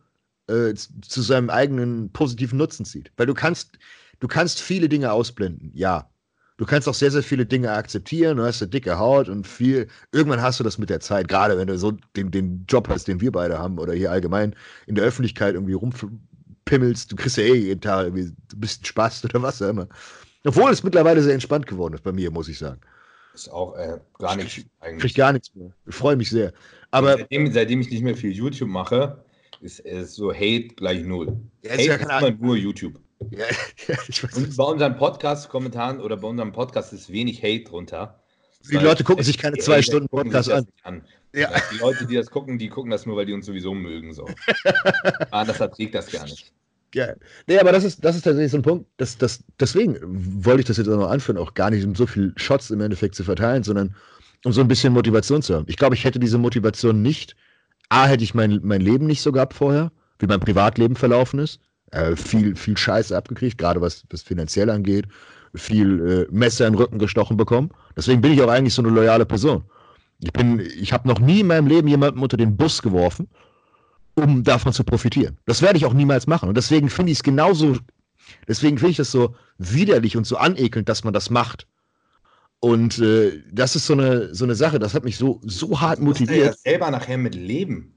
äh, zu seinem eigenen positiven Nutzen zieht. Weil du kannst, du kannst viele Dinge ausblenden, ja. Du kannst auch sehr, sehr viele Dinge akzeptieren, du hast eine dicke Haut und viel. Irgendwann hast du das mit der Zeit, gerade wenn du so den, den Job hast, den wir beide haben, oder hier allgemein in der Öffentlichkeit irgendwie rumpimmelst, du kriegst ja eh jeden Tag irgendwie ein bisschen Spaß oder was auch immer. Obwohl es mittlerweile sehr entspannt geworden ist bei mir, muss ich sagen. ist auch äh, gar nicht Krieg eigentlich. gar nichts mehr. Ich freue mich sehr. Aber seitdem, seitdem ich nicht mehr viel YouTube mache, ist es so Hate gleich null. Ja, Hate ist ja ist immer nur YouTube. ja, (laughs) ja, ich weiß Und bei unseren Podcast-Kommentaren oder bei unserem Podcast ist wenig Hate drunter. Die Leute gucken sich keine zwei Stunden Podcast an. an. Ja, die Leute, die das gucken, die gucken das nur, weil die uns sowieso mögen. So. (laughs) Anders erträgt das gar nicht. Ja. Nee, aber das ist, das ist tatsächlich so ein Punkt. Das, das, deswegen wollte ich das jetzt auch noch anführen, auch gar nicht um so viel Shots im Endeffekt zu verteilen, sondern um so ein bisschen Motivation zu haben. Ich glaube, ich hätte diese Motivation nicht. A, hätte ich mein, mein Leben nicht so gehabt vorher, wie mein Privatleben verlaufen ist. Äh, viel, viel Scheiße abgekriegt, gerade was, was finanziell angeht. Viel äh, Messer den Rücken gestochen bekommen. Deswegen bin ich auch eigentlich so eine loyale Person. Ich bin, ich habe noch nie in meinem Leben jemanden unter den Bus geworfen, um davon zu profitieren. Das werde ich auch niemals machen. Und deswegen finde ich es genauso, deswegen finde ich das so widerlich und so anekelnd, dass man das macht. Und äh, das ist so eine, so eine Sache, das hat mich so, so hart Du musst ja motiviert. selber nachher mit leben.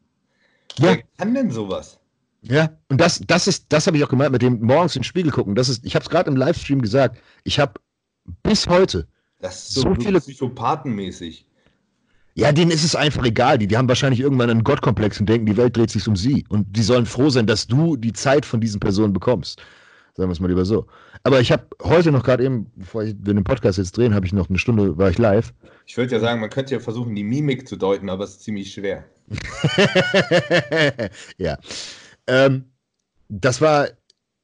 Ja. Wer kann denn sowas? Ja, und das, das ist, das habe ich auch gemeint mit dem morgens in den Spiegel gucken. Das ist, ich habe es gerade im Livestream gesagt. Ich habe bis heute, Das ist so, So viele- psychopathenmäßig. Ja, denen ist es einfach egal. Die, die haben wahrscheinlich irgendwann einen Gottkomplex und denken, die Welt dreht sich um sie. Und die sollen froh sein, dass du die Zeit von diesen Personen bekommst. Sagen wir es mal lieber so. Aber ich habe heute noch gerade eben, bevor ich, wir den Podcast jetzt drehen, habe ich noch eine Stunde, war ich live. Ich würde ja sagen, man könnte ja versuchen, die Mimik zu deuten, aber es ist ziemlich schwer. (laughs) ja. Ähm, das war,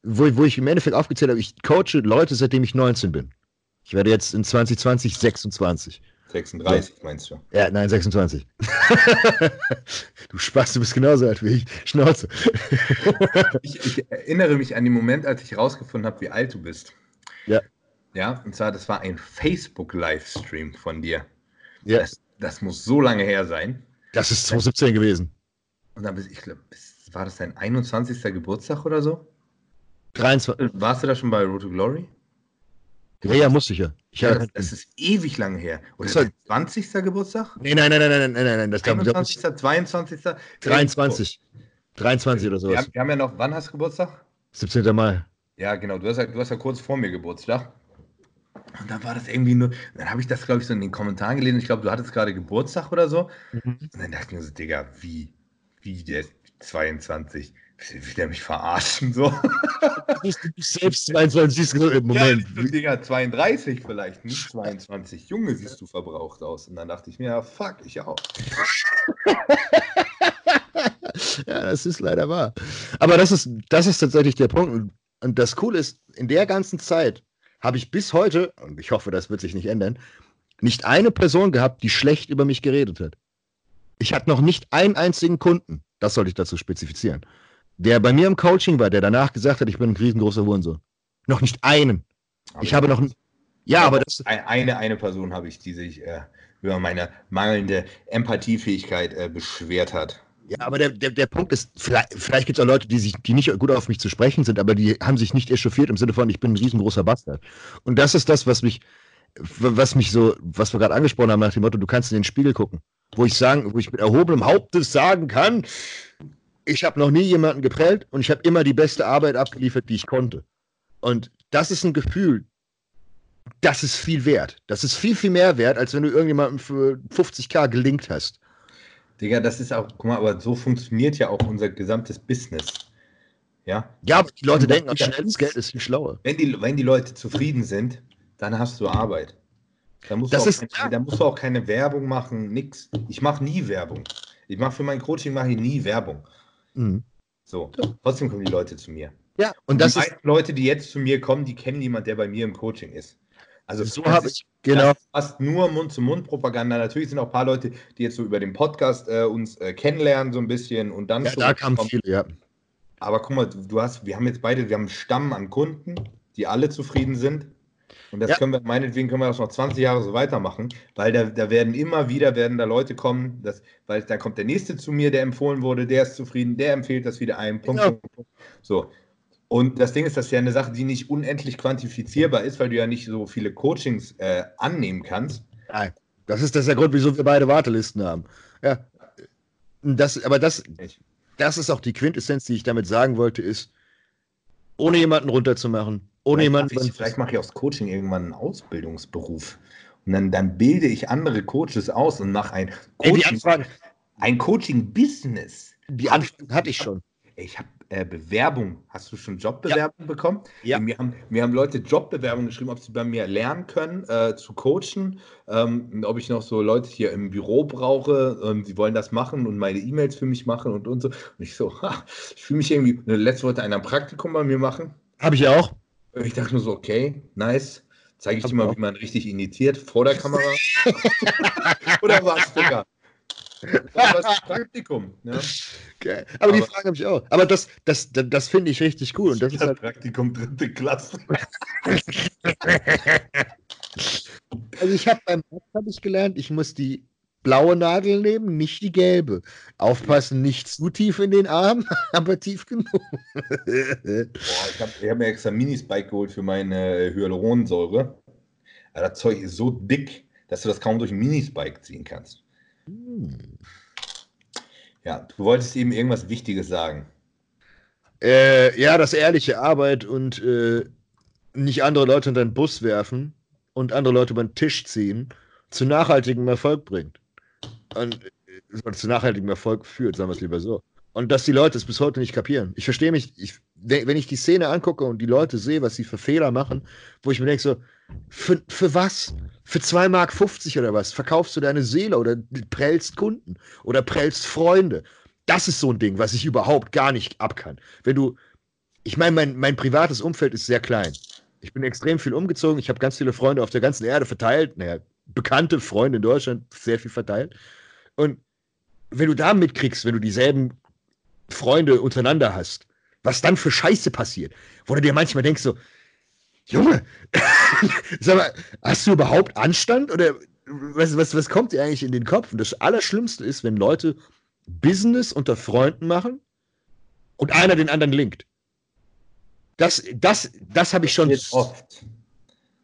wo, wo ich im Endeffekt aufgezählt habe, ich coache Leute, seitdem ich 19 bin. Ich werde jetzt in 2020 26. 36 meinst du? Ja, nein, 26. (laughs) du Spaß, du bist genauso alt wie ich. Schnauze. (laughs) ich, ich, erinnere mich an den Moment, als ich rausgefunden habe, wie alt du bist. Ja. Ja, und zwar, das war ein Facebook-Livestream von dir. Ja. Das, das, muss so lange her sein. Das ist 2017 gewesen. Und dann bist ich glaube, war das dein 21. Geburtstag oder so? 23. Warst du da schon bei Road to Glory? Ja, ja, musste ich ja. Ich ja das, das, ist ewig lange her. Oder das 20. Geburtstag? Nee, nein, nein, nein, nein, nein, nein, nein. Das 21., 22. 23. 23 oder sowas. Wir haben, wir haben ja noch, wann hast du Geburtstag? 17. Mai. Ja, genau. Du hast ja, du hast ja kurz vor mir Geburtstag. Und dann war das irgendwie nur, dann habe ich das, glaube ich, so in den Kommentaren gelesen. Ich glaube, du hattest gerade Geburtstag oder so. Mhm. Und dann dachte ich mir so, Digga, wie, wie der ist 22? Will der mich verarschen? So. Du bist selbst 22 im Moment. Ja, Digga, 32 vielleicht, nicht 22. Junge, siehst du verbraucht aus. Und dann dachte ich mir, ja, fuck, ich auch. (laughs) ja, das ist leider wahr. Aber das ist, das ist tatsächlich der Punkt. Und das Coole ist, in der ganzen Zeit habe ich bis heute, und ich hoffe, das wird sich nicht ändern, nicht eine Person gehabt, die schlecht über mich geredet hat. Ich hatte noch nicht einen einzigen Kunden, das sollte ich dazu spezifizieren, der bei mir im Coaching war, der danach gesagt hat, ich bin ein riesengroßer Hurensohn. Noch nicht einen. Aber ich habe noch. Ja, aber das. Eine, eine Person habe ich, die sich äh, über meine mangelnde Empathiefähigkeit äh, beschwert hat. Ja, aber der, der, der Punkt ist, vielleicht, vielleicht gibt es auch Leute, die, sich, die nicht gut auf mich zu sprechen sind, aber die haben sich nicht echauffiert im Sinne von, ich bin ein riesengroßer Bastard. Und das ist das, was mich, was mich so, was wir gerade angesprochen haben, nach dem Motto, du kannst in den Spiegel gucken. Wo ich sagen, wo ich mit erhobenem Hauptes sagen kann, ich habe noch nie jemanden geprellt und ich habe immer die beste Arbeit abgeliefert, die ich konnte. Und das ist ein Gefühl, das ist viel wert. Das ist viel, viel mehr wert, als wenn du irgendjemandem für 50k gelingt hast. Digga, das ist auch, guck mal, aber so funktioniert ja auch unser gesamtes Business. Ja, ja aber die Leute denken, auch schnelles Geld ist viel schlauer. Wenn die, wenn die Leute zufrieden sind, dann hast du Arbeit. Da musst, du ist, keine, da musst du auch keine Werbung machen, nix. Ich mache nie Werbung. Ich mache für mein Coaching mache ich nie Werbung. Mhm. So, trotzdem kommen die Leute zu mir. Ja, und, und das die ist Leute, die jetzt zu mir kommen, die kennen jemanden, der bei mir im Coaching ist. Also so habe ich genau fast nur Mund-zu-Mund-Propaganda. Natürlich sind auch ein paar Leute, die jetzt so über den Podcast äh, uns äh, kennenlernen so ein bisschen und dann ja, da kamen viele, ja. Aber guck mal, du hast, wir haben jetzt beide, wir haben einen Stamm an Kunden, die alle zufrieden sind. Und das ja. können wir, meinetwegen können wir das noch 20 Jahre so weitermachen, weil da, da werden immer wieder, werden da Leute kommen, das, weil da kommt der nächste zu mir, der empfohlen wurde, der ist zufrieden, der empfiehlt das wieder ein. Punkt, genau. Punkt, Punkt. So. Und das Ding ist, das ist ja eine Sache, die nicht unendlich quantifizierbar ist, weil du ja nicht so viele Coachings äh, annehmen kannst. Nein, das ist, das ist der Grund, wieso wir beide Wartelisten haben. Ja. Das, aber das, das ist auch die Quintessenz, die ich damit sagen wollte, ist, ohne jemanden runterzumachen, ohne vielleicht jemanden. Ich, vielleicht mache ich aus Coaching irgendwann einen Ausbildungsberuf. Und dann, dann bilde ich andere Coaches aus und mache ein Coaching, ein Coaching-Business. Die Anfragen hatte ich schon. Ich habe äh, Bewerbung. Hast du schon Jobbewerbung ja. bekommen? Ja. Mir haben, mir haben Leute Jobbewerbungen geschrieben, ob sie bei mir lernen können, äh, zu coachen, ähm, ob ich noch so Leute hier im Büro brauche, ähm, die wollen das machen und meine E-Mails für mich machen und, und so. Und ich so, ha, ich fühle mich irgendwie, ne, letzte wollte einer ein Praktikum bei mir machen. Habe ich auch. Ich dachte nur so, okay, nice. Zeige ich Hab dir mal, auch. wie man richtig initiiert vor der Kamera. (laughs) Oder was, Digga? Das Praktikum. Ja. Okay. Aber, Aber, die Frage habe ich auch. Aber das, das, das, das finde ich richtig cool. Und das, das ist halt Praktikum dritte Klasse. (laughs) also ich habe beim Arzt habe ich gelernt, ich muss die blaue Nadel nehmen, nicht die gelbe. Aufpassen, nicht zu tief in den Arm, (laughs) aber tief genug. Boah, ich habe hab mir extra Minispike geholt für meine Hyaluronsäure. das Zeug ist so dick, dass du das kaum durch einen Minispike ziehen kannst. Ja, du wolltest eben irgendwas Wichtiges sagen. Äh, ja, dass ehrliche Arbeit und äh, nicht andere Leute in deinen Bus werfen und andere Leute über den Tisch ziehen zu nachhaltigem Erfolg bringt. Und äh, zu nachhaltigem Erfolg führt, sagen wir es lieber so. Und dass die Leute es bis heute nicht kapieren. Ich verstehe mich, ich, wenn ich die Szene angucke und die Leute sehe, was sie für Fehler machen, wo ich mir denke, so, für, für was? Für 2,50 Mark 50 oder was? Verkaufst du deine Seele oder prellst Kunden oder prellst Freunde? Das ist so ein Ding, was ich überhaupt gar nicht abkann. Wenn du, ich meine, mein, mein privates Umfeld ist sehr klein. Ich bin extrem viel umgezogen. Ich habe ganz viele Freunde auf der ganzen Erde verteilt. Naja, bekannte Freunde in Deutschland sehr viel verteilt. Und wenn du da mitkriegst, wenn du dieselben Freunde untereinander hast, was dann für Scheiße passiert, wo du dir manchmal denkst so, Junge, (laughs) sag mal, hast du überhaupt Anstand oder was, was, was kommt dir eigentlich in den Kopf? Und das Allerschlimmste ist, wenn Leute Business unter Freunden machen und einer den anderen linkt. Das, das, das habe ich schon. Passiert oft.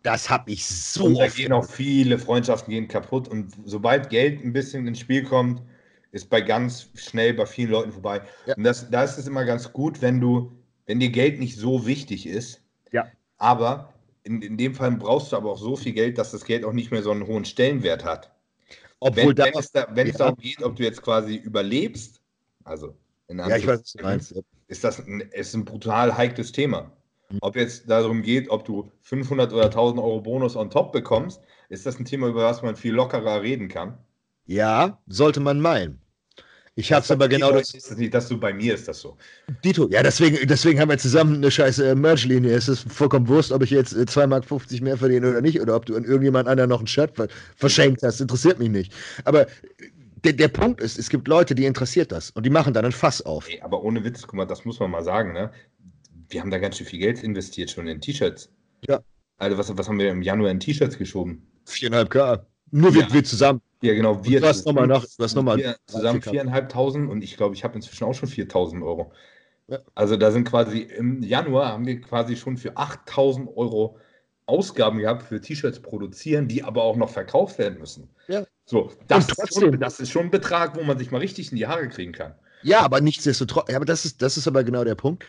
Das habe ich so Und da oft. gehen auch viele Freundschaften gehen kaputt. Und sobald Geld ein bisschen ins Spiel kommt, ist bei ganz schnell bei vielen Leuten vorbei. Ja. Und das, da ist es immer ganz gut, wenn du, wenn dir Geld nicht so wichtig ist. Ja. Aber in, in dem Fall brauchst du aber auch so viel Geld, dass das Geld auch nicht mehr so einen hohen Stellenwert hat. Obwohl wenn, da, wenn es, da, wenn es Ja. darum geht, ob du jetzt quasi überlebst, also in ja, ich weiß, was du meinst. ist das ein, ist ein brutal heikles Thema. Mhm. Ob jetzt darum geht, ob du 500 oder 1000 Euro Bonus on top bekommst, ist das ein Thema, über das man viel lockerer reden kann. Ja, sollte man meinen. Ich habe es aber genau ist das nicht, dass du bei mir ist das so. Dito, ja, deswegen, deswegen haben wir zusammen eine scheiß äh, Merch-Linie. Es ist vollkommen Wurst, ob ich jetzt äh, 2,50 Mark mehr verdiene oder nicht, oder ob du an irgendjemand anderen noch ein Shirt ver verschenkt hast. Interessiert mich nicht. Aber äh, der, der Punkt ist, es gibt Leute, die interessiert das und die machen dann ein Fass auf. Ey, aber ohne Witz, guck mal, das muss man mal sagen, ne? Wir haben da ganz schön viel Geld investiert schon in T-Shirts. Ja. Also was, was haben wir im Januar in T-Shirts geschoben? 4,5K. Nur wir, Ja. wir zusammen. Ja, genau. Wir du hast noch mal nach- du hast noch mal- wir zusammen 4K. viereinhalbtausend und ich glaube, ich habe inzwischen auch schon 4000 Euro. Ja. Also da sind quasi im Januar haben wir quasi schon für 8000 Euro Ausgaben gehabt für T-Shirts produzieren, die aber auch noch verkauft werden müssen. Ja. So, das, Und ist trotzdem- schon, das ist schon ein Betrag, wo man sich mal richtig in die Haare kriegen kann. Ja, aber nichtsdestotrotz, ja, aber das ist, das ist aber genau der Punkt.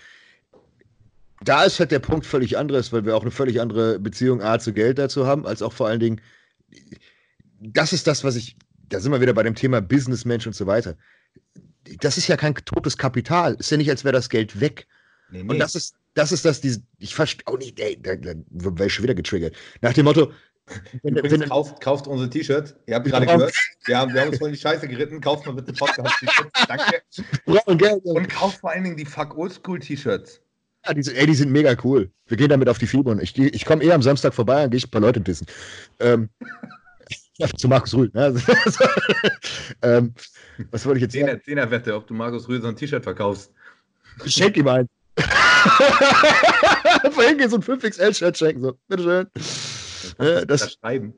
Da ist halt der Punkt völlig anderes, weil wir auch eine völlig andere Beziehung A zu Geld dazu haben, als auch vor allen Dingen, das ist das, was ich, da sind wir wieder bei dem Thema Businessmensch und so weiter. Das ist ja kein totes Kapital. Ist ja nicht, als wäre das Geld weg. Nee, Und das ist, das ist das, diese, ich verstehe auch nicht, ey, da, da wäre ich schon wieder getriggert. Nach dem Motto, wenn, Übrigens, wenn, kauft, kauft unsere T-Shirts. Ihr habt Wir gerade brauchen- gehört, wir haben, wir haben uns voll in die Scheiße geritten. Kauft mal bitte Podcast-T-Shirts. Danke. Und kauft vor allen Dingen die Fuck Oldschool T-Shirts. Ja, die, sind- ey, die sind mega cool. Wir gehen damit auf die Fieber und ich, ich komme eher am Samstag vorbei, dann gehe ich ein paar Leute dissen. Ähm, (laughs) ja, zu Markus Rühl. Ne? (laughs) ähm, was wollte ich jetzt sagen? Zehner, Zehner Wette, ob du Markus Rühl so ein T-Shirt verkaufst. Schenk ihm ein. (laughs) Vorhin gehen so ein 5XL-Shirt schenken. So, bitteschön. Äh, Das das schreiben.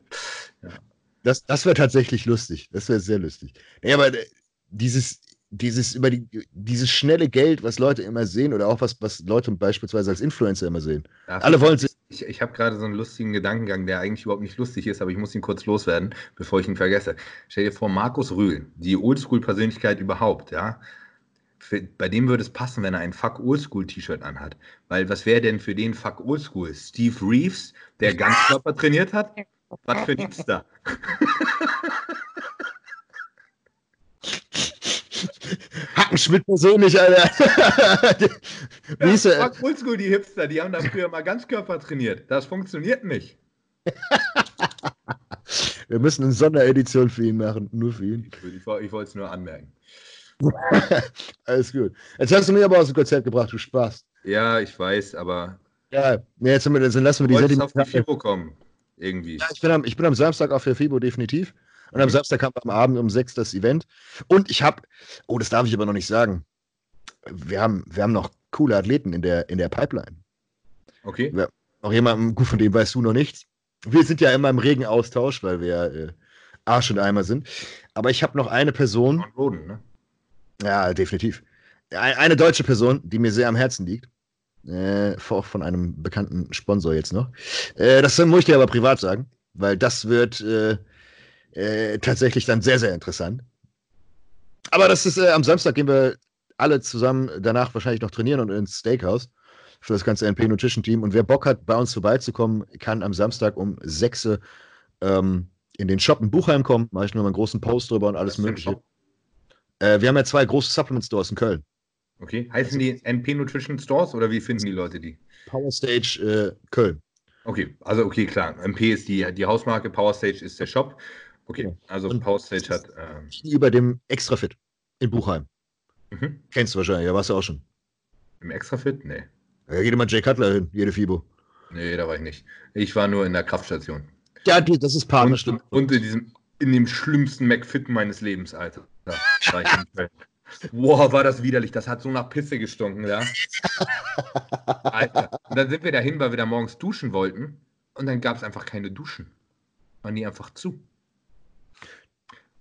das, das wäre tatsächlich lustig. Das wäre sehr lustig. Nee, aber äh, dieses, dieses, über die, dieses schnelle Geld, was Leute immer sehen, oder auch was, was Leute beispielsweise als Influencer immer sehen. Ja, Alle wollen sich. Ich, ich habe gerade so einen lustigen Gedankengang, der eigentlich überhaupt nicht lustig ist, aber ich muss ihn kurz loswerden, bevor ich ihn vergesse. Stell dir vor, Markus Rühl, die Oldschool-Persönlichkeit überhaupt, ja. Für, bei dem würde es passen, wenn er ein Fuck Oldschool-T-Shirt anhat. Weil was wäre denn für den Fuck Oldschool? Steve Reeves, der Ganzkörper trainiert hat? Was für ein Hipster? (laughs) Hackenschmidt persönlich, Alter. (laughs) Wie hieß er? Oldschool, die Hipster, die haben da früher mal Ganzkörper trainiert. Das funktioniert nicht. (laughs) Wir müssen eine Sonderedition für ihn machen, nur für ihn. Ich, ich, wollte es nur anmerken. (laughs) Alles gut. Jetzt hast du mich aber aus dem Konzert gebracht, du Spaß. Ja, ich weiß, aber Ja, jetzt, wir, jetzt lassen wir du die wolltest auf die Sendung. FIBO kommen. Irgendwie. Ja, ich, bin am, ich bin am Samstag auf der FIBO definitiv. Und am. Samstag wir am Abend um sechs das Event. Und ich habe, oh, das darf ich aber noch nicht sagen. Wir haben, wir haben noch coole Athleten in der, in der Pipeline. Okay. Noch jemanden, gut, von dem weißt du noch nichts. Wir sind ja immer im regen Austausch, weil wir äh, Arsch und Eimer sind. Aber ich habe noch eine Person, Von Roden, ne? ja, definitiv. Ein- Eine deutsche Person, die mir sehr am Herzen liegt. Äh, auch von einem bekannten Sponsor jetzt noch. Äh, das muss ich dir aber privat sagen, weil das wird äh, äh, tatsächlich dann sehr, sehr interessant. Aber das ist, äh, am Samstag gehen wir alle zusammen danach wahrscheinlich noch trainieren und ins Steakhouse für das ganze NP Nutrition Team. Und wer Bock hat, bei uns vorbeizukommen, kann am Samstag um 6 Uhr ähm, in den Shop in Buchheim kommen. Mache ich nur mal einen großen Post drüber und alles Mögliche. Äh, wir haben ja zwei große Supplement Stores in Köln. Okay. Heißen die NP Nutrition Stores oder wie finden die Leute die? Power Stage äh, Köln. Okay, also okay, klar. MP ist die, die Hausmarke, Power Stage ist der Shop. Okay, also Und- Power Stage hat. Ähm, Über dem Extrafit in Buchheim. mhm. Kennst du wahrscheinlich, ja, warst du auch schon. Im Extrafit? Nee. Ja, geht immer Jay Cutler hin, jede FIBO. Nee, da war ich nicht. Ich war nur in der Kraftstation. Ja, die- das ist Partner, Und, und in diesem, in dem schlimmsten McFit meines Lebens, Alter. Da war ich in. Boah, war das widerlich. Das hat so nach Pisse gestunken, ja. (laughs) Alter. Und dann sind wir dahin, weil wir da morgens duschen wollten. Und dann gab es einfach keine Duschen. Waren die einfach zu.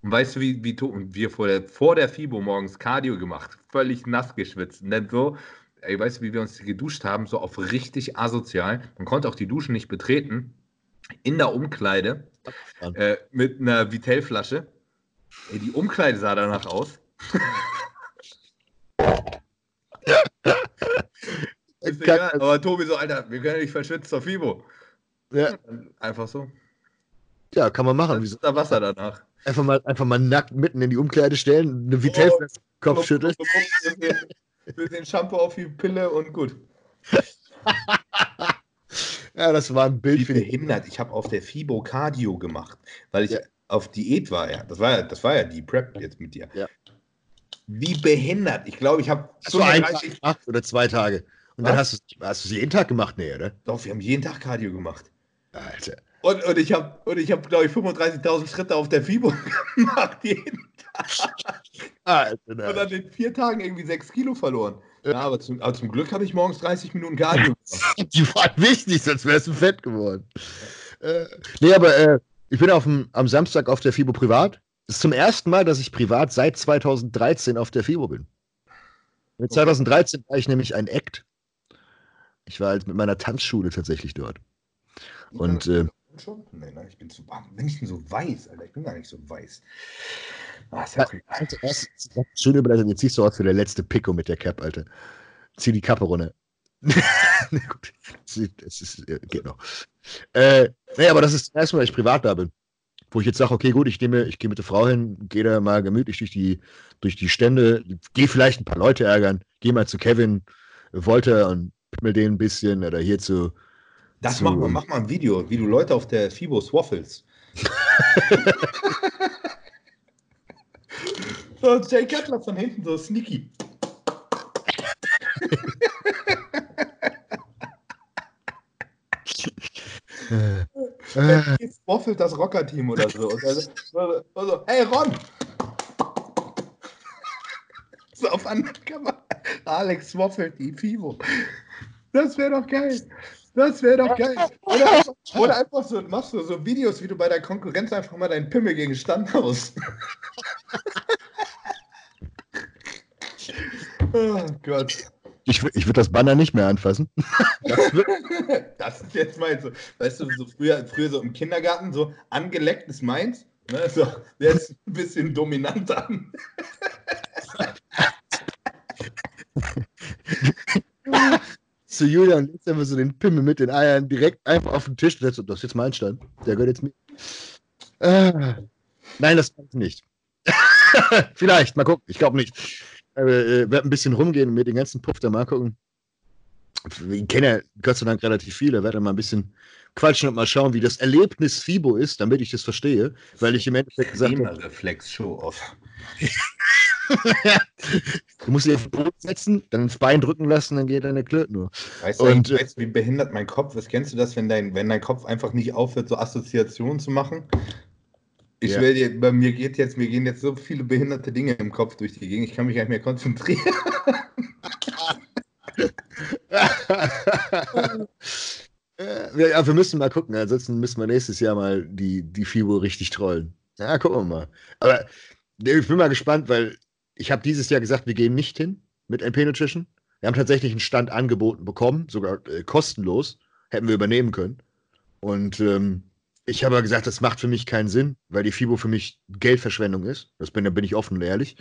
Und weißt du, wie, wie und wir vor der, vor der FIBO morgens Cardio gemacht, völlig nass geschwitzt. Und dann so, ey, weißt du, wie wir uns geduscht haben, so auf richtig asozial. Man konnte auch die Duschen nicht betreten. In der Umkleide äh, mit einer Vitell-Flasche. Ey, die Umkleide sah danach aus. (laughs) Ist egal, aber Tobi so, Alter, wir können nicht verschwitzt zur FIBO. Ja, Einfach so. ja, kann man machen. Dann Wieso? ist da Wasser danach. Einfach mal, einfach mal nackt mitten in die Umkleide stellen, eine Vitell Oh. Kopf schütteln. Bisschen, bisschen Shampoo auf die Pille und gut. (laughs) Ja, das war ein Bild Wie für behindert. Ich habe auf der FIBO Cardio gemacht, weil ich Ja. auf Diät war. Ja. Das, war ja, das war ja die Prep jetzt mit dir. Ja. Wie behindert. Ich glaube, ich habe du einen Tag gemacht oder zwei Tage? Und dann Was? hast du hast du es jeden Tag gemacht? Nee, oder? Doch, wir haben jeden Tag Cardio gemacht. Alter. Und, und ich habe, und ich hab, glaube ich, 35.000 Schritte auf der FIBO (laughs) gemacht jeden Alter, Und nein. dann in vier Tagen irgendwie sechs Kilo verloren. Ja, aber zum, aber zum Glück habe ich morgens 30 Minuten Cardio gemacht. (laughs) Die waren wichtig, sonst wärst du fett geworden. Äh, nee, aber äh, ich bin auf dem, am Samstag auf der FIBO privat. Das ist zum ersten Mal, dass ich privat seit 2013 auf der FIBO bin. Mit 2013 war ich nämlich ein Act. Ich war halt mit meiner Tanzschule tatsächlich dort. Und äh, Schon? Nee, nein, ich bin zu warm. Bin ich denn so weiß, Alter? Ich bin gar nicht so weiß. Ah, ist Ja, also, ist schön überleitet. Jetzt siehst du aus wie der letzte Pico mit der Cap, Alter. Zieh die Kappe runter. (laughs) nee, gut. Es ist, äh, geht noch. Äh, nee, aber das ist das erste Mal, dass ich privat da bin. Wo ich jetzt sage, okay, gut, ich, nehme, ich gehe mit der Frau hin, gehe da mal gemütlich durch die, durch die Stände, gehe vielleicht ein paar Leute ärgern, gehe mal zu Kevin, Wolter und pimmel den ein bisschen oder hier zu. Das zu- mach mal, mach mal ein Video, wie du Leute auf der FIBO swaffles. so, Jay Cutler von hinten, so sneaky. Jetzt waffelt das Rocker-Team oder so. Und dann, so, so, hey Ron! So auf anderen Kamera. Alex waffelt die FIBO. Das wäre doch geil. Das wäre doch geil. Oder einfach, (laughs) oder einfach so, machst du so Videos, wie du bei der Konkurrenz einfach mal deinen Pimmel gegen Stand haust. (laughs) oh Gott. ich ich würde das Banner nicht mehr anfassen. Das wird, Das ist jetzt meins. So, weißt du, so früher, früher so im Kindergarten, so angeleckt ist meins. Ne, so, der ist ein bisschen dominanter. (laughs) zu Julian legst einfach so den Pimmel mit den Eiern direkt einfach auf den Tisch. Das das ist jetzt mein Stand. Der gehört jetzt mir. Äh, nein, das kann ich nicht. (laughs) Vielleicht, mal gucken. Ich glaube nicht. Äh, äh, werde ein bisschen rumgehen und mir den ganzen Puff da mal gucken. Ich kenne ja Gott sei Dank relativ viele. Werde mal ein bisschen quatschen und mal schauen, wie das Erlebnis FIBO ist, damit ich das verstehe. Weil ich im Endeffekt gesagt habe, Reflex Show off. (laughs) du musst dich auf den Boden setzen, dann ins Bein drücken lassen, dann geht deine Klöte nur. Weißt du, Und, weißt, wie behindert mein Kopf ist? Kennst du das, wenn dein, wenn dein Kopf einfach nicht aufhört, so Assoziationen zu machen? Ich Ja. will dir, bei mir geht jetzt, mir gehen jetzt so viele behinderte Dinge im Kopf durch die Gegend, ich kann mich gar nicht mehr konzentrieren. (laughs) Ja, wir müssen mal gucken. Ansonsten müssen wir nächstes Jahr mal die, die FIBO richtig trollen. Ja, gucken wir mal. Aber ich bin mal gespannt, weil ich habe dieses Jahr gesagt, wir gehen nicht hin mit NP Nutrition. Wir haben tatsächlich einen Stand angeboten bekommen, sogar äh, kostenlos. Hätten wir übernehmen können. Und ähm, ich habe gesagt, das macht für mich keinen Sinn, weil die FIBO für mich Geldverschwendung ist. Das bin, da bin ich offen und ehrlich.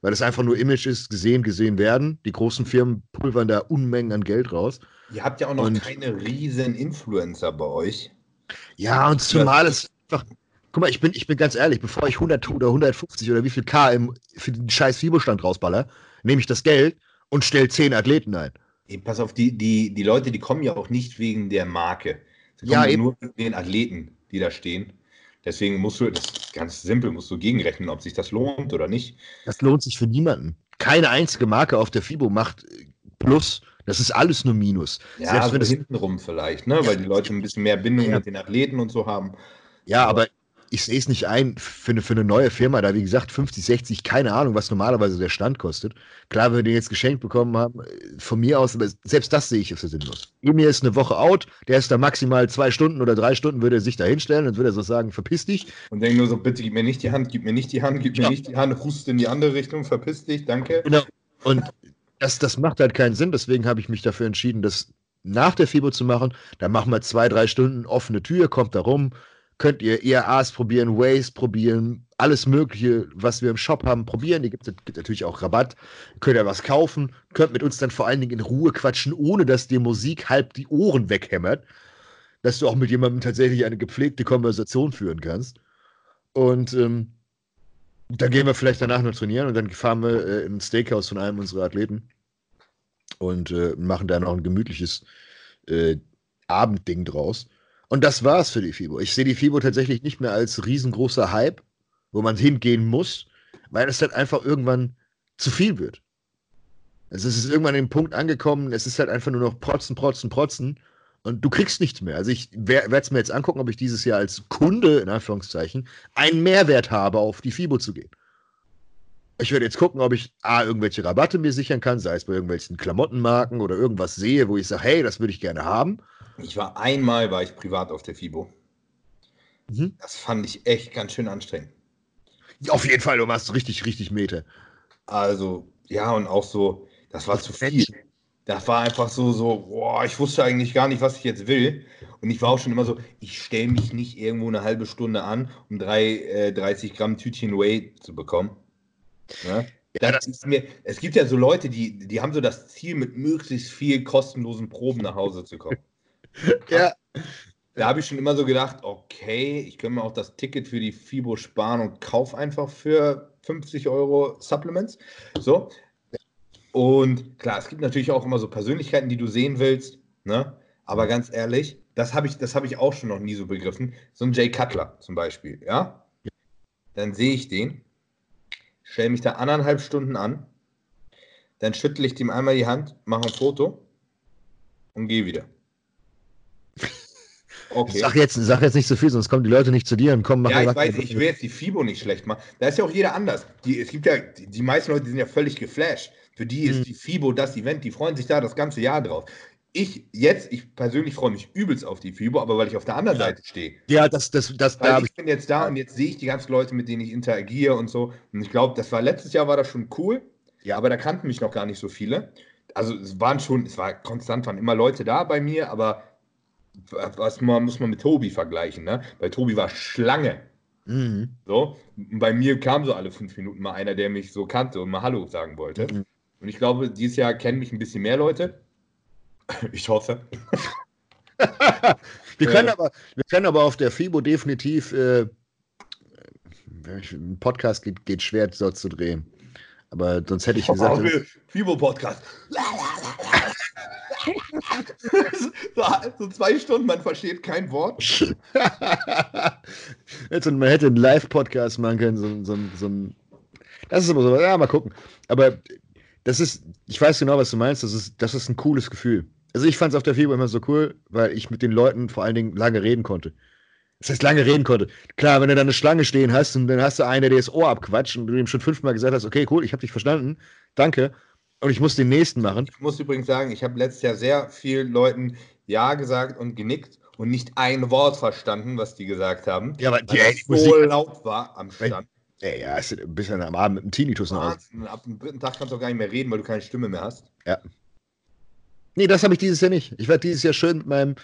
Weil es einfach nur Image ist, gesehen, gesehen werden. Die großen Firmen pulvern da Unmengen an Geld raus. Ihr habt ja auch noch Und- keine riesen Influencer bei euch. Ja, und zumal es einfach. Guck mal, ich bin, ich bin ganz ehrlich, bevor ich 100 oder 150 oder wie viel K im, für den scheiß Fibo-Stand rausballer, nehme ich das Geld und stelle 10 Athleten ein. Ey, pass auf, die, die, die Leute, die kommen ja auch nicht wegen der Marke. Sie Ja, kommen eben. nur wegen den Athleten, die da stehen. Deswegen musst du, das ist ganz simpel, musst du gegenrechnen, ob sich das lohnt oder nicht. Das lohnt sich für niemanden. Keine einzige Marke auf der Fibo macht äh, plus Das ist alles nur Minus. Ja, Selbst so wenn das, hintenrum vielleicht, ne? weil die Leute ein bisschen mehr Bindung Ja. mit den Athleten und so haben. ja, aber ich sehe es nicht ein, für eine, für eine neue Firma, da wie gesagt 50, 60, keine Ahnung, was normalerweise der Stand kostet. Klar, wenn wir den jetzt geschenkt bekommen haben, äh, von mir aus, aber selbst das sehe ich für sinnlos. Emir ist eine Woche out, der ist da maximal zwei Stunden oder drei Stunden, würde er sich da hinstellen und würde er so sagen, verpiss dich. Und denken nur so, bitte gib mir nicht die Hand, gib mir nicht die Hand, gib mir Ja. nicht die Hand, hust in die andere Richtung, verpiss dich, danke. Genau. Und das, das macht halt keinen Sinn, deswegen habe ich mich dafür entschieden, das nach der FIBO zu machen. Dann machen wir zwei, drei Stunden offene Tür, kommt da rum, könnt ihr IRAs probieren, Ways probieren, alles Mögliche, was wir im Shop haben, probieren. Die gibt, gibt natürlich auch Rabatt. Könnt ihr was kaufen, könnt mit uns dann vor allen Dingen in Ruhe quatschen, ohne dass dir Musik halb die Ohren weghämmert. Dass du auch mit jemandem tatsächlich eine gepflegte Konversation führen kannst. Und ähm, dann gehen wir vielleicht danach noch trainieren und dann fahren wir äh, in ein Steakhouse von einem unserer Athleten und äh, machen da noch ein gemütliches äh, Abendding draus. Und das war's für die FIBO. Ich sehe die FIBO tatsächlich nicht mehr als riesengroßer Hype, wo man hingehen muss, weil es halt einfach irgendwann zu viel wird. Also es ist irgendwann an den Punkt angekommen, es ist halt einfach nur noch protzen, protzen, protzen und du kriegst nichts mehr. Also ich werde es mir jetzt angucken, ob ich dieses Jahr als Kunde, in Anführungszeichen, einen Mehrwert habe, auf die FIBO zu gehen. Ich werde jetzt gucken, ob ich A, irgendwelche Rabatte mir sichern kann, sei es bei irgendwelchen Klamottenmarken oder irgendwas sehe, wo ich sage, hey, das würde ich gerne haben. Ich war einmal, war ich privat auf der FIBO. Mhm. Das fand ich echt ganz schön anstrengend. Ja, auf jeden Fall, du machst richtig, richtig Meter. Also, ja, und auch so, das war zu viel. Menschen. Das war einfach so, so, boah, ich wusste eigentlich gar nicht, was ich jetzt will. Und ich war auch schon immer so, ich stelle mich nicht irgendwo eine halbe Stunde an, um drei, äh, 30 Gramm Tütchen Whey zu bekommen. Ne? Ja, Das ist mir, es gibt ja so Leute, die, die haben so das Ziel, mit möglichst viel kostenlosen Proben nach Hause zu kommen. Ja, Da habe ich schon immer so gedacht, okay, ich könnte mir auch das Ticket für die FIBO sparen und kauf einfach für 50 Euro Supplements. So. Und klar, es gibt natürlich auch immer so Persönlichkeiten, die du sehen willst, ne? Aber ganz ehrlich, das habe ich, habe ich auch schon noch nie so begriffen. So ein Jay Cutler zum Beispiel, ja? Dann sehe ich den, stelle mich da anderthalb Stunden an, dann schüttle ich dem einmal die Hand, mache ein Foto und gehe wieder. (laughs) Okay. sag, jetzt, sag jetzt nicht so viel, sonst kommen die Leute nicht zu dir und kommen Ja, ich machen weiß, ich will jetzt die FIBO nicht schlecht machen. Da ist ja auch jeder anders. Die, es gibt ja, die, die meisten Leute die sind ja völlig geflasht. Für die ist Mhm. die FIBO das Event, die freuen sich da das ganze Jahr drauf. Ich jetzt, ich persönlich freue mich übelst auf die FIBO, aber weil ich auf der anderen Ja. Seite stehe. Ja, das, das, das, da Weil habe ich bin jetzt da und jetzt sehe ich die ganzen Leute, mit denen ich interagiere und so. Und ich glaube, das war letztes Jahr war das schon cool, Ja. aber da kannten mich noch gar nicht so viele. Also es waren schon, es war konstant, waren immer Leute da bei mir, aber was man, muss man mit Tobi vergleichen, ne? Bei Tobi war Schlange. Mhm. So, und bei mir kam so alle fünf Minuten mal einer, der mich so kannte und mal Hallo sagen wollte. Mhm. Und ich glaube, dieses Jahr kennen mich ein bisschen mehr Leute. (laughs) Ich hoffe. (laughs) wir, Äh. können aber, wir können aber auf der FIBO definitiv, äh, ein Podcast geht, geht schwer, dort zu drehen. Aber sonst hätte ich gesagt, Oh, Fibo-Podcast. so, so zwei Stunden, man versteht kein Wort. (laughs) Jetzt, man hätte einen Live-Podcast machen können, so, so, so ein. Das ist aber so, ja, mal gucken. Aber das ist, ich weiß genau, was du meinst, das ist, das ist ein cooles Gefühl. Also ich fand es auf der FIBO immer so cool, weil ich mit den Leuten vor allen Dingen lange reden konnte. Das heißt, lange reden konnte. Klar, wenn du da eine Schlange stehen hast und dann hast du einen, der dir das Ohr abquatscht und du ihm schon fünfmal gesagt hast, okay, cool, ich habe dich verstanden, danke. Und ich muss den nächsten machen. Ich muss übrigens sagen, ich habe letztes Jahr sehr vielen Leuten Ja gesagt und genickt und nicht ein Wort verstanden, was die gesagt haben. Ja, Weil die, die so Musik. laut war am Stand. Ey, ja, ist ein bisschen am Abend mit dem Tinnitus noch aus. Ab dem dritten Tag kannst du auch gar nicht mehr reden, weil du keine Stimme mehr hast. Nee, das habe ich dieses Jahr nicht. Ich werde dieses Jahr schön mit meinem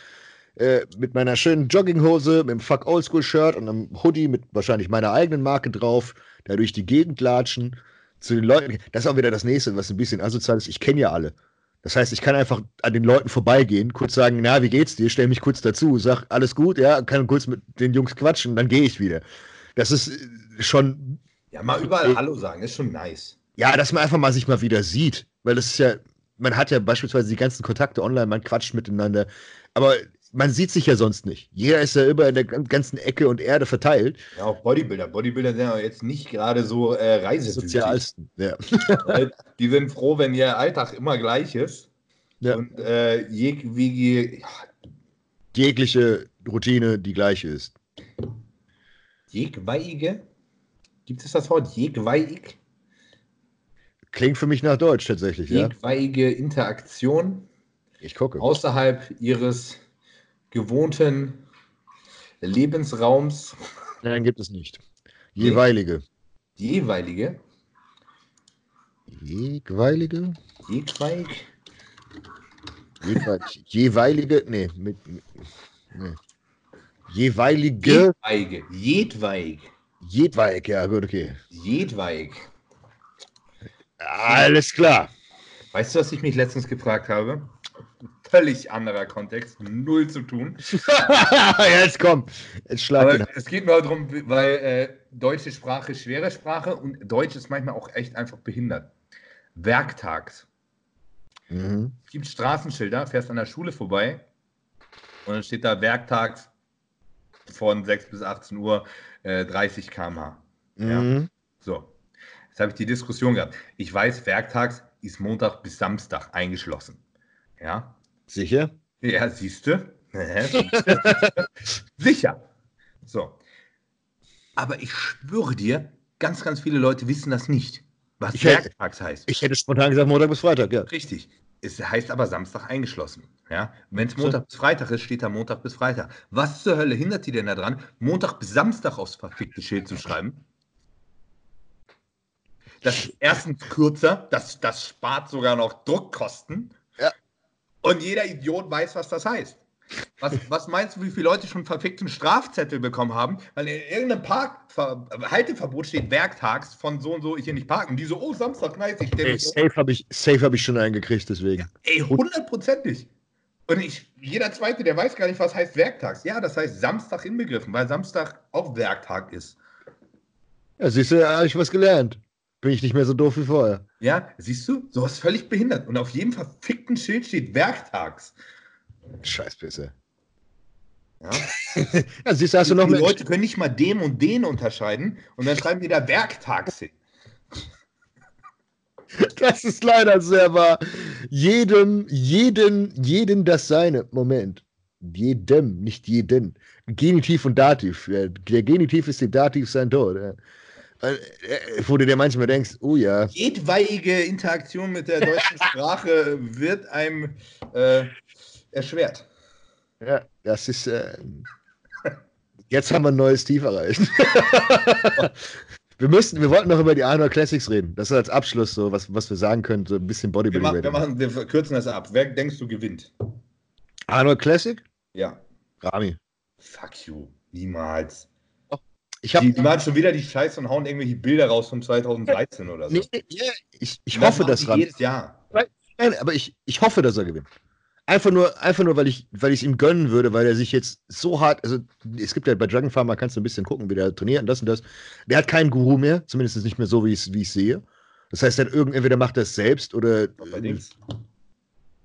äh, mit meiner schönen Jogginghose, mit dem Fuck Oldschool Shirt und einem Hoodie mit wahrscheinlich meiner eigenen Marke drauf, da durch die Gegend latschen, zu den Leuten. Das ist auch wieder das nächste, was ein bisschen asozial ist. Ich kenne ja alle. Das heißt, ich kann einfach an den Leuten vorbeigehen, kurz sagen, na, wie geht's dir? Stell mich kurz dazu, sag, alles gut, ja, kann kurz mit den Jungs quatschen, dann gehe ich wieder. Das ist äh, schon Ja, mal überall Hallo sagen, ist schon nice. ja, dass man einfach mal sich mal wieder sieht. Weil das ist ja, man hat ja beispielsweise die ganzen Kontakte online, man quatscht miteinander. Aber man sieht sich ja sonst nicht. Jeder ist ja immer in der gan- ganzen Ecke und Erde verteilt. Ja, auch Bodybuilder. Bodybuilder sind ja jetzt nicht gerade so äh. Sozialsten. Ja. (laughs) Die sind froh, wenn ihr Alltag immer gleich ist. Ja. Und äh, jegwege, Jegliche Routine die gleiche ist. jegweige? Gibt es das Wort? Jegweig? Klingt für mich nach Deutsch tatsächlich, ja. Jegweige Interaktion Ich gucke. außerhalb ihres gewohnten Lebensraums, Nein, gibt es nicht. Jeweilige. jeweilige, Jeweilige? jegweig, Jeweil- Jeweilige? Nee, mit, mit nee. Jeweilige. jedweige, jedweig, Jedweig, ja, gut, okay. jedweig. Alles klar. Weißt du, was ich mich letztens gefragt habe? Völlig anderer Kontext, null zu tun. (laughs) jetzt komm. Jetzt schlag es geht nur darum, weil äh, deutsche Sprache ist schwere Sprache und Deutsch ist manchmal auch echt einfach behindert. Werktags. Mhm. Es gibt Straßenschilder, fährst an der Schule vorbei und dann steht da Werktags von 6 bis 18 Uhr äh, 30 km/h. Ja. Mhm. So, jetzt habe ich die Diskussion gehabt. Ich weiß, Werktags ist Montag bis Samstag eingeschlossen. Ja, Sicher? ja, (laughs) siehst du? Sicher. So. Aber ich schwöre dir, ganz, ganz viele Leute wissen das nicht, was Ich hätte- Werktags heißt. Ich hätte spontan gesagt Montag bis Freitag, ja. Richtig. Es heißt aber Samstag eingeschlossen. Ja? Wenn es So. Montag bis Freitag ist, steht da Montag bis Freitag. Was zur Hölle hindert die denn daran, Montag bis Samstag aufs verfickte Schild zu schreiben? Das ist erstens kürzer, das, das spart sogar noch Druckkosten. Und jeder Idiot weiß, was das heißt. Was, was meinst du, wie viele Leute schon verfickten Strafzettel bekommen haben, weil in irgendeinem Park Halteverbot steht werktags von so und so ich hier nicht parken. Die so, oh, Samstag, nice, ich stelle Ey, mich safe habe ich, safe hab ich schon eingekriegt, deswegen. Ey, hundertprozentig. Und ich, jeder Zweite, der weiß gar nicht, was heißt Werktags. Ja, das heißt Samstag inbegriffen, weil Samstag auch Werktag ist. Ja, siehst du, da habe ich was gelernt. Bin ich nicht mehr so doof wie vorher. Ja, siehst du? Sowas völlig behindert. Und auf jedem verfickten Schild steht Werktags. Scheißpisse. Ja? (laughs) Ja, siehst du, hast du noch die mehr. Leute können nicht mal dem und den unterscheiden und dann schreiben die da Werktags hin. (laughs) Das ist leider sehr wahr. Jedem, jeden, jeden das seine. Moment. Jedem, nicht jeden. Genitiv und Dativ. Der Genitiv ist dem Dativ sein Tod. Äh, Wo du dir manchmal denkst, oh ja, Jedweige Interaktion mit der deutschen (laughs) Sprache wird einem äh, erschwert. ja, das ist. Äh, jetzt haben wir ein neues Tief erreicht. (laughs) wir müssen, wir wollten noch über die Arnold Classics reden. Das ist als Abschluss so, was, was wir sagen können, so ein bisschen Wir, Bodybuilding. machen, wir, machen, wir kürzen das ab. Wer denkst du gewinnt? Arnold Classic? Ja. Rami. Fuck you. Niemals. Ich habe Die, die machen schon wieder die Scheiße und hauen irgendwelche Bilder raus von 2013 oder so. Nee, ja, ich, ich das hoffe, dass Rami. Jedes Jahr. Nein, aber ich, ich hoffe, dass er gewinnt. Einfach nur, einfach nur, weil ich, weil ich es ihm gönnen würde, weil er sich jetzt so hart, also es gibt ja bei Dragon Farmer, kannst du ein bisschen gucken, wie der trainiert und das und das. Der hat keinen Guru mehr, zumindest nicht mehr so, wie ich es sehe. Das heißt, dann irgend, entweder macht er es selbst oder. Bei Dings.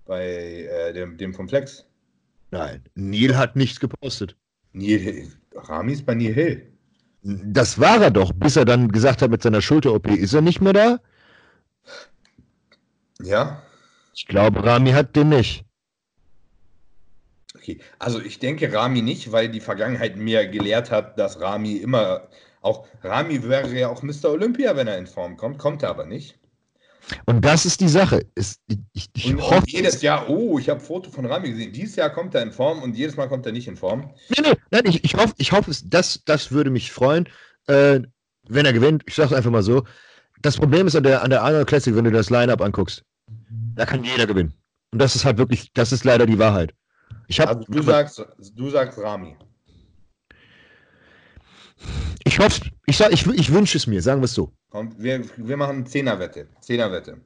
Bei äh, dem, dem vom Flex. Nein, Neil hat nichts gepostet. Neil ist bei Neil Hill. Das war er doch, bis er dann gesagt hat, mit seiner Schulter-OP ist er nicht mehr da. Ja? Ich glaube, Rami hat den nicht. Okay. Also ich denke Rami nicht, weil die Vergangenheit mir gelehrt hat, dass Rami immer auch. Rami wäre ja auch Mr. Olympia, wenn er in Form kommt. Kommt er aber nicht. Und das ist die Sache. Es, ich ich, Und, hoffe. und jedes Jahr, oh, ich habe ein Foto von Rami gesehen. Dieses Jahr kommt er in Form und jedes Mal kommt er nicht in Form. Nee, nee, nein, ich, ich hoffe, ich hoffe, es- das, das würde mich freuen, äh, wenn er gewinnt. Ich sag's einfach mal so. Das Problem ist an der, an der Arnold Classic, wenn du das Line-Up anguckst, da kann jeder gewinnen. Und das ist halt wirklich, das ist leider die Wahrheit. Ich habe, Also du sagst, du sagst Rami. Ich hoffe, ich ich, ich wünsche es mir, sagen wir es so. Kommt, wir, wir machen Zehnerwette. Zehnerwette.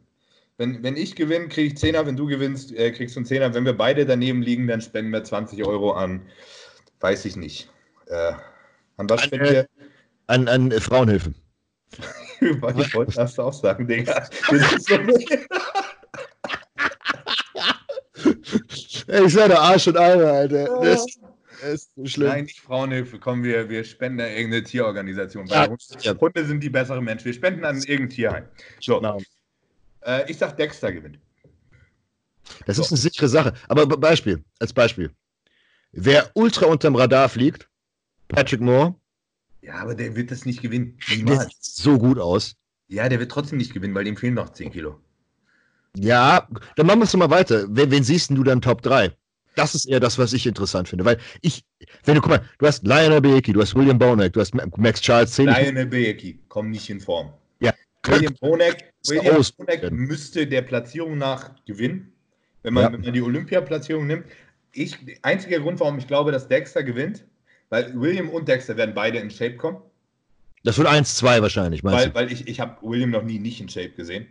Wenn, wenn ich gewinne, kriege ich Zehner. Wenn du gewinnst, äh, kriegst du einen Zehner. Wenn wir beide daneben liegen, dann spenden wir 20 Euro an, weiß ich nicht. Äh, an was spenden wir? An, an äh, Frauenhilfen. (laughs) Ich wollte, du auch sagen, Digga. Das (laughs) ich sag der Arsch und Eimer, Alter. Das, das ist so schlimm. Nein, nicht Frauenhilfe. Komm, wir, wir spenden an irgendeine Tierorganisation. Ja, Weil Hunde, ja. Hunde sind die besseren Menschen. Wir spenden an irgendein Tierheim. So, Genau. äh, ich sag, Dexter gewinnt. Das So. ist eine sichere Sache. Aber Be- Beispiel, als Beispiel. Wer ultra unterm Radar fliegt, Patrick Moore, Ja, aber der wird das nicht gewinnen. der Niemals. sieht so gut aus. Ja, der wird trotzdem nicht gewinnen, weil dem fehlen noch 10 Kilo. Ja, dann machen wir es mal weiter. Wen, wen siehst denn du dann Top 3? Das ist eher das, was ich interessant finde. Weil ich, wenn du, guck mal, du hast Lionel Beeki, du hast William Bonek, du hast Ma- Max Charles, ich- Lionel Beeki kommt nicht in Form. Ja. William Bonek, William Bonek müsste der Platzierung nach gewinnen, wenn man, Ja. wenn man die Olympia-Platzierung nimmt. Ich, einziger Grund, warum ich glaube, dass Dexter gewinnt, weil William und Dexter werden beide in Shape kommen. Das wird 1-2 wahrscheinlich, meinst Weil, du? weil ich, ich habe William noch nie nicht in Shape gesehen.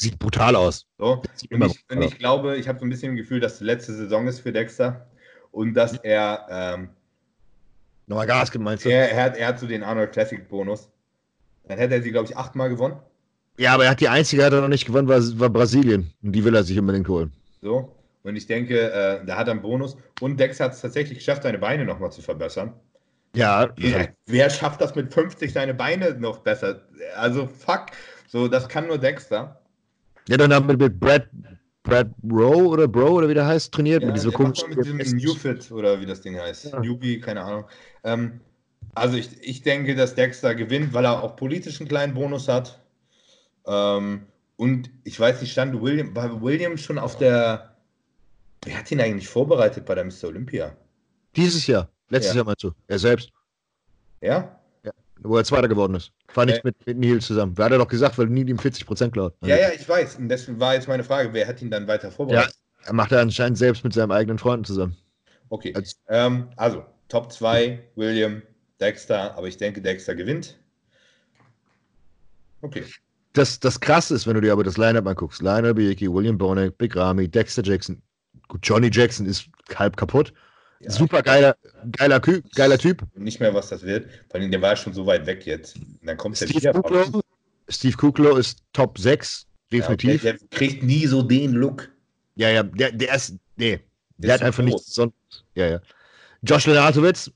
Sieht brutal aus. So. Und ich, und ich glaube, ich habe so ein bisschen im Gefühl, dass die letzte Saison ist für Dexter und dass er, ähm, Nochmal Gas du? er, er, hat, er hat so den Arnold Classic Bonus. Dann hätte er sie, glaube ich, achtmal gewonnen. Ja, aber er hat die einzige, hat er noch nicht gewonnen, war, war Brasilien. Und die will er sich unbedingt holen. So. Und ich denke, äh, da hat er einen Bonus. Und Dex hat es tatsächlich geschafft, seine Beine nochmal zu verbessern. Ja, Wer, wer schafft das mit 50 seine Beine noch besser? Also fuck. So, das kann nur Dexter. Ja dann haben wir mit Brad, Brad Rowe oder Bro oder wie der heißt, trainiert. Ja, mit diesem komischen. mal mit diesem Newfit oder wie das Ding heißt. Ja. Newbie, keine Ahnung. Ähm, also ich, ich denke, dass Dexter gewinnt, weil er auch politisch einen kleinen Bonus hat. Ähm, und ich weiß nicht, stand William, war William schon auf der. Wer hat ihn eigentlich vorbereitet bei der Mr. Olympia? Dieses Jahr. Letztes Ja. Jahr meinst du. Er selbst, Ja? Wo er Zweiter geworden ist. War nicht mit, mit Neil zusammen. Wer hat er doch gesagt, weil Neil ihm 40% klaut. Ja, ja, ich weiß. Und deswegen war jetzt meine Frage, wer hat ihn dann weiter vorbereitet? Er macht er anscheinend selbst mit seinen eigenen Freunden zusammen. Okay. Als- Ähm, also, Top 2, William, Dexter, aber ich denke, Dexter gewinnt. Okay. Das, das Krasse ist, wenn du dir aber das Line-Up anguckst. Lionel Bieki, William Bonek, Big Ramy, Dexter Jackson. Gut, Johnny Jackson ist halb kaputt. Ja, Super geiler, geiler, Kü- geiler Typ. Nicht mehr, was das wird. Vor allem, der war schon so weit weg jetzt. Und dann kommt der Steve wieder. Kuklo, Steve Kuklo ist Top 6, definitiv. Ja, der, der kriegt nie so den Look. Ja, ja, der, der ist, nee, der, ist hat einfach nichts sonst. Ja, ja. Josh Lenartowitz,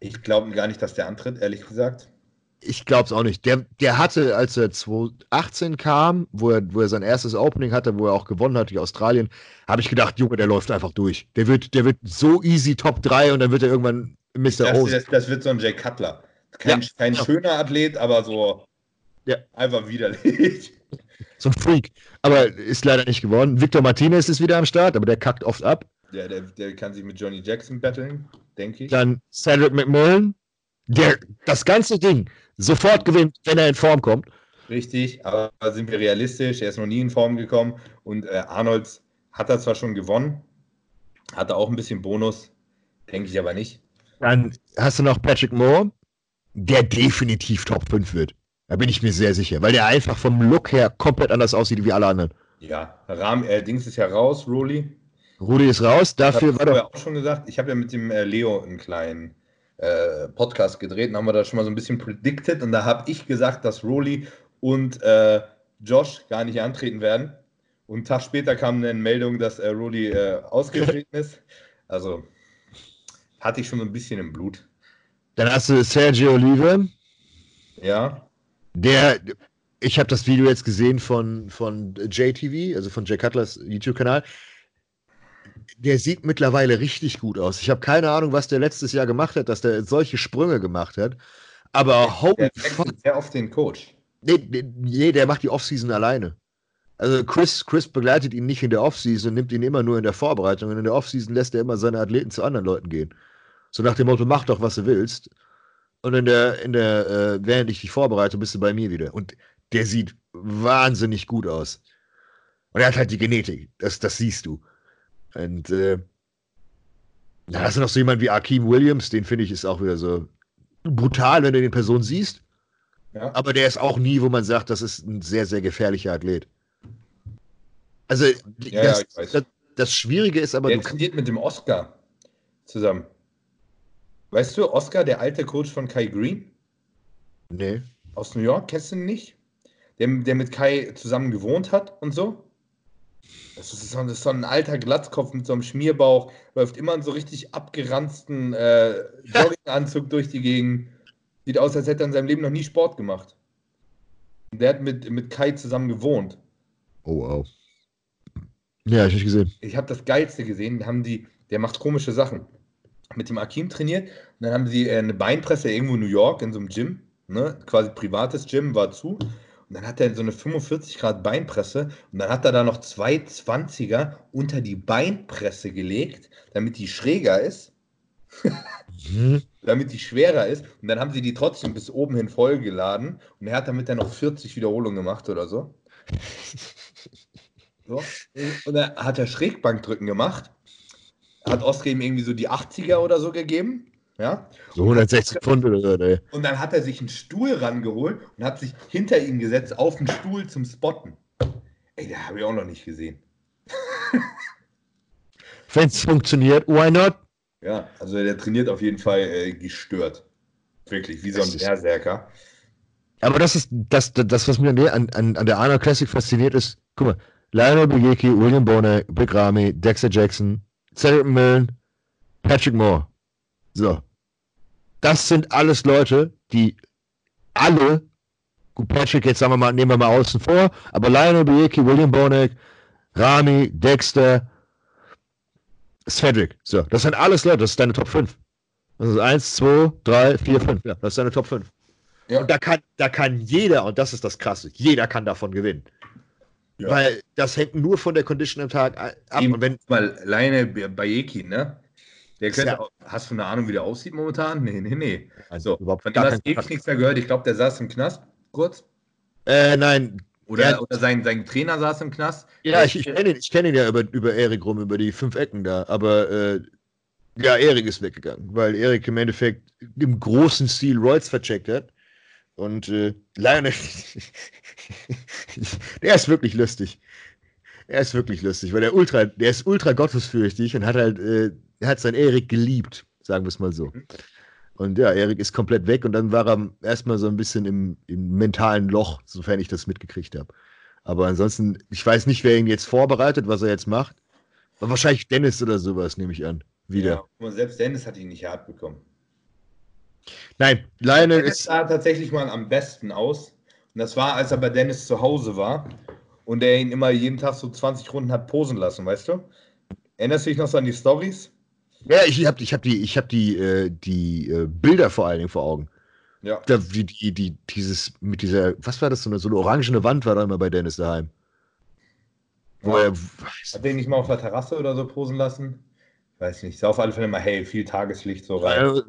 Ich glaube gar nicht, dass der antritt, ehrlich gesagt. Ich glaube es auch nicht. Der, der hatte, als er 2018 kam, wo er, wo er sein erstes Opening hatte, wo er auch gewonnen hat, die Australien, habe ich gedacht, Junge, der läuft einfach durch. Der wird, der wird so easy Top 3 und dann wird er irgendwann Mr. Das, O. das, das wird so ein Jay Cutler. Kein, Ja, kein ja. schöner Athlet, aber so Ja. einfach widerlich. (laughs) So ein Freak. Aber ist leider nicht geworden. Victor Martinez ist wieder am Start, aber der kackt oft ab. Der, der, der kann sich mit Johnny Jackson battlen, denke ich. Dann Cedric McMillan, der das ganze Ding sofort gewinnt, wenn er in Form kommt. Richtig, aber sind wir realistisch? Er ist noch nie in Form gekommen und äh, Arnolds hat er zwar schon gewonnen, hatte auch ein bisschen Bonus, denke ich aber nicht. Dann hast du noch Patrick Moore, der definitiv Top 5 wird. Da bin ich mir sehr sicher, weil der einfach vom Look her komplett anders aussieht wie alle anderen. Ja, Rahm, äh, Dings ist ja raus, Roli. Rudi ist raus, dafür habe war ich doch. auch schon gesagt. Ich habe ja mit dem äh, Leo einen kleinen äh, Podcast gedreht und haben wir da schon mal so ein bisschen predicted und da habe ich gesagt, dass Roli und äh, Josh gar nicht antreten werden. Und einen Tag später kam eine Meldung, dass äh, Roli äh, ausgetreten (laughs) ist. Also hatte ich schon so ein bisschen im Blut. Dann hast du Sergio Olive, Ja, der. Ich habe das Video jetzt gesehen von, von JTV, also von Jay Cutlers YouTube-Kanal. Der sieht mittlerweile richtig gut aus. Ich habe keine Ahnung, was der letztes Jahr gemacht hat, dass der solche Sprünge gemacht hat. Aber holy der fuck. sehr oft den Coach. Nee, nee, nee, der macht die Offseason alleine. Also Chris, Chris begleitet ihn nicht in der Offseason und nimmt ihn immer nur in der Vorbereitung. Und in der Offseason lässt er immer seine Athleten zu anderen Leuten gehen. So nach dem Motto, mach doch, was du willst. Und in der, in der, äh, während ich dich vorbereite, bist du bei mir wieder. Und der sieht wahnsinnig gut aus. Und er hat halt die Genetik. Das, das siehst du. Und äh, da hast du noch so jemand wie Akeem Williams, den finde ich ist auch wieder so brutal, wenn du den Person siehst. Ja. Aber der ist auch nie, wo man sagt, das ist ein sehr, sehr gefährlicher Athlet. Also, Ja, das, ja, das, das Schwierige ist aber, Der trainiert mit dem Oscar zusammen. Weißt du, Oscar, der alte Coach von Kai Green nee. aus New York, kennst du ihn nicht? Der, der mit Kai zusammen gewohnt hat und so? Das ist, so, das ist so ein alter Glatzkopf mit so einem Schmierbauch, läuft immer in so richtig abgeranzten äh, (laughs) Jogginganzug durch die Gegend. Sieht aus, als hätte er in seinem Leben noch nie Sport gemacht. Der hat mit, mit Kai zusammen gewohnt. Oh, wow. Ja, ich nicht gesehen. Ich habe das Geilste gesehen. Haben die, der macht komische Sachen. Mit dem Akim trainiert. Und dann haben sie äh, eine Beinpresse irgendwo in New York in so einem Gym. Ne? Quasi privates Gym war zu. Und dann hat er so eine 45 Grad Beinpresse. Und dann hat er da noch zwei 20er unter die Beinpresse gelegt, damit die schräger ist. Mhm. (laughs) damit die schwerer ist. Und dann haben sie die trotzdem bis oben hin vollgeladen. Und er hat damit dann noch 40 Wiederholungen gemacht oder so. (laughs) so. Und dann hat er Schrägbankdrücken gemacht. Hat Oskar ihm irgendwie so die 80er oder so gegeben. Ja. So 160 Pfund oder so, ey. Und dann hat er sich einen Stuhl rangeholt und hat sich hinter ihn gesetzt auf den Stuhl zum Spotten. Ey, da habe ich auch noch nicht gesehen. (laughs) Wenn es funktioniert, why not? Ja, also der trainiert auf jeden Fall äh, gestört. Wirklich, wie so ein Berserker. Aber das ist das, das, was mir an der, an, an an der Arnold Classic fasziniert ist. Guck mal, Lionel Bujeki, William Bonner, Big Ramy, Dexter Jackson, Cedric Millen, Patrick Moore. So. Das sind alles Leute, die alle, gut, Patrick, jetzt sagen wir mal, nehmen wir mal außen vor, aber Lionel Bujeki, William Bonek, Rami, Dexter, Cedric. So, das sind alles Leute, das ist deine Top 5. Das ist 1, 2, 3, 4, 5. Ja, das ist deine Top 5. Ja. Und da kann, da kann jeder, und das ist das Krasse, jeder kann davon gewinnen. Ja. Weil das hängt nur von der Condition am Tag ab. Eben. Und wenn, Mal Leine Bayeki, ne? Der könnte, Ja. auch, hast du eine Ahnung, wie der aussieht momentan? Nee, nee, nee. So, überhaupt von dem hast du ewig nichts mehr gehört. Ich glaube, der saß im Knast, kurz. äh, nein, Oder, Ja. oder sein, sein Trainer saß im Knast. ja, ich, ich kenne ihn, ich kenn ihn ja über, über Erik rum, über die fünf Ecken da, aber äh, ja, Erik ist weggegangen, weil Erik im Endeffekt im großen Stil Royals vercheckt hat. Und äh, Lionel, (laughs) der ist wirklich lustig. Er ist wirklich lustig, weil der ultra, der ist ultra gottesfürchtig und hat halt, äh, er hat seinen Erik geliebt, sagen wir es mal so. Und ja, Erik ist komplett weg und dann war er erstmal so ein bisschen im, im mentalen Loch, sofern ich das mitgekriegt habe. Aber ansonsten, ich weiß nicht, wer ihn jetzt vorbereitet, was er jetzt macht. Aber wahrscheinlich Dennis oder sowas, nehme ich an. Wieder. Ja, selbst Dennis hat ihn nicht hart bekommen. Nein, Lionel Dennis ist. sah tatsächlich mal am besten aus. Und das war, als er bei Dennis zu Hause war und er ihn immer jeden Tag so 20 Runden hat posen lassen, weißt du? Erinnerst du dich noch so an die Stories? Ja, ich habe ich hab die, ich hab die, äh, die äh, Bilder vor allen Dingen vor Augen. Ja. Da, die, die, die, dieses, mit dieser, was war das, so eine, so eine orangene Wand war da immer bei Dennis daheim. Wo Ja. er, Hat den nicht mal auf der Terrasse oder so posen lassen? Weiß nicht. Sah auf alle Fälle mal hell, viel Tageslicht so rein.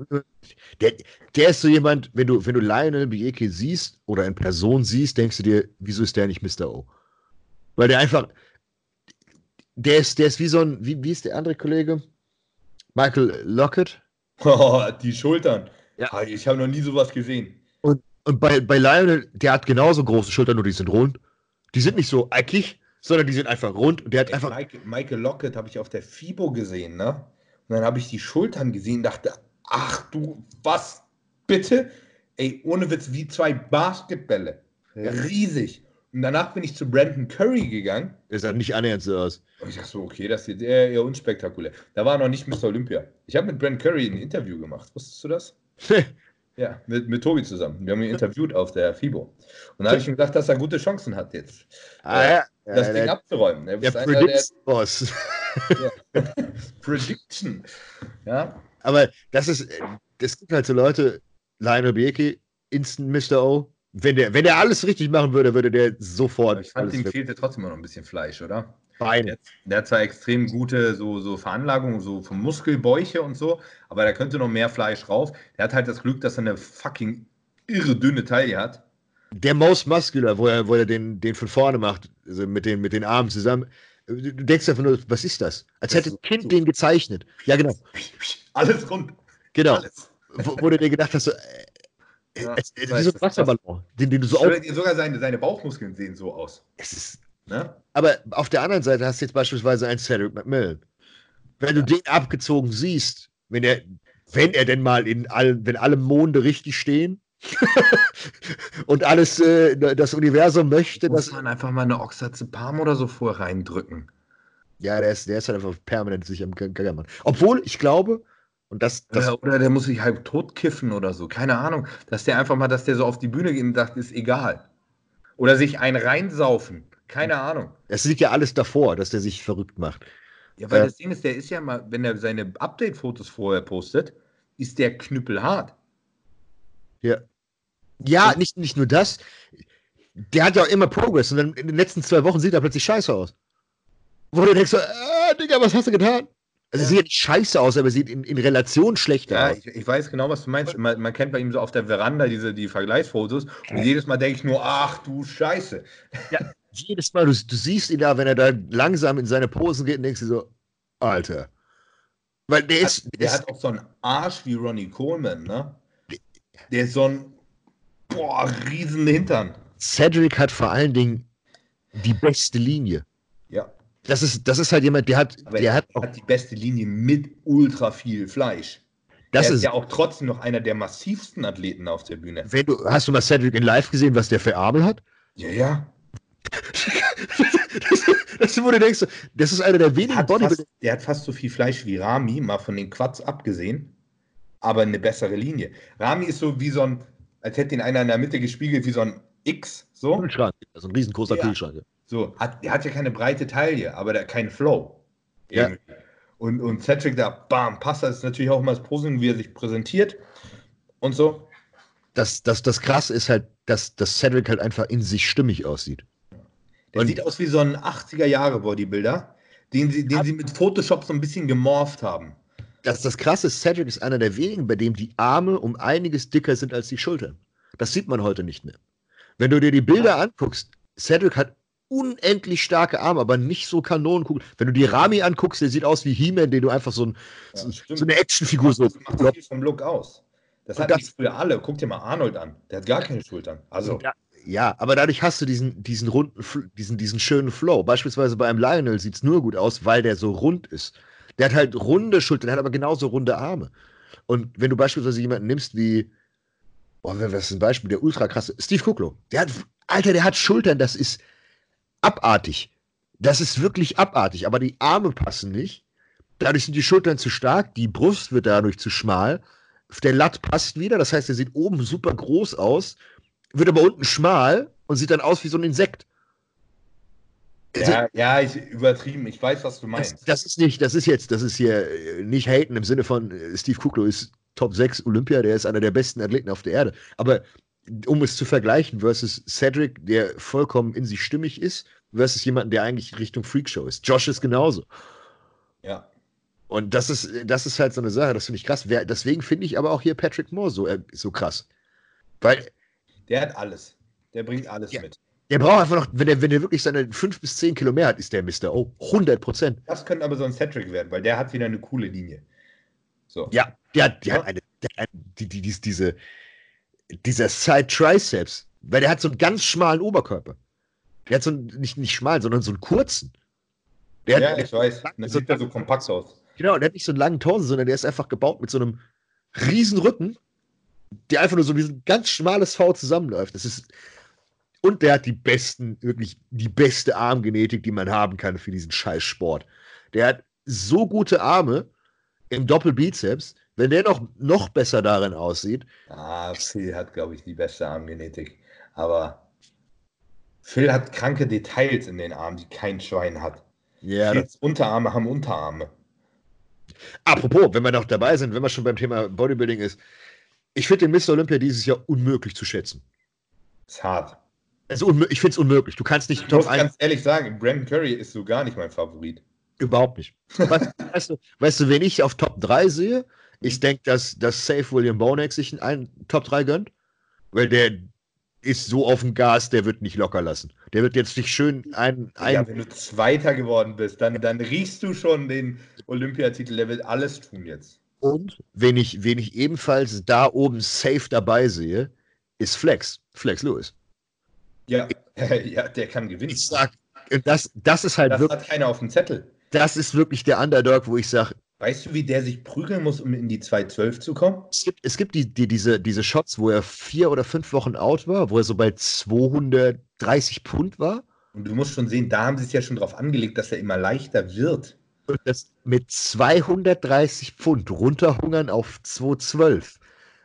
Der, der ist so jemand, wenn du, wenn du Lionel Bieke siehst oder in Person siehst, denkst du dir, wieso ist der nicht Mr. O? Weil der einfach, der ist, der ist wie so ein, wie, wie ist der andere Kollege? Michael Lockett. Oh, die Schultern. Ja. Ah, Ich habe noch nie sowas gesehen. Und, und bei, bei Lionel, der hat genauso große Schultern, nur die sind rund. Die sind nicht so eckig, sondern die sind einfach rund und der hat einfach, Michael, Michael Lockett habe ich auf der FIBO gesehen, ne? Und dann habe ich die Schultern gesehen und dachte, ach du, was bitte? Ey, ohne Witz, wie zwei Basketbälle. Riesig. Und danach bin ich zu Brandon Curry gegangen. der sah nicht annähernd so aus. Und ich dachte so, okay, das ist eher, eher unspektakulär. Da war noch nicht Mr. Olympia. Ich habe mit Brandon Curry ein Interview gemacht. Wusstest du das? (laughs) Ja, mit, mit Tobi zusammen. Wir haben ihn (laughs) interviewt auf der FIBO. Und da habe ich ihm gesagt, dass er gute Chancen hat jetzt, ah, ja. das ja, Ding der, abzuräumen. Er der ist einer der Predicts-Boss. (laughs) Prediction. Ja, Aber das ist, äh, es gibt halt so Leute, Lionel Bieke, Instant Mr. O. Wenn der, wenn der alles richtig machen würde, würde der sofort ich fand, ihm fehlte trotzdem noch ein bisschen Fleisch, oder? Beine. Der hat zwar extrem gute so, so Veranlagungen, so vom Muskelbäuche und so, aber da könnte noch mehr Fleisch rauf. Der hat halt das Glück, dass er eine fucking irre dünne Taille hat. Der Most Muscular, wo er, wo er den, den von vorne macht, also mit den, mit den Armen zusammen. Du denkst einfach nur, was ist das? Als Das hätte ein Kind so- den gezeichnet. Ja, genau. (laughs) Alles rund. Genau. Alles. Wo, wo du dir gedacht hast, so, äh, Ja, wie so ein Wasserballon, den, den du so sogar seine, seine Bauchmuskeln sehen so aus. Es ist, Ne? aber auf der anderen Seite hast du jetzt beispielsweise einen Cedric McMillan. Wenn du den abgezogen siehst, wenn er, wenn er denn mal in allen, wenn alle Monde richtig stehen und alles, äh, das Universum möchte, Muss dass. man einfach mal eine Oxazepam oder so vor reindrücken. Ja, der ist, der ist halt einfach permanent sich am Gaggermann. Obwohl, ich glaube, und das, das Oder, oder der muss sich halb tot kiffen oder so. Keine Ahnung. Dass der einfach mal, dass der so auf die Bühne geht und sagt, ist egal. Oder sich ein reinsaufen. Keine Ahnung. Es liegt ja alles davor, dass der sich verrückt macht. Ja, weil Äh. das Ding ist, der ist ja mal, wenn er seine Update-Fotos vorher postet, ist der knüppelhart. Ja. Ja, nicht, nicht nur das. Der hat ja auch immer Progress und dann in den letzten zwei Wochen sieht er plötzlich scheiße aus. Wo du denkst, so, ah, Digga, was hast du getan? Also, er sieht ja nicht scheiße aus, aber er sieht in, in Relation schlechter Ja, aus. ich, ich weiß genau, was du meinst. Man, man kennt bei ihm so auf der Veranda diese die Vergleichsfotos und jedes Mal denke ich nur, ach du Scheiße. Jedes Mal, du, du siehst ihn da, wenn er da langsam in seine Posen geht und denkst dir so, Alter. Weil der ist, der Der ist hat auch so einen Arsch wie Ronnie Coleman, ne? Der ist so ein boah, riesen Hintern. Cedric hat vor allen Dingen die beste Linie. Ja. Das ist, das ist halt jemand, der hat, Aber der er hat hat, auch, die beste Linie mit ultra viel Fleisch. das er ist ist, ja auch trotzdem noch einer der massivsten Athleten auf der Bühne. wenn du, hast du mal Cedric in live gesehen, was der für Arme hat? Ja, ja. (laughs) das, das, wo du denkst, das ist einer der wenigen Hat Bodybuilder. der hat fast so viel Fleisch wie Rami, mal von den Quads abgesehen, aber eine bessere Linie. Rami ist so wie so ein, als hätte ihn einer in der Mitte gespiegelt, wie so ein X, so. Kühlschrank, also ein riesengroßer Ja. Kühlschrank. So, hat, der hat ja keine breite Taille, aber der keinen Flow. Ja. Irgendwie. Und, und Cedric da, bam, passt das ist natürlich auch immer das Posing, wie er sich präsentiert und so. Das, das, das krasse ist halt, dass, dass Cedric halt einfach in sich stimmig aussieht. Der Und- sieht aus wie so ein 80er-Jahre-Bodybuilder, den sie, den sie mit Photoshop so ein bisschen gemorpht haben. Das, das krasse ist, Cedric ist einer der wenigen, bei dem die Arme um einiges dicker sind als die Schultern. Das sieht man heute nicht mehr. Wenn du dir die Bilder anguckst, Cedric hat unendlich starke Arme, aber nicht so Kanonenkugel. Wenn du die Rami anguckst, der sieht aus wie He-Man, den du einfach so, ein, Ja, so, so eine Actionfigur so. Das macht viel vom Look aus. Das hatten das- früher alle. Guck dir mal Arnold an. Der hat gar keine Schultern. Also, Ja, ja, aber dadurch hast du diesen, diesen runden, diesen, diesen schönen Flow. Beispielsweise bei einem Lionel sieht es nur gut aus, weil der so rund ist. Der hat halt runde Schultern, der hat aber genauso runde Arme. Und wenn du beispielsweise jemanden nimmst wie, boah, was ist ein Beispiel, der ultra krasse, Steve Kuklo, der hat, Alter, der hat Schultern, das ist abartig. Das ist wirklich abartig, aber die Arme passen nicht. Dadurch sind die Schultern zu stark, die Brust wird dadurch zu schmal. Der Latt passt wieder, das heißt, er sieht oben super groß aus, wird aber unten schmal und sieht dann aus wie so ein Insekt. Also, ja, ja, ich übertrieben. Ich weiß, was du das, meinst. das ist nicht, das ist jetzt, das ist hier äh, nicht haten im Sinne von äh, Steve Kuklo ist Top 6 Olympia, der ist einer der besten Athleten auf der Erde. Aber um es zu vergleichen versus Cedric, der vollkommen in sich stimmig ist, versus jemanden, der eigentlich Richtung Freakshow ist. Josh ist genauso. Ja. Und das ist, das ist halt so eine Sache, das finde ich krass. Wer, deswegen finde ich aber auch hier Patrick Moore so, äh, so krass. Weil Der hat alles. Der bringt alles Ja. mit. der braucht einfach noch, wenn er wenn der wirklich seine 5 bis 10 Kilo mehr hat, ist der Mr. Oh, 100 Prozent. Das könnte aber so ein Cedric werden, weil der hat wieder eine coole Linie. So. Ja, der, hat- der Ja. hat eine, der die, die, die, diese, dieser Side Triceps, weil der hat so einen ganz schmalen Oberkörper. Der hat so einen, nicht, nicht schmal, sondern so einen kurzen. Der Ja, hat, ich weiß. Das so- sieht ja so kompakt aus. Genau, der hat nicht so einen langen Torso, sondern der ist einfach gebaut mit so einem riesen Rücken, der einfach nur so wie ein ganz schmales V zusammenläuft. Das ist, und der hat die besten, wirklich die beste Armgenetik, die man haben kann für diesen scheiß Sport. Der hat so gute Arme im Doppelbizeps, wenn der noch, noch besser darin aussieht, Ah, Phil hat, glaube ich, die beste Armgenetik. Aber Phil hat kranke Details in den Armen, die kein Schwein hat. ja, Phils Unterarme haben Unterarme. apropos, wenn wir noch dabei sind, wenn wir schon beim Thema Bodybuilding ist, ich finde den Mr. Olympia dieses Jahr unmöglich zu schätzen. Ist hart. Also ich finde es unmöglich. Du kannst nicht Ich muss 1 ganz ehrlich sagen, Brandon Curry ist so gar nicht mein Favorit. Überhaupt nicht. Weißt, (laughs) weißt, du, weißt du, wen ich auf Top 3 sehe? Ich denke, dass, dass Safe William Bonek sich einen Top 3 gönnt. Weil der ist so auf dem Gas, der wird nicht locker lassen. Der wird jetzt nicht schön ein. ein ja, wenn du Zweiter geworden bist, dann, dann riechst du schon den Olympiatitel. Der wird alles tun jetzt. und wen ich, wen ich ebenfalls da oben safe dabei sehe, ist Flex. Flex Lewis. Ja, (laughs) ja der kann gewinnen. Ich sag, und das, das ist halt das wirklich, hat keiner auf dem Zettel. das ist wirklich der Underdog, wo ich sage, Weißt du, wie der sich prügeln muss, um in die 212 zu kommen? Es gibt, es gibt die, die, diese, diese Shots, wo er vier oder fünf Wochen out war, wo er so bei 230 Pfund war. Und du musst schon sehen, da haben sie es ja schon drauf angelegt, dass er immer leichter wird. Und das mit 230 Pfund runterhungern auf 212.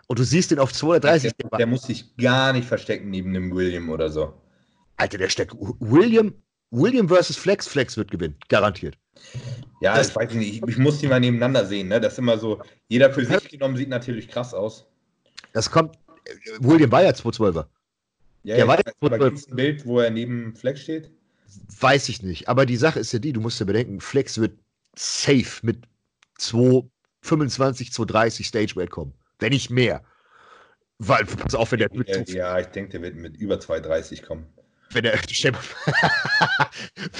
Und du siehst den auf 230. Der, der muss sich gar nicht verstecken neben einem William oder so. Alter, der steckt. William, William versus Flex, Flex wird gewinnen, garantiert. Ja, Das- ich weiß nicht, ich, ich muss die mal nebeneinander sehen, ne? Das ist immer so, jeder für sich genommen sieht natürlich krass aus. Das kommt, äh, William war ja 212er. Ja, Der war ja, aber wohl- gibt's ein Bild, wo er neben Flex steht? Weiß ich nicht. Aber die Sache ist ja die, du musst ja bedenken, Flex wird safe mit 225, 230 Stage Weight kommen. Wenn nicht mehr. Weil, pass auf, wenn der, Ja, ja, ich denke, der wird mit über 2,30 kommen. Wenn der, (laughs) mal,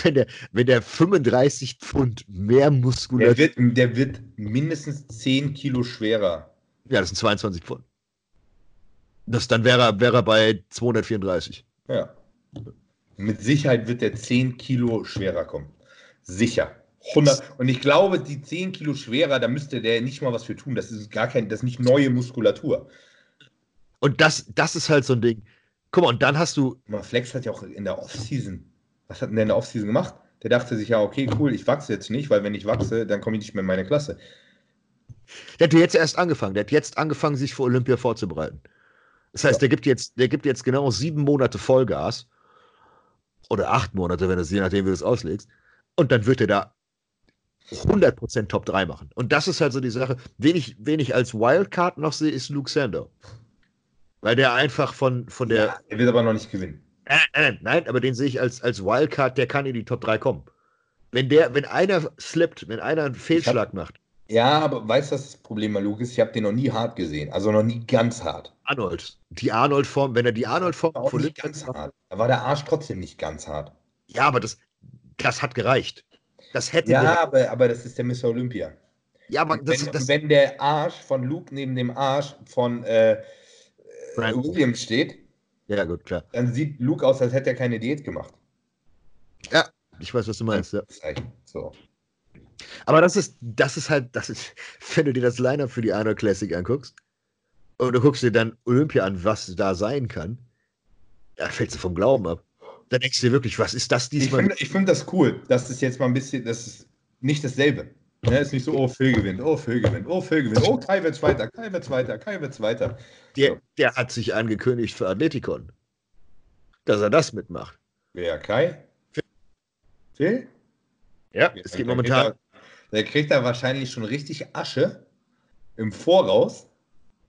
wenn der, wenn der 35 Pfund mehr Der Muskulatur, wird, der wird mindestens 10 Kilo schwerer. ja, das sind 22 Pfund. Das, dann wäre er, wäre er bei 234. Ja. Mit Sicherheit wird der 10 Kilo schwerer kommen. Sicher. 100. Und ich glaube, die 10 Kilo schwerer, da müsste der nicht mal was für tun. Das ist gar kein, das ist nicht neue Muskulatur. Und das, das ist halt so ein Ding. Guck mal, und dann hast du, Mal Flex hat ja auch in der Offseason, was hat denn der in der Offseason gemacht? Der dachte sich ja, okay, cool, ich wachse jetzt nicht, weil wenn ich wachse, dann komme ich nicht mehr in meine Klasse. Der hat jetzt erst angefangen. Der hat jetzt angefangen, sich für Olympia vorzubereiten. Das heißt, Ja. der, gibt jetzt, der gibt jetzt genau sieben Monate Vollgas. Oder acht Monate, wenn du es je nachdem, wie du es auslegst. Und dann wird er da 100% Top 3 machen. Und das ist halt so die Sache. Wen ich, wen ich als Wildcard noch sehe, ist Luke Sandow. Weil der einfach von, von der. Ja, er wird aber noch nicht gewinnen. Nein, nein, nein, aber den sehe ich als, als Wildcard, der kann in die Top 3 kommen. Wenn der, wenn einer slippt, wenn einer einen Fehlschlag macht, Ja, aber weißt du, was das Problem Luke ist? Ich habe den noch nie hart gesehen. Also noch nie ganz hart. Arnold, die Arnold-Form, wenn er die Arnold-Form von nicht ganz hart. Da war der Arsch trotzdem nicht ganz hart. Ja, aber das, das hat gereicht. Das hätte Ja, gereicht. aber, aber das ist der Mr. Olympia. ja, aber das, wenn, das, wenn der Arsch von Luke neben dem Arsch von äh, äh, Brandon. William steht, ja gut, klar. dann sieht Luke aus, als hätte er keine Diät gemacht. Ich weiß, was du meinst, ja. So. Aber das ist, das ist halt, das ist, (laughs) wenn du dir das Line-Up für die Arnold Classic anguckst und du guckst dir dann Olympia an, was da sein kann, da fällst du vom Glauben ab. Da denkst du dir wirklich, was ist das Ich diesmal? finde ich find das cool. Das ist jetzt mal ein bisschen, das ist nicht dasselbe. Ne, ist nicht so, oh, Phil gewinnt, oh, Phil gewinnt, oh, Phil gewinnt, oh, Kai wird Zweiter, Kai wird Zweiter, Kai wird Zweiter. Der, der hat sich angekündigt für Athletikon, dass er das mitmacht. Wer, Kai? Phil? Ja, es geht momentan. Der kriegt da wahrscheinlich schon richtig Asche im Voraus.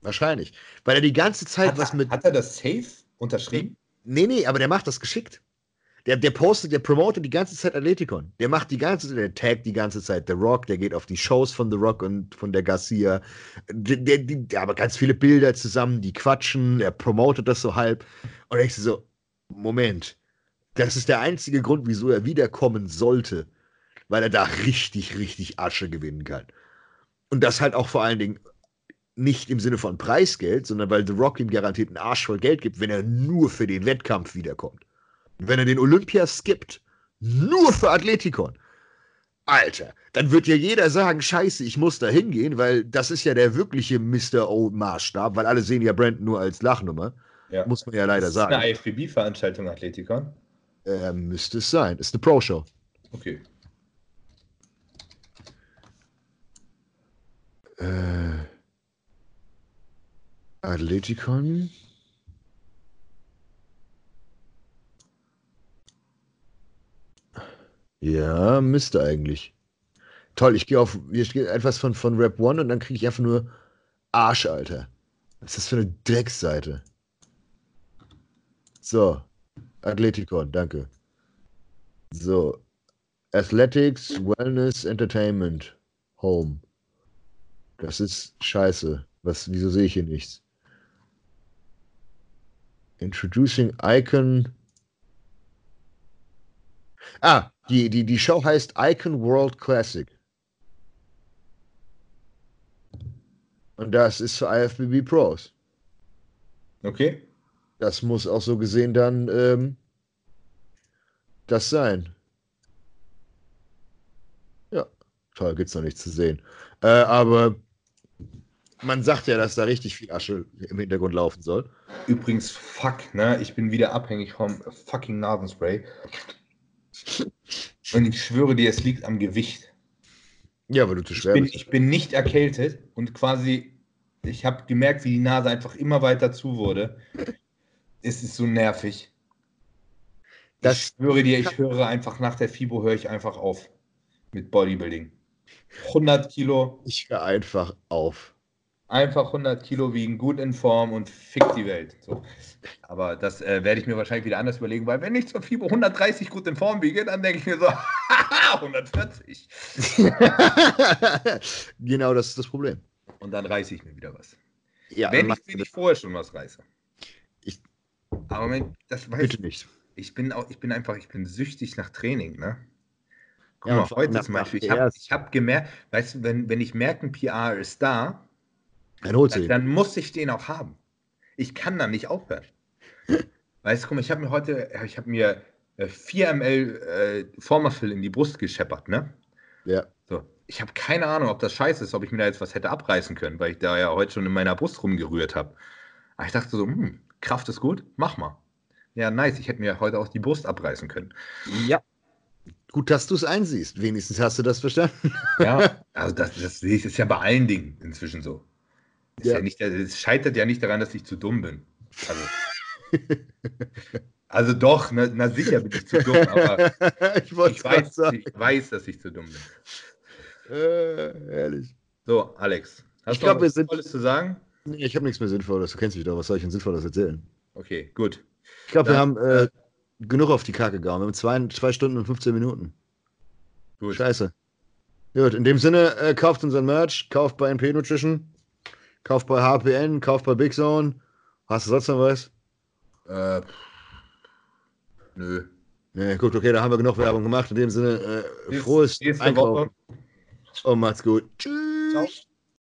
Wahrscheinlich. Weil er die ganze Zeit Hat, was mit. hat er das Safe unterschrieben? Nee, nee, aber der macht das geschickt. Der, der postet, der promotet die ganze Zeit Athletikon. Der macht die ganze Zeit, der taggt die ganze Zeit The Rock, der geht auf die Shows von The Rock und von der Garcia. Der, der, der aber ganz viele Bilder zusammen, die quatschen, er promotet das so halb. Und ich so, Moment, das ist der einzige Grund, wieso er wiederkommen sollte, weil er da richtig, richtig Asche gewinnen kann. Und das halt auch vor allen Dingen nicht im Sinne von Preisgeld, sondern weil The Rock ihm garantiert einen Arsch voll Geld gibt, wenn er nur für den Wettkampf wiederkommt. Wenn er den Olympia skippt, nur für Athletikon. Alter, dann wird ja jeder sagen, scheiße, ich muss da hingehen, weil das ist ja der wirkliche Mr. O-Maßstab, weil alle sehen ja Brandon nur als Lachnummer. Ja. Muss man ja leider ist sagen. eine IFBB-Veranstaltung, Athletikon. Äh, müsste es sein. Ist eine Pro-Show. Okay. Äh, Athletikon. Ja, müsste eigentlich. Toll, ich gehe auf hier steht etwas von, von Rap One und dann kriege ich einfach nur Arsch, Alter. Was ist das für eine Drecksseite? So, Athletikon, danke. So, Athletics, Wellness, Entertainment, Home. Das ist scheiße. Was, wieso sehe ich hier nichts? Introducing Icon. Ah, die, die, die Show heißt Icon World Classic. Und das ist für IFBB Pros. Okay. Das muss auch so gesehen dann ähm, das sein. Ja, toll, gibt's noch nichts zu sehen. Äh, aber man sagt ja, dass da richtig viel Asche im Hintergrund laufen soll. Übrigens, fuck, ne? Ich bin wieder abhängig vom fucking Nasenspray. Und ich schwöre dir, es liegt am Gewicht. Ja, weil du zu Ich schwer bin, bist. ich bin nicht erkältet und quasi, ich habe gemerkt, wie die Nase einfach immer weiter zu wurde. Es ist so nervig. Das, ich schwöre dir, ich höre einfach nach der FIBO höre ich einfach auf mit Bodybuilding. 100 Kilo, ich höre einfach auf. Einfach 100 Kilo wiegen, gut in Form und fick die Welt. So. Aber das äh, werde ich mir wahrscheinlich wieder anders überlegen, weil wenn ich zur FIBO 130 gut in Form wiege, dann denke ich mir so, (laughs) 140. (laughs) genau, das ist das Problem. Und dann reiße ich mir wieder was. Ja, wenn ich mir nicht vorher schon was reiße. Ich- Aber Moment, das weiß bitte nicht. ich bin auch, ich bin einfach, ich bin süchtig nach Training, ne? Guck Ja, mal, heute zum Beispiel, ich habe ich hab gemerkt, weißt du, wenn, wenn ich merke, ein PR ist da, Dann holst du dann, ihn. dann muss ich den auch haben. Ich kann dann nicht aufhören. (laughs) weißt du, guck mal, ich habe mir heute, ich habe mir äh, 4 ml äh, Formafil in die Brust gescheppert, ne? Ja. So. Ich habe keine Ahnung, ob das scheiße ist, ob ich mir da jetzt was hätte abreißen können, weil ich da ja heute schon in meiner Brust rumgerührt habe. Aber ich dachte so, hm, Kraft ist gut, mach mal. Ja, nice, ich hätte mir heute auch die Brust abreißen können. Ja. Gut, dass du es einsiehst. Wenigstens hast du das verstanden. Ja, (laughs) also das, das sehe ich- ist ja bei allen Dingen inzwischen so. Ist ja. Ja. es scheitert ja nicht daran, dass ich zu dumm bin. Also, (laughs) also doch, na, na sicher bin ich zu dumm, aber (laughs) ich ich es weiß, ich weiß, dass ich zu dumm bin. Äh, ehrlich. So, Alex, hast Ich du glaub, was Tolles zu sagen? Nee, ich habe nichts mehr Sinnvolles. Du kennst mich doch. Was soll ich denn Sinnvolles erzählen? Okay, gut. Ich glaube, wir haben äh, genug auf die Kacke gehauen. Wir haben zwei, zwei Stunden und 15 Minuten. gut. Scheiße. Gut, in dem Sinne, äh, kauft unseren Merch, kauft bei NP Nutrition, kauft bei HPN, kauft bei Big Zone. Hast du sonst noch was? Äh, nö. Nee, gut, okay, da haben wir genug Werbung gemacht. In dem Sinne, äh, frohes Einkaufen Woche. und macht's gut. Tschüss. Ciao.